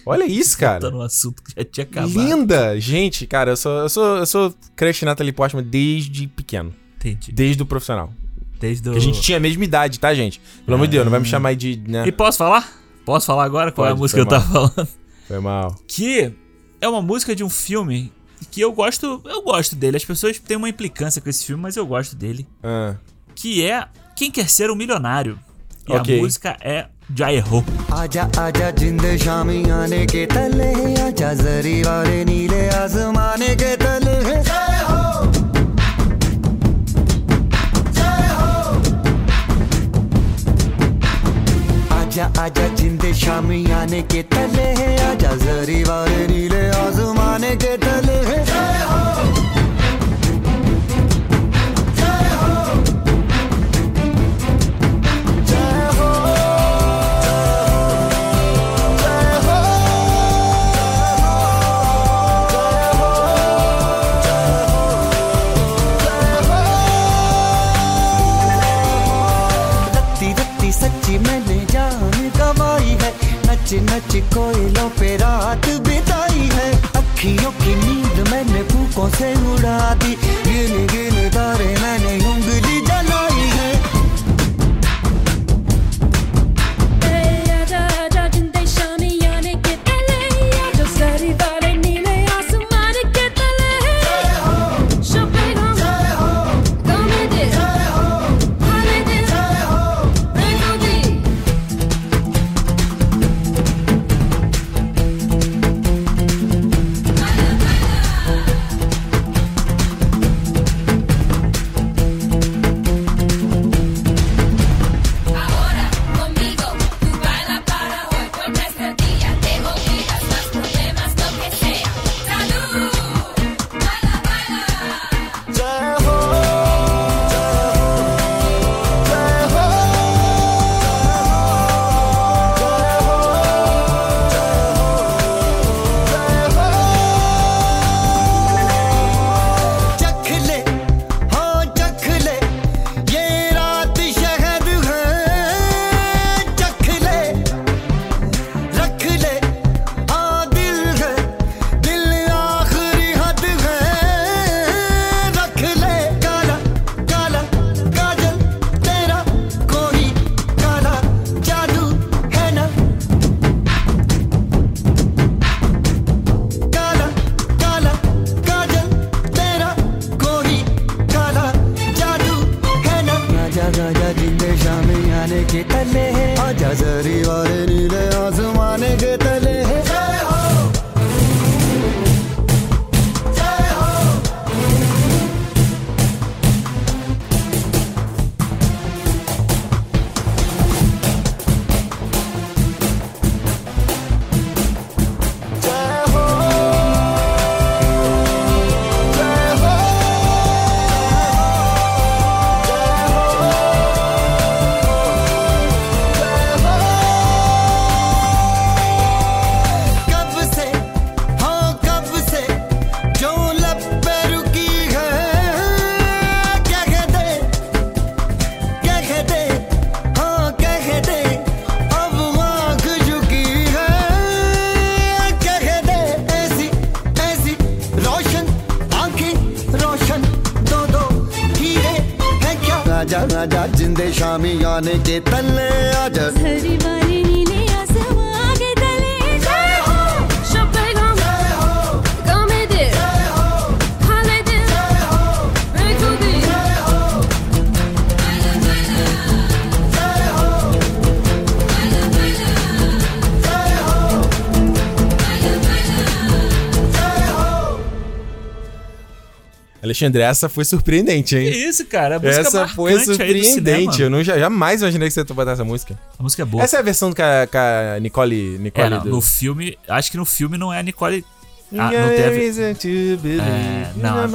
Olha isso, cara. Tá no assunto que já tinha acabado. Linda! Gente, cara, eu sou, eu sou, eu sou crush Natalie Portman desde pequeno. Entendi. Desde o profissional. Desde o... Que a gente tinha a mesma idade, tá, gente? Pelo amor de Deus, não vai me chamar aí de. Né? E posso falar? Posso falar agora qual é a Pode, música que foi eu tava falando? Foi mal. Que é uma música de um filme que eu gosto, eu gosto dele. As pessoas têm uma implicância com esse filme, mas eu gosto dele. Ah. Que é Quem Quer Ser um Milionário. E Ok. a música é Já Errou. आजा आजा जिंद शामी आने के तले आजा जरी वाले नीले आसमाने के तले आजा आजा, जिंदे शामी आने के तले आजा जरी वाले नीले आजमाने के तले हो। नच कोयलों पे रात बिताई है। अखियों की नींद मैंने फूकों से उड़ा दी। गिन गिन तारे मैंने उंगली Alexandre, essa foi surpreendente, hein? Que isso, cara? A música Essa foi marcante aí do surpreendente. cinema. Eu não, jamais imaginei que você ia botar essa música. A música é boa. Essa é a versão com a, com a Nicole. Nicole É, não, do- no filme, acho que no filme não é a Nicole. Ah, não teve. É, não.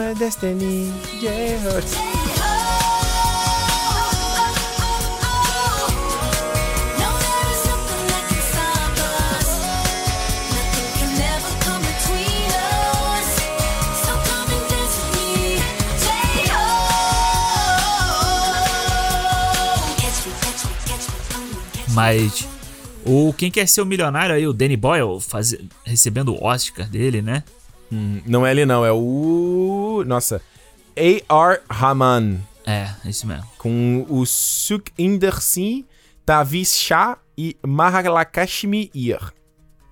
Mas o Quem Quer Ser o Milionário aí, o Danny Boyle, faz, recebendo o Oscar dele, né? Hum, não é ele, não. É o. Nossa. A.R. Rahman. É, esse mesmo. Com o Suk Indersi, Tavis Shah e Mahalakshmi Ir.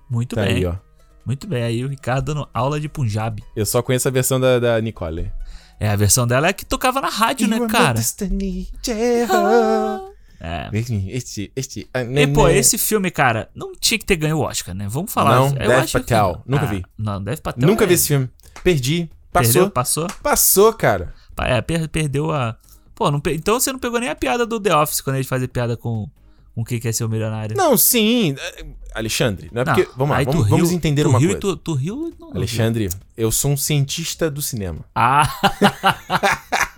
Muito Tá bem. aí, ó. Muito bem. Aí o Ricardo dando aula de Punjabi. Eu só conheço a versão da, da Nicole. É, a versão dela é que tocava na rádio, You né, cara? destiny, yeah. É. Este, este. ah, E, pô, né, né. esse filme, cara, não tinha que ter ganho o Oscar, né? Vamos falar. Não, Eu Dev que Patel. não. Nunca Ah, vi. Não, Dev Patel. Nunca é- vi esse filme. Perdi. Passou. Perdeu? Passou? Passou, cara. É, per- perdeu a. Pô, não pe- então você não pegou nem a piada do The Office quando eles fazem piada com, com quem quer ser o milionário. Não, sim. eh, Alexandre, não é Não, porque. Vamos lá, vamos, riu- vamos entender uma coisa. Tu, tu riu não. Alexandre, eu sou um cientista do cinema. Ah!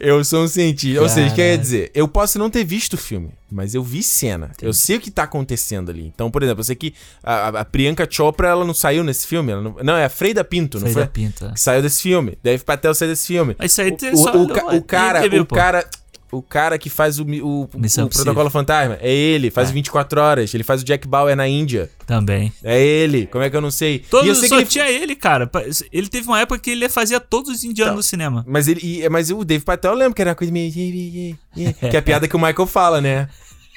Eu sou um cientista. Ou seja, quer dizer, eu posso não ter visto o filme, mas eu vi cena. Eu sei o que tá acontecendo ali. Então, por exemplo, eu sei que a, a Priyanka Chopra, ela não saiu nesse filme. não, não, é a Freida Pinto, não Freida foi? Pinto, é. Que saiu desse filme. Dave Patel saiu desse filme. Mas isso aí o, o, só- o, ca- o cara, o pô. cara, o cara que faz o, o, Missão o. Protocolo Fantasma, é ele. Faz É. 24 horas. Ele faz o Jack Bauer na Índia. Também. É ele. Como é que eu não sei? Todo, e eu sei só que ele tinha ele, cara. Ele teve uma época que ele fazia todos os indianos Então, no cinema. Mas ele. Mas o Dave Patel eu lembro que era uma coisa meio. Que é a piada que o Michael fala, né?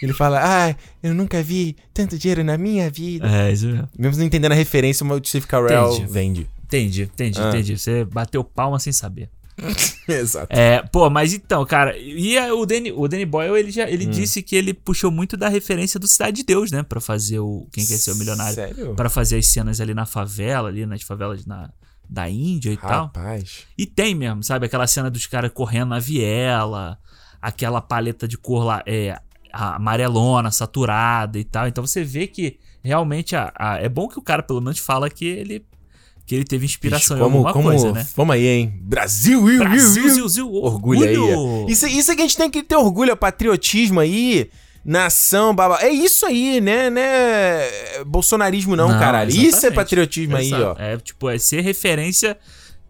Ele fala, ah, eu nunca vi tanto dinheiro na minha vida. É, isso mesmo. Mesmo não entendendo a referência, o Steve Carell Entendi. vende. Entendi, entendi, Ah. entendi. Você bateu palma sem saber. Exato. É, pô, mas então, cara, e a- o Danny, o Danny Boyle, ele já Hum. ele disse que ele puxou muito da referência do Cidade de Deus, né, Pra fazer o Quem Quer Ser o Milionário, Sério? Pra fazer as cenas ali na favela, ali nas favelas na, da Índia e tal. Rapaz. E tem mesmo, sabe, aquela cena dos caras correndo na viela, aquela paleta de cor lá, é amarelona, saturada e tal. Então você vê que realmente a, a- é bom que o cara pelo menos fala que ele que ele teve inspiração Bicho, em alguma coisa, né? Vamos aí, hein? Brasil, Will, Brasil, Will, Zil, Zil, Orgulho aí. orgulho. é. Isso, isso é que a gente tem que ter orgulho, é patriotismo aí. Nação, baba. É isso aí, né? né? Bolsonarismo não, caralho. Isso é patriotismo aí, Exato. ó. É, tipo, é ser referência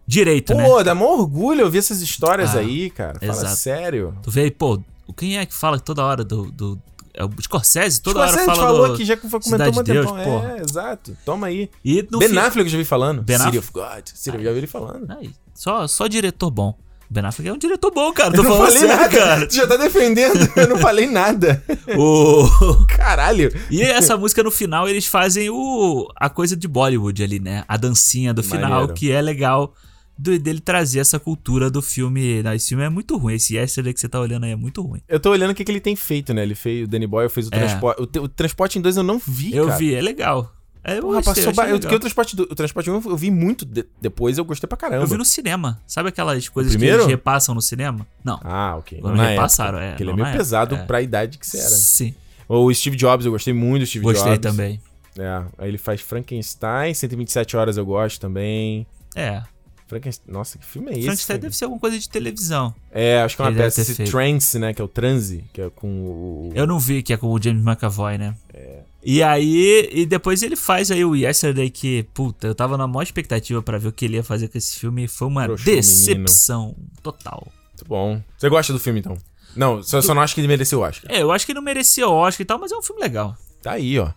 direito, né? Pô, dá maior orgulho ouvir essas histórias Ah, aí, cara. Fala exato. sério. Tu vê aí, pô, quem é que fala toda hora do. do o Scorsese, toda Scorsese hora fala falou do aqui, já que foi comentou um de Deus, tempão. porra. É, exato. Toma aí. E no ben Affleck eu já vi falando. Ben City of God. City, eu já vi ele falando. Aí, só, só diretor bom. Ben Affleck é um diretor bom, cara. Eu Tô não falando falei sério, nada. cara. Tu já tá defendendo. Eu não falei nada. O... Caralho. E essa música no final, eles fazem o a coisa de Bollywood ali, né? A dancinha do final, Maneiro. que é legal do- dele trazer essa cultura do filme. Não, esse filme é muito ruim. Esse Yesterday que você tá olhando aí é muito ruim. Eu tô olhando o que, que ele tem feito, né? Ele fez, o Danny Boyle fez o É. transporte. O, o transporte em dois eu não vi, Eu cara. vi, é legal. É, eu Porra, gostei, passou eu, porque o transporte, do, o transporte 1 eu vi muito de- depois, eu gostei pra caramba. Eu vi no cinema. Sabe aquelas coisas que eles repassam no cinema? Não. Ah, ok. Quando Na repassaram, época, é. Porque ele é não meio na pesado época, é. pra idade que você era. né? Sim. O Steve Jobs, eu gostei muito do Steve Gostei Jobs. também. É, aí ele faz Frankenstein, 127 horas eu gosto também. É. Frankenstein, nossa, que filme é esse? Frankenstein deve ser alguma coisa de televisão. É, acho que é uma Ele peça, feito. Trance, né, que é o Transe, que é com o... Eu não vi que é com o James McAvoy, né? É. E aí, e depois ele faz aí o Yesterday que, puta, eu tava na maior expectativa pra ver o que ele ia fazer com esse filme e foi uma menino. decepção total. Muito bom. Você gosta do filme, então? Não, só, só não acho que ele mereceu o Oscar. É, eu acho que ele não merecia Oscar e tal, mas é um filme legal. Tá aí, ó.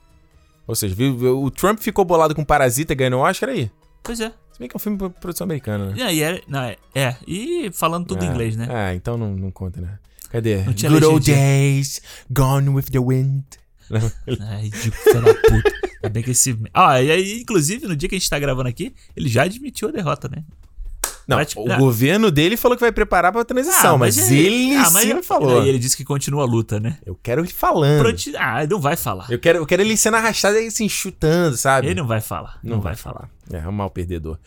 Ou seja, viu, viu, o Trump ficou bolado com Parasita ganhando o Oscar aí. Pois é. Se bem que é um filme de produção americana, né? E aí, é, não, é, é, e falando tudo em É, inglês, né? É, então não, não conta, né? Cadê? Não tinha Good old days, gone with the wind. É ridículo, filho da puta. Ainda bem que esse. Ah, e aí, inclusive, no dia que a gente tá gravando aqui, ele já admitiu a derrota, né? Não, Prati- o Ah. governo dele falou que vai preparar pra transição, mas, é- ele ah, mas sim é- falou. Aí ele disse que continua a luta, né? Eu quero ele falando. Pronto, ah, não vai falar. Eu quero, eu quero ele sendo arrastado e assim, chutando, sabe? Ele não vai falar. Não, vai, falar. É, é um mau perdedor.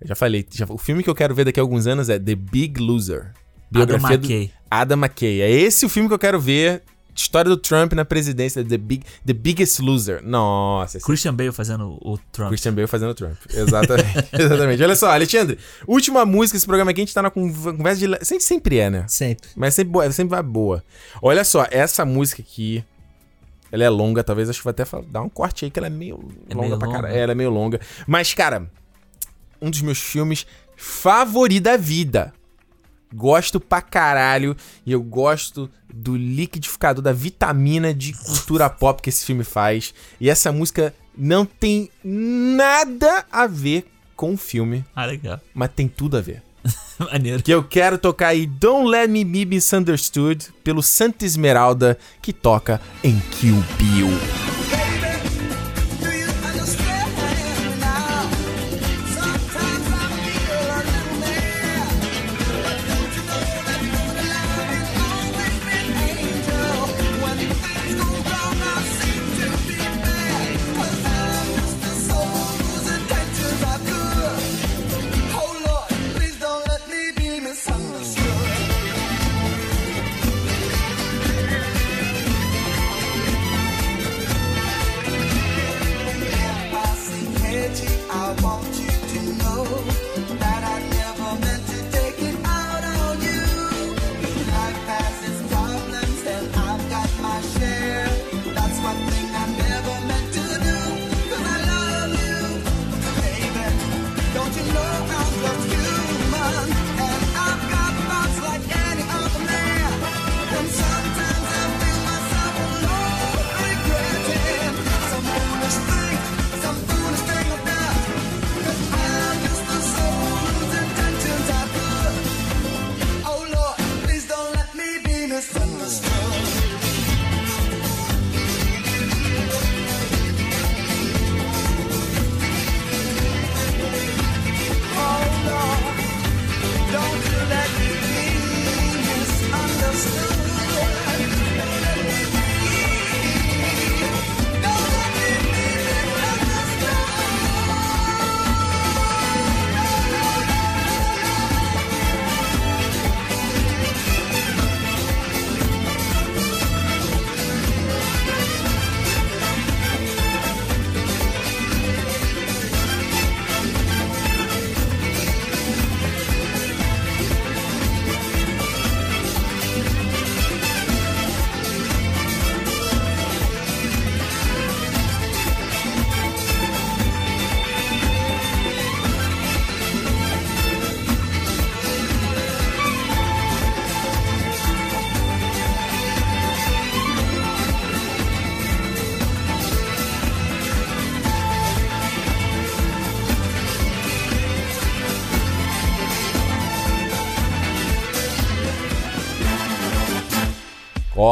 Eu já falei, já- o filme que eu quero ver daqui a alguns anos é The Big Loser. Do- McKay. Adam McKay. É esse o filme que eu quero ver. História do Trump na presidência, The, Big, The Biggest Loser. Nossa, esse Christian Bale fazendo o Trump. Christian Bale fazendo o Trump. Exatamente. Exatamente. Olha só, Alexandre, última música desse programa aqui, a gente tá na con- conversa de. Sempre, sempre é, né? Sempre. Mas sempre, boa- sempre vai boa. Olha só, essa música aqui. Ela é longa, talvez acho que vou até dar um corte aí, que ela é meio É longa meio pra caralho. É, ela é meio longa. Mas, cara, um dos meus filmes favoritos da vida. Gosto pra caralho. E eu gosto do liquidificador, da vitamina de cultura pop que esse filme faz. E essa música não tem nada a ver com o filme, Ah, legal. mas tem tudo a ver. Maneiro. Que eu quero tocar aí Don't Let Me Be Misunderstood pelo Santa Esmeralda que toca em Kill Bill.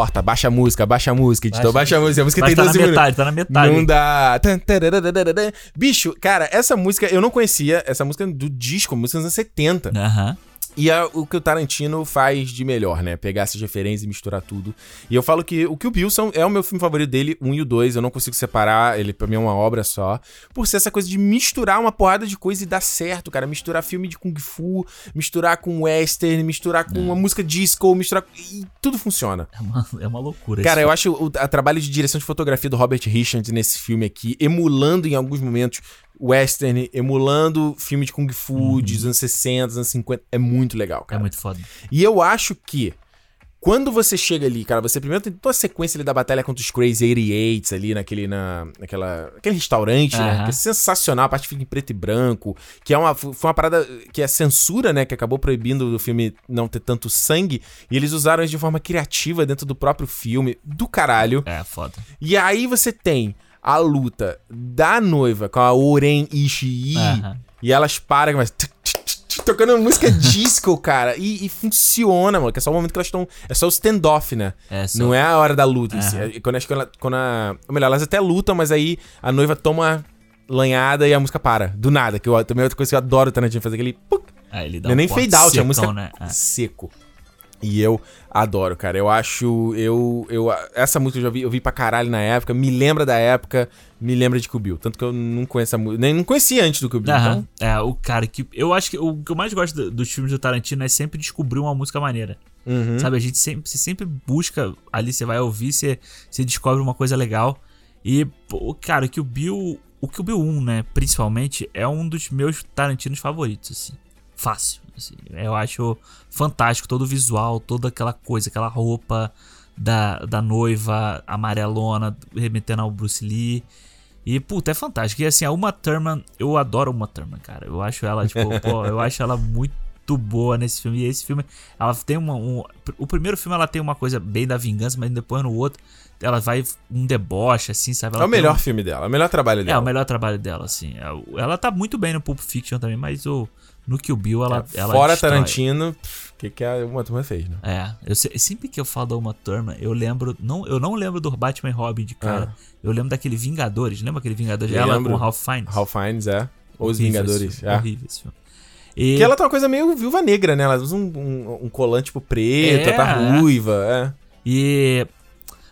Corta, baixa a música, baixa a música, editor, baixa, Baixa. a música. A música tem tá na 12 minutos. metade, tá na metade. Não dá. Bicho, cara, essa música eu não conhecia. Essa música é do disco, música dos anos 70. Aham. E é o que o Tarantino faz de melhor, né? Pegar essas referências e misturar tudo. E eu falo que o que o Bill são, é o meu filme favorito dele, um e o dois. Eu não consigo separar, ele pra mim é uma obra só. Por ser essa coisa de misturar uma porrada de coisa e dar certo, cara. Misturar filme de Kung Fu, misturar com western, misturar com uma música disco, misturar. E tudo funciona. É uma, é uma loucura. Cara, eu acho o a trabalho de direção de fotografia do Robert Richards nesse filme aqui, emulando em alguns momentos western, emulando filme de Kung Fu dos anos 60, dos anos 50, é muito legal, É cara. muito foda. E eu acho que quando você chega ali, cara, você primeiro tem toda a sequência ali da batalha contra os Crazy 88 ali naquele, na, naquela, aquele restaurante, né? Aham. Que é sensacional, a parte fica em preto e branco, que é uma, foi uma parada que é censura, né? Que acabou proibindo do filme não ter tanto sangue, e eles usaram isso de forma criativa dentro do próprio filme, do caralho. É, foda. E aí você tem a luta da noiva com a Oren Ishii, Aham. e elas param, mas tocando música disco, cara. E, e funciona, mano. Que é só o momento que elas estão. É só o standoff, né? É só. Não é a hora da luta. si. Aham. É Quando, acho que ela, quando a. Ou melhor, elas até lutam, mas aí a noiva toma lanhada e a música para. Do nada. Que eu, também é outra coisa que eu adoro o Tarantino fazer aquele. puc, Ah, ele dá não é um nem corte fade out, a secão, música né? É. seco. E eu adoro, cara. Eu acho. Eu, eu, essa música eu já vi, eu vi pra caralho na época. Me lembra da época, me lembra de Kubil. Tanto que eu não conheço a música. Nem não conhecia antes do Kubil. Então, É, o cara que. Eu acho que o que eu mais gosto do- dos filmes do Tarantino é sempre descobrir uma música maneira. Uhum. Sabe? A gente sempre, você sempre busca. Ali você vai ouvir, você, você descobre uma coisa legal. E, pô, cara, que o Bill. O que o Bill 1, né, principalmente, é um dos meus Tarantinos favoritos, assim. Fácil. assim. Eu acho fantástico todo o visual, toda aquela coisa, aquela roupa da, da noiva amarelona remetendo ao Bruce Lee. E, puta, é fantástico. E assim, a Uma Thurman, eu adoro a Uma Thurman, cara. Eu acho ela, tipo, pô, eu acho ela muito boa nesse filme. E esse filme, ela tem uma. Um, o primeiro filme ela tem uma coisa bem da vingança, mas depois no outro, ela vai um deboche, assim, sabe? é Ela o tem melhor um- filme dela, é o melhor trabalho É, dela. o melhor trabalho dela, assim. É, o- Ela tá muito bem no Pulp Fiction também, mas o, no Kill Bill ela. ela É, Fora destrói. Tarantino, o que, que a uma turma fez, né? É, eu se- sempre que eu falo da Uma Thurman, eu lembro, não, eu não lembro do Batman e Robin de cara. Eu lembro daquele Vingadores, lembra aquele Vingadores? Ela Ah. Lembro. com o Ralph Fiennes. Ralph Fiennes, é. Ou Os Vingadores. filme, É. Horrível esse filme. E Que ela tá uma coisa meio viúva negra, né? Ela usa um, um, um colante, tipo, preto, É, tá é. ruiva, é. E.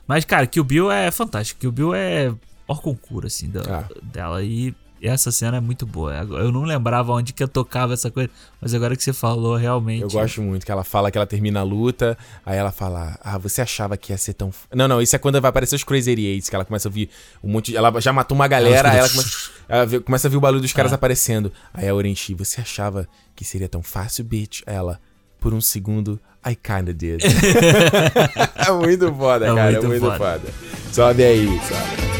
Mas, cara, Kill Bill é fantástico. Kill Bill é hor concura, assim, da- Ah. dela. E essa cena é muito boa. Eu não lembrava onde que eu tocava essa coisa, mas agora que você falou, realmente. Eu gosto muito que ela fala que ela termina a luta, aí ela fala: Ah, você achava que ia ser tão. f-" Não, não, isso é quando vai aparecer os Crazy Eights, que ela começa a ouvir um monte de. Ela já matou uma galera, Ela aí ela começa, ela começa a ver o barulho dos caras Ah. aparecendo. Aí a Orenchi, você achava que seria tão fácil, bitch? Ela, por um segundo, I kinda did. é muito foda, É cara, muito é muito foda. foda. Sobe aí, sobe.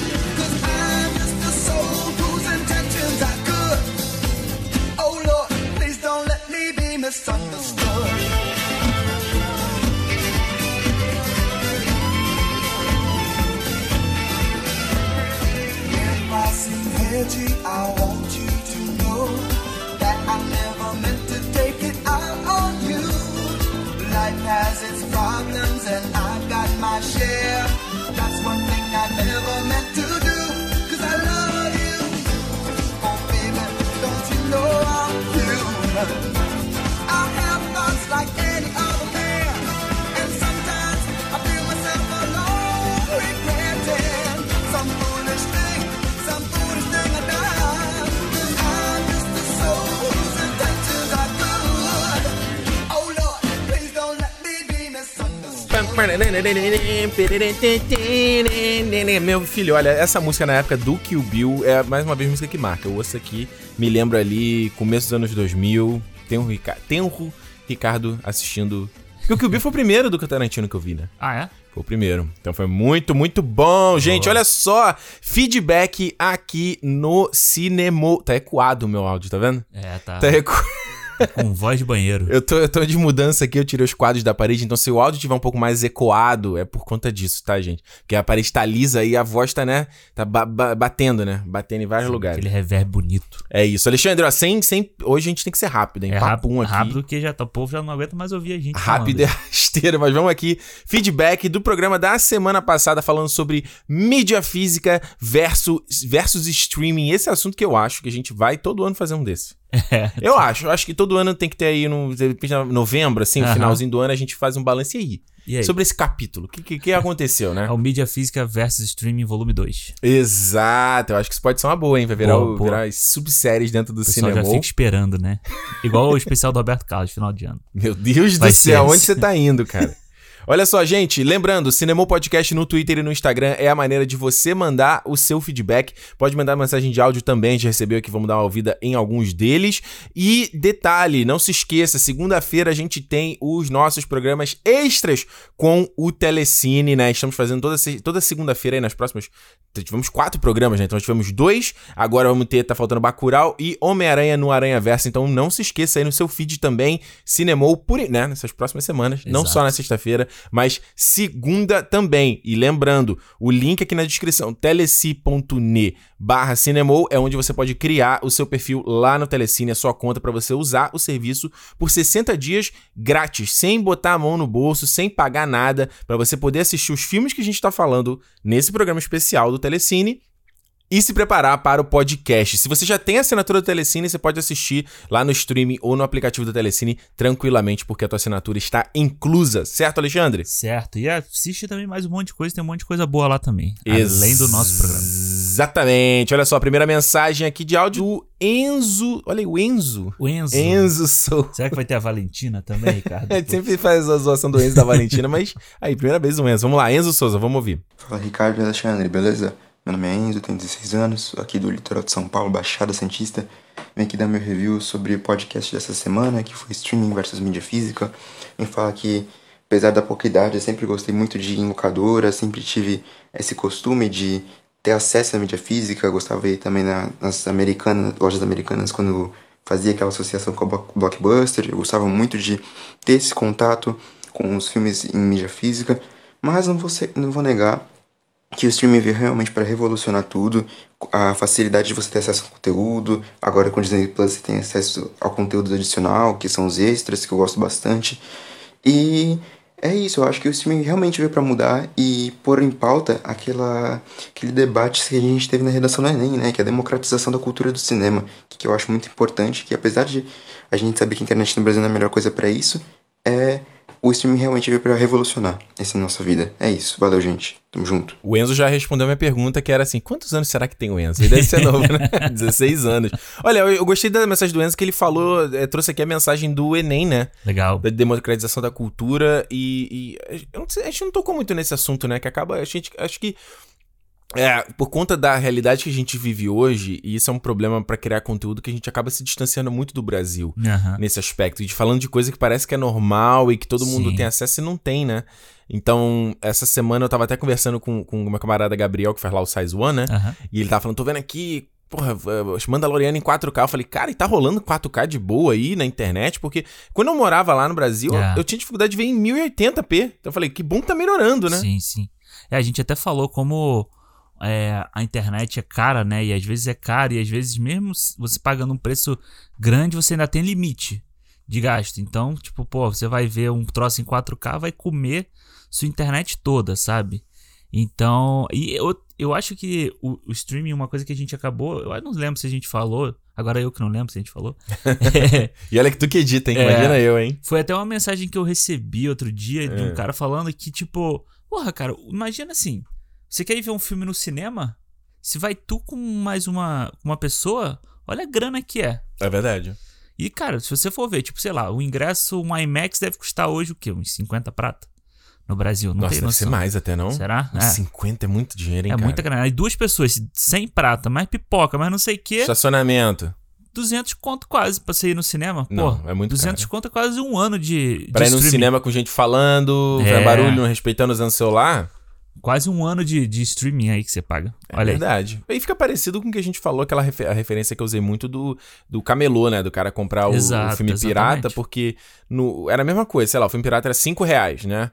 misunderstood. If I seem edgy, I want you to know that I never meant to take it out on you. Life has its problems and I've got my share. That's one thing I never meant to do. Cause I love you. Oh baby, don't you know I'm human? Meu filho, olha, essa música na época do Kill Bill é mais uma vez música que marca. Eu ouço aqui, me lembro ali, começo dos anos 2000, tem um, Rica Ricardo assistindo. Porque o Kill Bill foi o primeiro do Tarantino que eu vi, né? Ah, é? Foi o primeiro. Então foi muito, muito bom. Gente, olha só. Feedback aqui no Cinema. Tá ecoado o meu áudio, tá vendo? É, tá. Tá ecoado. Com voz de banheiro. Eu tô, eu tô de mudança aqui, eu tirei os quadros da parede, então se o áudio tiver um pouco mais ecoado, é por conta disso, tá, gente? Porque a parede tá lisa e a voz tá, né? Tá ba ba batendo, né? Batendo em vários lugares. Aquele reverb bonito. É isso. Alexandre, ó, sem, sem... hoje a gente tem que ser rápido, hein? É Papum rápido, aqui. rápido que já tá, o povo já não aguenta mais ouvir a gente. Rápido é falando. rasteiro, mas vamos aqui. Feedback do programa da semana passada falando sobre mídia física versus, versus streaming. Esse é assunto que eu acho que a gente vai todo ano fazer um desse. É. Eu acho, eu acho que todo ano tem que ter aí no de repente, novembro, assim, no finalzinho do ano, a gente faz um balanço. E aí? E aí? Sobre esse capítulo, o que, que, que aconteceu, né? É o Mídia Física versus Streaming Volume 2. Exato, eu acho que isso pode ser uma boa, hein? Vai virar, Boa, o, virar as subséries dentro do cinema. já fica esperando, né? Igual o especial do Roberto Carlos, final de ano. Meu Deus Vai do céu, ser onde esse. você tá indo, cara? Olha só, gente, lembrando, Cinemou Podcast no Twitter e no Instagram é a maneira de você mandar o seu feedback. Pode mandar mensagem de áudio também, a gente recebeu aqui, vamos dar uma ouvida em alguns deles. E detalhe, não se esqueça, segunda-feira a gente tem os nossos programas extras com o Telecine, né? Estamos fazendo toda, toda segunda-feira aí nas próximas... Tivemos quatro programas, né? Então tivemos dois, agora vamos ter, tá faltando Bacurau e Homem-Aranha no Aranha Verso. Então não se esqueça aí no seu feed também, Cinemou, por, né? Nessas próximas semanas, não Exato. só na sexta-feira, mas segunda também. E lembrando, o link aqui na descrição, teleci.ne barra Cinemou, é onde você pode criar o seu perfil lá no Telecine, a sua conta para você usar o serviço por 60 dias grátis, sem botar a mão no bolso, sem pagar nada, para você poder assistir os filmes que a gente tá falando nesse programa especial do Telecine e se preparar para o podcast. Se você já tem a assinatura do Telecine, você pode assistir lá no streaming ou no aplicativo do Telecine tranquilamente, porque a tua assinatura está inclusa, certo, Alexandre? Certo. E assiste também mais um monte de coisa, tem um monte de coisa boa lá também. Além do nosso programa. Exatamente. Olha só, a primeira mensagem aqui de áudio do Enzo. Olha aí, o Enzo. O Enzo. Enzo Sou. Será que vai ter a Valentina também, Ricardo? A gente sempre faz a zoação do Enzo da Valentina, mas aí, primeira vez o Enzo. Vamos lá, Enzo Souza, vamos ouvir. Fala Ricardo e Alexandre, beleza? Meu nome é Enzo, tenho 16 anos, aqui do litoral de São Paulo, Baixada Santista. Venho aqui dar meu review sobre o podcast dessa semana, que foi Streaming versus Mídia Física. Vem falar que, apesar da pouca idade, eu sempre gostei muito de locadora, sempre tive esse costume de ter acesso à mídia física. Gostava de ir também na- nas americanas, lojas americanas quando fazia aquela associação com Block- Blockbuster. Eu gostava muito de ter esse contato com os filmes em mídia física, mas não vou, não vou negar que o streaming veio realmente para revolucionar tudo, a facilidade de você ter acesso ao conteúdo, agora com o Disney Plus você tem acesso ao conteúdo adicional, que são os extras, que eu gosto bastante. E é isso, eu acho que o streaming realmente veio para mudar e pôr em pauta aquela, aquele debate que a gente teve na redação do Enem, né, que é a democratização da cultura do cinema, que eu acho muito importante, que apesar de a gente saber que a internet no Brasil não é a melhor coisa para isso, é o streaming realmente veio para revolucionar essa nossa vida. É isso, valeu gente, tamo junto. O Enzo já respondeu a minha pergunta, que era assim: quantos anos será que tem o Enzo? Ele deve ser novo, né? 16 anos. Olha, eu, eu gostei da mensagem do Enzo que ele falou, eh, trouxe aqui a mensagem do Enem, né? Legal. Da democratização da cultura e. e eu não sei, a gente não tocou muito nesse assunto, né? Que acaba. A gente, acho que. É, por conta da realidade que a gente vive hoje, e isso é um problema pra criar conteúdo, que a gente acaba se distanciando muito do Brasil Aham. nesse aspecto. E de falando de coisa que parece que é normal e que todo mundo Sim. tem acesso e não tem, né? Então, essa semana eu tava até conversando com, com meu camarada Gabriel, que faz lá o Size One, né? Aham. E ele tava falando, tô vendo aqui, porra, Mandaloriano em 4K. Eu falei, cara, e tá rolando 4K de boa aí na internet? Porque quando eu morava lá no Brasil, É. eu, eu tinha dificuldade de ver em 1080p. Então eu falei, que bom que tá melhorando, né? Sim, sim. É, a gente até falou como é, a internet é cara, né? E às vezes é caro, e às vezes, mesmo você pagando um preço grande, você ainda tem limite de gasto. Então, tipo, pô, você vai ver um troço em 4K, vai comer sua internet toda, sabe? Então, e eu, eu acho que o, o streaming, uma coisa que a gente acabou, eu não lembro se a gente falou, agora eu que não lembro se a gente falou. É, E olha que tu que edita, hein? É. Imagina eu, hein? foi até uma mensagem que eu recebi outro dia de É. um cara falando que, tipo, porra, cara, imagina assim: você quer ir ver um filme no cinema? Se vai tu com mais uma, uma pessoa, olha a grana que é. É verdade. E, cara, se você for ver, tipo, sei lá, o ingresso, um IMAX deve custar hoje o quê? Uns 50 prata? no Brasil. Não Nossa, tem deve ser noção. mais até, não? Será? É. 50 é muito dinheiro, hein, É cara? muita grana. Aí duas pessoas, sem prata, mais pipoca, mais não sei o quê. Estacionamento. 200 conto quase pra você ir no cinema. Não, Pô, é muito 200 conto é quase um ano de. Pra de ir no streaming. cinema com gente falando, É. barulho, não respeitando usando celular. Quase um ano de, de streaming aí que você paga. É Olha aí. verdade. Aí fica parecido com o que a gente falou, aquela refe- a referência que eu usei muito do, do camelô, né? Do cara comprar o, o Exato, filme pirata, exatamente. porque no, era a mesma coisa, sei lá, o filme pirata era 5 reais, né?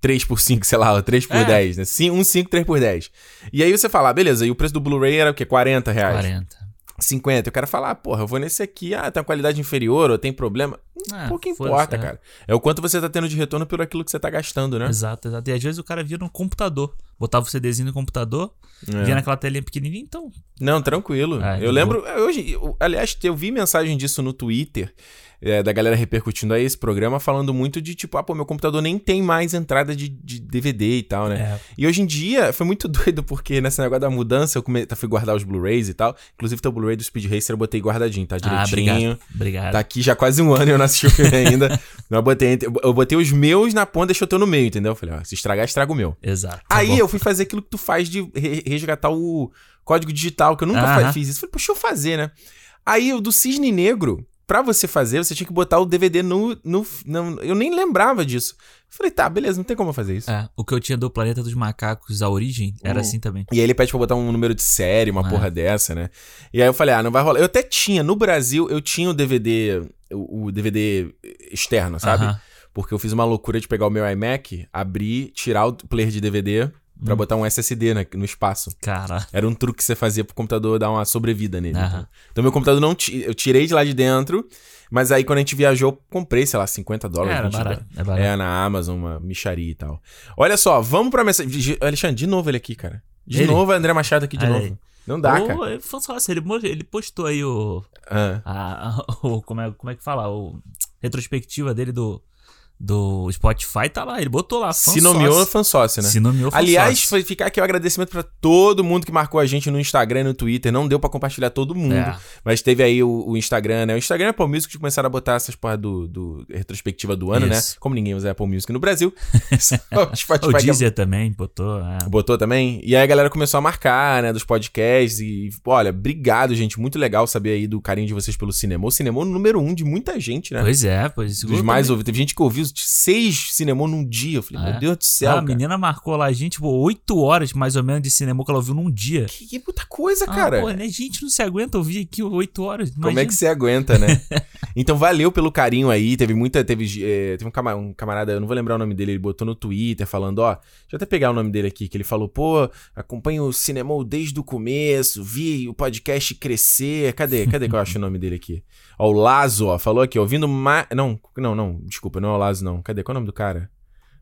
3 por 5, sei lá, ou 3 por É. 10, né? Sim, um 5, 3 por 10. E aí você fala, ah, beleza, e o preço do Blu-ray era o quê? 40 reais. 40. 50. Eu quero falar, porra, eu vou nesse aqui, ah, tem uma qualidade inferior, ou tem problema. É, Pouco importa, é. cara. É o quanto você tá tendo de retorno por aquilo que você tá gastando, né? Exato, exato. E às vezes o cara via no computador. Botava o CDzinho no computador, É. via naquela telinha pequenininha, então. Não, tranquilo. Ah, eu lembro, hoje, eu- aliás, eu vi mensagem disso no Twitter, é, da galera repercutindo aí esse programa, falando muito de tipo, ah, pô, meu computador nem tem mais entrada de, de DVD e tal, né? É. E hoje em dia foi muito doido, porque nesse negócio da mudança eu come... fui guardar os Blu-rays e tal. Inclusive, teu Blu-ray do Speed Racer eu botei guardadinho, tá Ah, direitinho. obrigado. Obrigado. Tá aqui já quase um ano e eu não assisti o filme ainda. eu, botei, eu botei os meus na ponta, deixa eu ter no meio, entendeu? Eu falei, ó, se estragar, estraga o meu. Exato. tá Aí bom. eu fui fazer aquilo que tu faz de re- resgatar o código digital, que eu nunca fiz isso. Falei, poxa, eu fazer, né? Aí o do Cisne Negro, pra você fazer, você tinha que botar o DVD no. no, no- eu nem lembrava disso. Falei, tá, beleza, não tem como fazer isso. É, o que eu tinha do Planeta dos Macacos, a origem, era Hum. assim também. E aí ele pede pra botar um número de série, uma É. porra dessa, né? E aí eu falei, ah, não vai rolar. Eu até tinha, no Brasil, eu tinha o DVD, o, o DVD externo, sabe? Aham. Porque eu fiz uma loucura de pegar o meu iMac, abrir, tirar o player de DVD pra Hum. botar um SSD na- no espaço. Cara. Era um truque que você fazia pro computador dar uma sobrevida nele. Aham. Então. Então meu computador não... Eu tirei de lá de dentro, mas aí quando a gente viajou, comprei, sei lá, 50 dólares. É, era 20 barato, é barato. É, na Amazon, uma micharia e tal. Olha só, vamos pra mensagem... Alexandre, de novo ele aqui, cara. De Ele? novo, André Machado aqui de Olha novo. aí. Não dá, Ô, cara. ele ele postou aí o, Ah. a, a- o- como, é, como é que fala? O retrospectiva dele do, do Spotify tá lá, ele botou lá. Se nomeou sócio. fã sócio, né? Se nomeou fã Aliás, foi ficar aqui o agradecimento pra todo mundo que marcou a gente no Instagram e no Twitter. Não deu pra compartilhar todo mundo. É. Mas teve aí o, o Instagram, né? O Instagram é Apple Music que começaram a botar essas porra do, do retrospectiva do ano, Isso. né? Como ninguém usa Apple Music no Brasil. o Spotify o é- Deezer também botou. é. Botou também? E aí a galera começou a marcar, né, dos podcasts e, olha, obrigado, gente, muito legal saber aí do carinho de vocês pelo cinema. O cinema é o número um de muita gente, né? Pois é, pois Dos mais ouvidos. Teve gente que ouviu seis cinema num dia. Eu falei, É. meu Deus do céu, Ah, a menina marcou lá, gente, tipo, 8 horas mais ou menos de cinema que ela ouviu num dia. Que, que muita coisa, Ah, cara. pô, né? Gente, não se aguenta ouvir aqui 8 horas. Como é imagina. que você aguenta, né? então valeu pelo carinho aí. Teve muita. Teve, eh, teve um, cama- um camarada, eu não vou lembrar o nome dele, ele botou no Twitter falando, ó. Deixa eu até pegar o nome dele aqui, que ele falou, pô, acompanho o cinema desde o começo, vi o podcast crescer. Cadê? Cadê que eu acho o nome dele aqui? Ó, o Lazo, ó, falou aqui, ouvindo mais. Não, não, não, desculpa, não é o Lazo, não. Cadê? Qual é o nome do cara?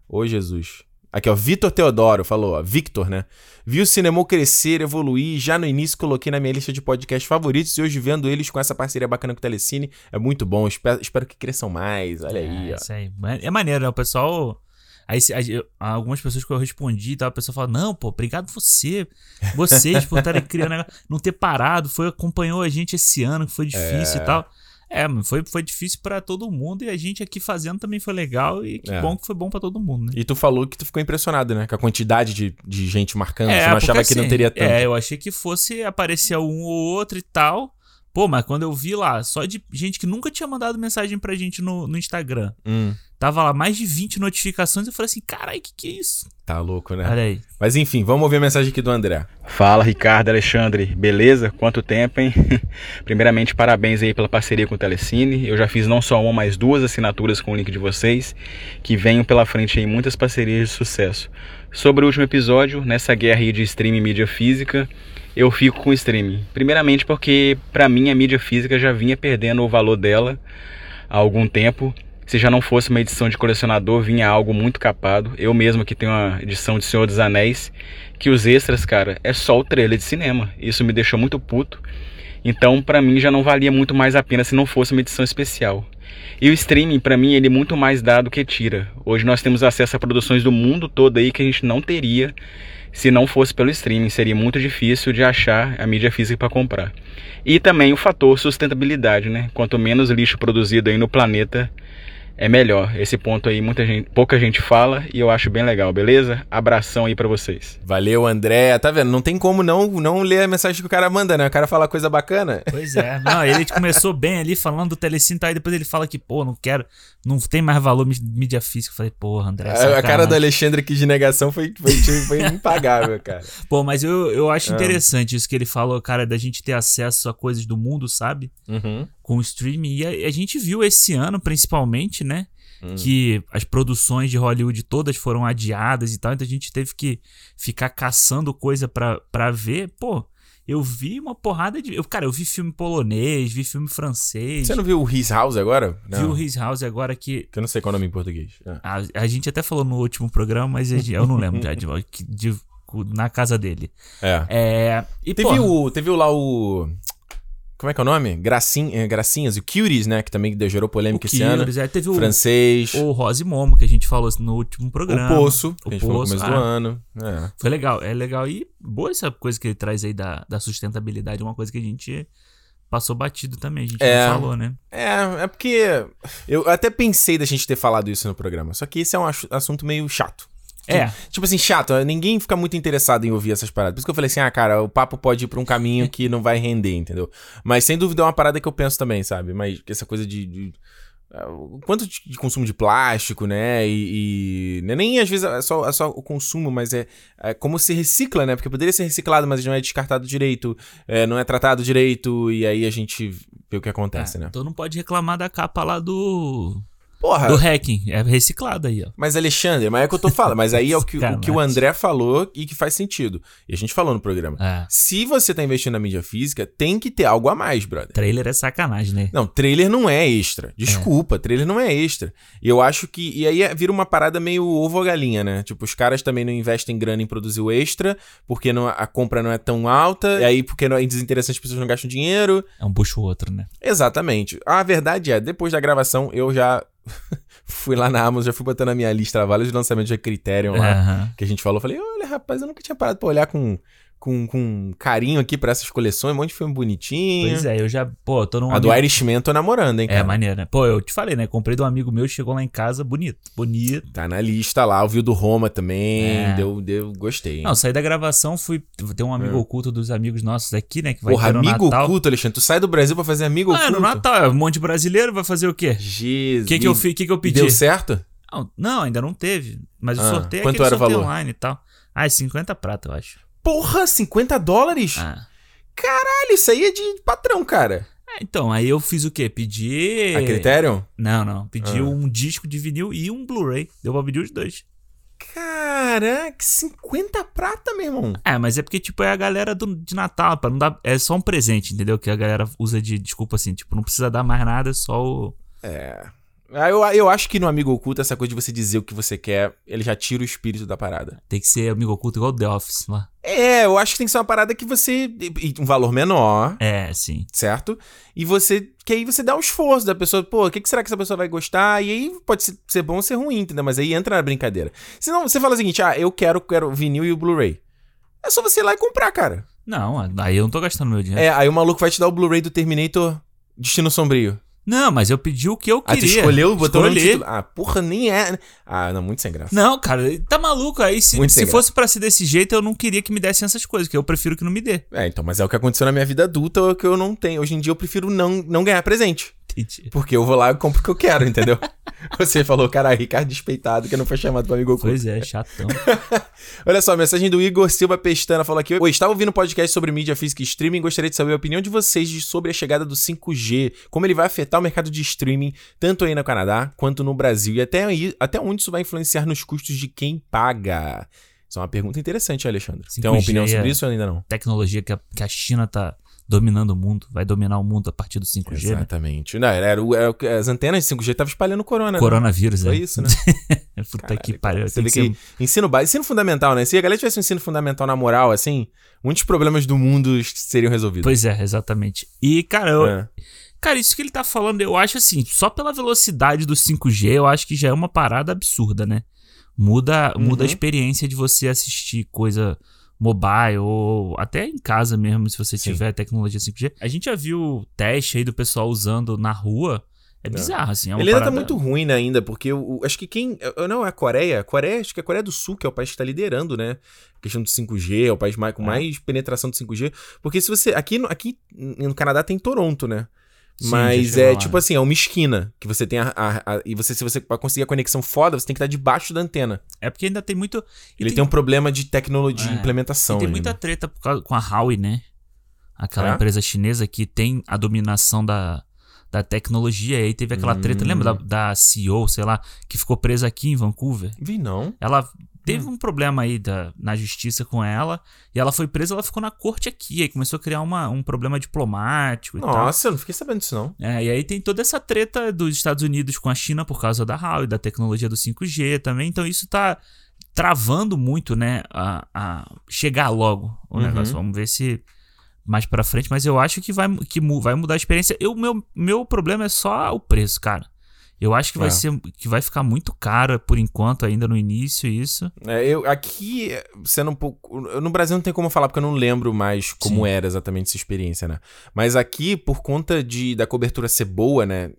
Ô, Jesus. Aqui, ó, Vitor Teodoro falou, ó, Victor, né? Vi o cinema crescer, evoluir, já no início coloquei na minha lista de podcasts favoritos e hoje vendo eles com essa parceria bacana com o Telecine é muito bom. Espero, espero que cresçam mais. Olha aí, É, ó. isso aí. É maneiro, né? O pessoal. Aí, aí, algumas pessoas que eu respondi e tal, a pessoa fala: Não, pô, obrigado você. Vocês por estarem criando, não ter parado, foi, acompanhou a gente esse ano, que foi difícil É. e tal. É, foi, foi difícil pra todo mundo e a gente aqui fazendo também foi legal e que É. bom que foi bom pra todo mundo, né? E tu falou que tu ficou impressionado, né? Com a quantidade de, de gente marcando. É, Você não achava porque, que não assim, teria tanto. É, eu achei que fosse aparecer um ou outro e tal. Pô, mas quando eu vi lá, só de gente que nunca tinha mandado mensagem pra gente no, no Instagram, Hum, tava lá mais de 20 notificações, eu falei assim, carai, que que é isso? tá louco, né? Olha aí. Mas enfim, vamos ouvir a mensagem aqui do André. Fala Ricardo Alexandre, beleza? Quanto tempo, hein? Primeiramente, parabéns aí pela parceria com o Telecine. Eu já fiz não só uma, mas duas assinaturas com o link de vocês, que venham pela frente aí muitas parcerias de sucesso. Sobre o último episódio, nessa guerra aí de streaming e mídia física, eu fico com o streaming. Primeiramente porque, para mim, a mídia física já vinha perdendo o valor dela há algum tempo. Se já não fosse uma edição de colecionador, vinha algo muito capado. Eu mesmo que tenho uma edição de Senhor dos Anéis, que os extras, cara, é só o trailer de cinema. Isso me deixou muito puto. Então, pra mim já não valia muito mais a pena se não fosse uma edição especial. E o streaming, pra mim, ele é muito mais dá do que tira. Hoje nós temos acesso a produções do mundo todo aí que a gente não teria se não fosse pelo streaming. Seria muito difícil de achar a mídia física para comprar. E também o fator sustentabilidade, né? Quanto menos lixo produzido aí no planeta, é melhor. Esse ponto aí muita gente, pouca gente fala e eu acho bem legal, beleza? Abração aí pra vocês. Valeu, André. Tá vendo? Não tem como não, não ler a mensagem que o cara manda, né? O cara fala coisa bacana. Pois é. Não, ele começou bem ali falando do Telecine, tá? aí depois ele fala que, pô, não quero, não tem mais valor mí- mídia física. Eu falei, porra, André. A, a cara do Alexandre aqui de negação foi, foi, foi impagável, cara. Pô, mas eu, eu acho Ah. interessante isso que ele falou, cara, da gente ter acesso a coisas do mundo, sabe? Uhum. Com o streaming. E a, a gente viu esse ano, principalmente, né? Hum. Que as produções de Hollywood todas foram adiadas e tal, então a gente teve que ficar caçando coisa pra, pra ver. Pô, eu vi uma porrada de. Eu, cara, eu vi filme polonês, vi filme francês. Você não viu o His House agora? Vi o His House agora que. Que eu não sei qual é o nome em português. Ah. A, a gente até falou no último programa, mas gente- eu não lembro já de, de- de- na casa dele. É. É. E, teve, porra, o, teve lá o. Como é que é o nome? Eh, Gracinhas, o Cuties, né? Que também gerou polêmica esse ano. Curious, é, teve o, Francês. o Rose Momo, que a gente falou no último programa. O Poço, que O a gente falou no Poço, começo do ah. ano. É. Foi legal, é legal. E boa essa coisa que ele traz aí da, da sustentabilidade, uma coisa que a gente passou batido também, a gente É. não falou, né? É, é porque eu até pensei da gente ter falado isso no programa. Só que esse é um assu- assunto meio chato. É. Tipo assim, chato. Ninguém fica muito interessado em ouvir essas paradas. Por isso que eu falei assim, ah, cara, o papo pode ir pra um caminho que não vai render, entendeu? Mas sem dúvida é uma parada que eu penso também, sabe? Mas essa coisa de. de o quanto de consumo de plástico, né? E. e- não é nem às vezes é só, é só o consumo, mas é, é como se recicla, né? Porque poderia ser reciclado, mas não é descartado direito, é, não é tratado direito, e aí a gente vê o que acontece, né? Então não pode reclamar da capa lá do. Porra. Do hacking. É reciclado aí, ó. Mas, Alexandre, mas é o que eu tô falando. Mas aí é o que, o que o. André falou e que faz sentido. E a gente falou no programa. É. Se você tá investindo na mídia física, tem que ter algo a mais, brother. Trailer é sacanagem, né? Não, trailer não é extra. Desculpa, trailer não é extra. E eu acho que. E aí é- vira uma parada meio ovo ou galinha, né? Tipo, os caras também não investem grana em produzir o extra, porque não- a compra não é tão alta. E aí, porque não é desinteressante, as pessoas não gastam dinheiro. É um puxa o outro, né? Exatamente. A verdade é, depois da gravação, eu já fui lá na Amazon, já fui botando na minha lista vários lançamentos de Criterion lá, Aham. que a gente falou. Falei, olha, rapaz, eu nunca tinha parado pra olhar com, com, com carinho aqui pra essas coleções, um monte de filme bonitinho. Pois é, eu já. Pô, tô num. A do amigo- Irishman tô namorando, hein, É cara. maneiro, né? Pô, eu te falei, né? Comprei de um amigo meu, chegou lá em casa, bonito. Bonito. Tá na lista lá, o Viu do Roma também, É. deu, deu, gostei. hein? Não, saí da gravação, fui. Tem um amigo É. oculto dos amigos nossos aqui, né? Que vai Porra, ter amigo Natal. oculto, Alexandre, tu sai do Brasil pra fazer amigo Ah, oculto? no Natal, é um monte de brasileiro, vai fazer o quê? Jesus. O que, que, eu, que, que eu pedi? Deu certo? Não, não, ainda não teve. Mas o Ah, sorteio é quanto era o sorteio valor? online e tal. Ah, é 50 prata, eu acho. Porra, 50 dólares? Ah. Caralho, isso aí é de patrão, cara. É, então, aí eu fiz o quê? Pedi. A Criterion? Não, não. Pedi Ah. um disco de vinil e um Blu-ray. Deu pra pedir os dois. Caraca, 50 prata, meu irmão. É, mas é porque, tipo, é a galera do, de Natal, pra não dar. É só um presente, entendeu? Que a galera usa de desculpa assim, tipo, não precisa dar mais nada, é só o. É. Ah, Eu, eu acho que no Amigo Oculto, essa coisa de você dizer o que você quer, ele já tira o espírito da parada. Tem que ser amigo oculto igual o The Office lá. É, eu acho que tem que ser uma parada que você. e Um valor menor. É, sim. Certo? E você. Que aí você dá um esforço da pessoa. Pô, o que, que será que essa pessoa vai gostar? E aí pode ser, ser bom ou ser ruim, entendeu? Mas aí entra na brincadeira. Senão você fala o seguinte: ah, eu quero, quero o vinil e o Blu-ray. É só você ir lá e comprar, cara. Não, aí eu não tô gastando meu dinheiro. É, aí o maluco vai te dar o Blu-ray do Terminator Destino Sombrio. Não, mas eu pedi o que eu Ah, queria. tu escolheu, botou no Escolhi. título. Ah, porra, nem é. Ah, não, muito sem graça. Não, cara, tá maluco. Aí se, Muito se fosse pra ser desse jeito, eu não queria que me dessem essas coisas, que eu prefiro que não me dê. É, então, mas é o que aconteceu na minha vida adulta que eu não tenho. Hoje em dia eu prefiro não, não ganhar presente. Entendi. Porque eu vou lá e compro o que eu quero, entendeu? Você falou, cara, Ricardo despeitado que não foi chamado pra amigo oculto. Pois é, chatão. Olha só, mensagem do Igor Silva Pestana falou aqui. Oi, estava ouvindo um podcast sobre mídia física e streaming. Gostaria de saber a opinião de vocês sobre a chegada do 5G. Como ele vai afetar o mercado de streaming, tanto aí no Canadá quanto no Brasil. E até, aí, até onde isso vai influenciar nos custos de quem paga. Isso é uma pergunta interessante, Alexandre. Tem uma 5G opinião sobre é isso ou ainda não? Tecnologia que a, que a China tá dominando o mundo, vai dominar o mundo a partir do 5G, né? Exatamente. Não, era, era que- as antenas de 5G estavam espalhando corona. né? Coronavírus, Foi é. isso, né? Puta que pariu. Você vê que que, ensino básico, ensino fundamental, né? Se a galera tivesse um ensino fundamental na moral, assim, muitos problemas do mundo seriam resolvidos. Pois é, exatamente. E, cara, eu, É. cara, isso que ele tá falando, eu acho assim, só pela velocidade do 5G, eu acho que já é uma parada absurda, né? Muda, muda a Uhum. experiência de você assistir coisa mobile ou até em casa mesmo, se você tiver tecnologia 5G. A gente já viu teste aí do pessoal usando na rua É bizarro, assim. É Ele ainda tá parada- muito ruim né, ainda, porque o, o- acho que quem. eu- Não, é a Coreia. A Coreia, acho que é a Coreia do Sul, que é o país que tá liderando, né? A questão do 5G, é o país mais, com É. mais penetração do 5G. Porque se você. Aqui, aqui no Canadá tem Toronto, né? Sim, Mas é lá. tipo assim, é uma esquina que você tem a, a- a- E você, se você pra conseguir a conexão foda, você tem que estar debaixo da antena. É porque ainda tem muito. Ele tem, um problema de tecnologia de É. implementação. E tem ainda. muita treta causa- com a Huawei, né? Aquela É? empresa chinesa que tem a dominação da, da tecnologia. E aí teve aquela treta, Hum. lembra da, da CEO, sei lá, que ficou presa aqui em Vancouver? Vi não. Ela teve Hum. um problema aí da, na justiça com ela. E ela foi presa, ela ficou na corte aqui. Aí começou a criar uma, um problema diplomático e tal. Nossa, eu não fiquei sabendo disso, não. É, e aí tem toda essa treta dos Estados Unidos com a China por causa da Huawei, da tecnologia do 5G também. Então isso tá travando muito, né, a, a chegar logo o Uhum. negócio. Vamos ver se mais pra frente, mas eu acho que vai, que vai mudar a experiência. Eu, meu, meu problema é só o preço, cara. Eu acho que vai É. ser que vai ficar muito caro por enquanto ainda no início isso. É, eu, aqui, sendo um pouco. eu- No Brasil não tem como falar, porque eu não lembro mais como Sim. era exatamente essa experiência, né? Mas aqui, por conta de, da cobertura ser boa, né?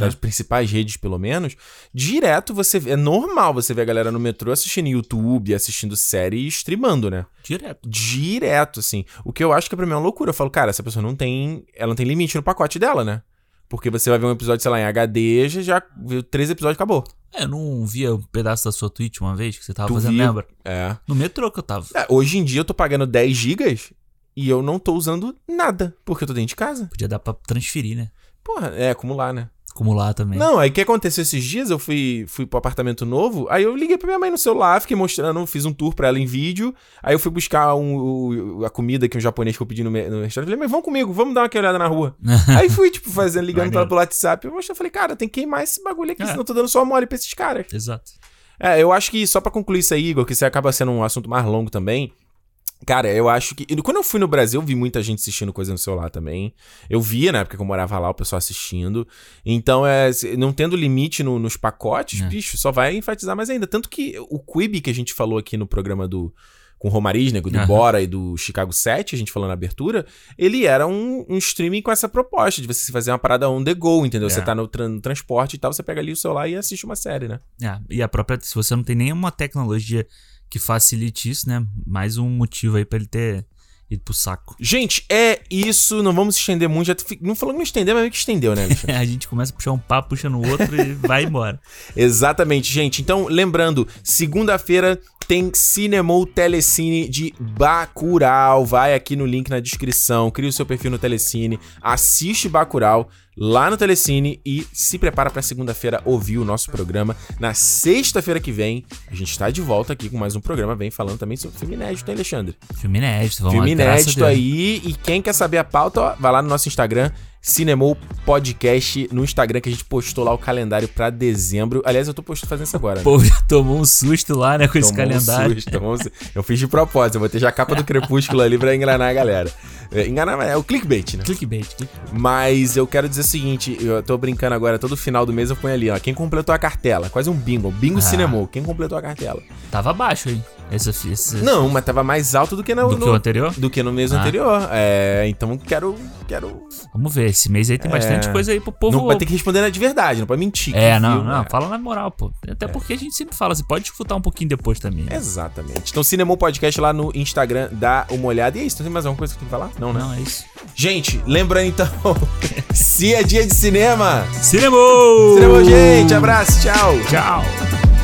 Das principais redes, pelo menos, direto você. É normal você ver a galera no metrô assistindo YouTube, assistindo série e streamando, né? Direto. Direto, assim. O que eu acho que pra mim é uma loucura. Eu falo, cara, essa pessoa não tem. Ela não tem limite no pacote dela, né? Porque você vai ver um episódio, sei lá, em HD, já, viu três episódios e acabou. É, eu não via um pedaço da sua tweet uma vez que você tava Tu fazendo, viu? lembra? É. No metrô que eu tava. É, hoje em dia eu tô pagando 10 gigas e eu não tô usando nada, porque eu tô dentro de casa. Podia dar pra transferir, né? Porra, é, acumular, né? Acumular também. Não, aí o que aconteceu esses dias? Eu fui, fui pro apartamento novo, aí eu liguei pra minha mãe no celular, fiquei mostrando, fiz um tour pra ela em vídeo, aí eu fui buscar um, o- a comida que um japonês que eu pedi no, me- no restaurante, falei, mas vamos comigo, vamos dar uma olhada na rua. aí fui, tipo, fazendo, ligando pra ela pelo WhatsApp, eu mostrei, falei, cara, tem que queimar esse bagulho aqui, É. senão eu tô dando só mole pra esses caras. Exato. É, eu acho que só pra concluir isso aí, Igor, que isso acaba sendo um assunto mais longo também. Cara, eu acho que. Quando eu fui no Brasil, eu vi muita gente assistindo coisa no celular também. Eu via, na época que eu morava lá, o pessoal assistindo. Então, é, não tendo limite no- nos pacotes, É. bicho, só vai enfatizar mais ainda. Tanto que o Quibi que a gente falou aqui no programa do. Com o Romarisnego, do Aham. Bora e do Chicago 7, a gente falou na abertura, ele era um, um streaming com essa proposta de você fazer uma parada on the go, entendeu? É. Você tá no, tran- no transporte e tal, você pega ali o celular e assiste uma série, né? É, e a própria, se você não tem nenhuma tecnologia que facilite isso, né? Mais um motivo aí pra ele ter ido pro saco. Gente, é isso. Não vamos estender muito. Já não falou que não estender, mas meio que estendeu, né, a gente começa a puxar um papo, puxa no outro e vai embora. Exatamente, gente. Então, lembrando, segunda-feira tem Cinemou Telecine de Bacurau. Vai aqui no link na descrição, cria o seu perfil no Telecine, assiste Bacurau lá no Telecine e se prepara pra segunda-feira ouvir o nosso programa. Na sexta-feira que vem, a gente está de volta aqui com mais um programa, vem falando também sobre filme inédito, hein, Alexandre? Filme inédito, vamos Filme lá, inédito aí. E quem quer saber a pauta, ó, vai lá no nosso Instagram, Cinemou Podcast, no Instagram que a gente postou lá o calendário pra dezembro. Aliás, eu tô postando fazendo isso agora. né? O povo já tomou um susto lá, né, com esse Tomou um calendário. susto, tomou um susto. Eu fiz de propósito, eu botei já a capa do Crepúsculo ali pra enganar a galera. É, enganar é o clickbait, né? Clickbait, clickbait. Mas eu quero dizer o seguinte, eu tô brincando agora, todo final do mês eu ponho ali, ó, quem completou a cartela, quase um bingo, bingo Ah. Cinemou, quem completou a cartela. Tava baixo, hein? Esse, esse... Não, mas tava mais alto do que no, Do que no- o anterior? Do que no mês Ah. anterior. É, então quero, quero Vamos ver, esse mês aí tem bastante É. coisa aí pro povo. Não vai ter que responder de verdade, não pode mentir. É, não, viu, não, é. fala na moral, pô. Até porque a gente sempre fala, você pode escutar um pouquinho depois também. né? Exatamente. Então, Cinemou Podcast lá no Instagram, dá uma olhada. E é isso, tem mais alguma coisa que tem que falar? Não, né? Não, é isso. Gente, lembrando então, se é dia de cinema, Cinemou! Cinemou, gente, abraço, tchau. Tchau!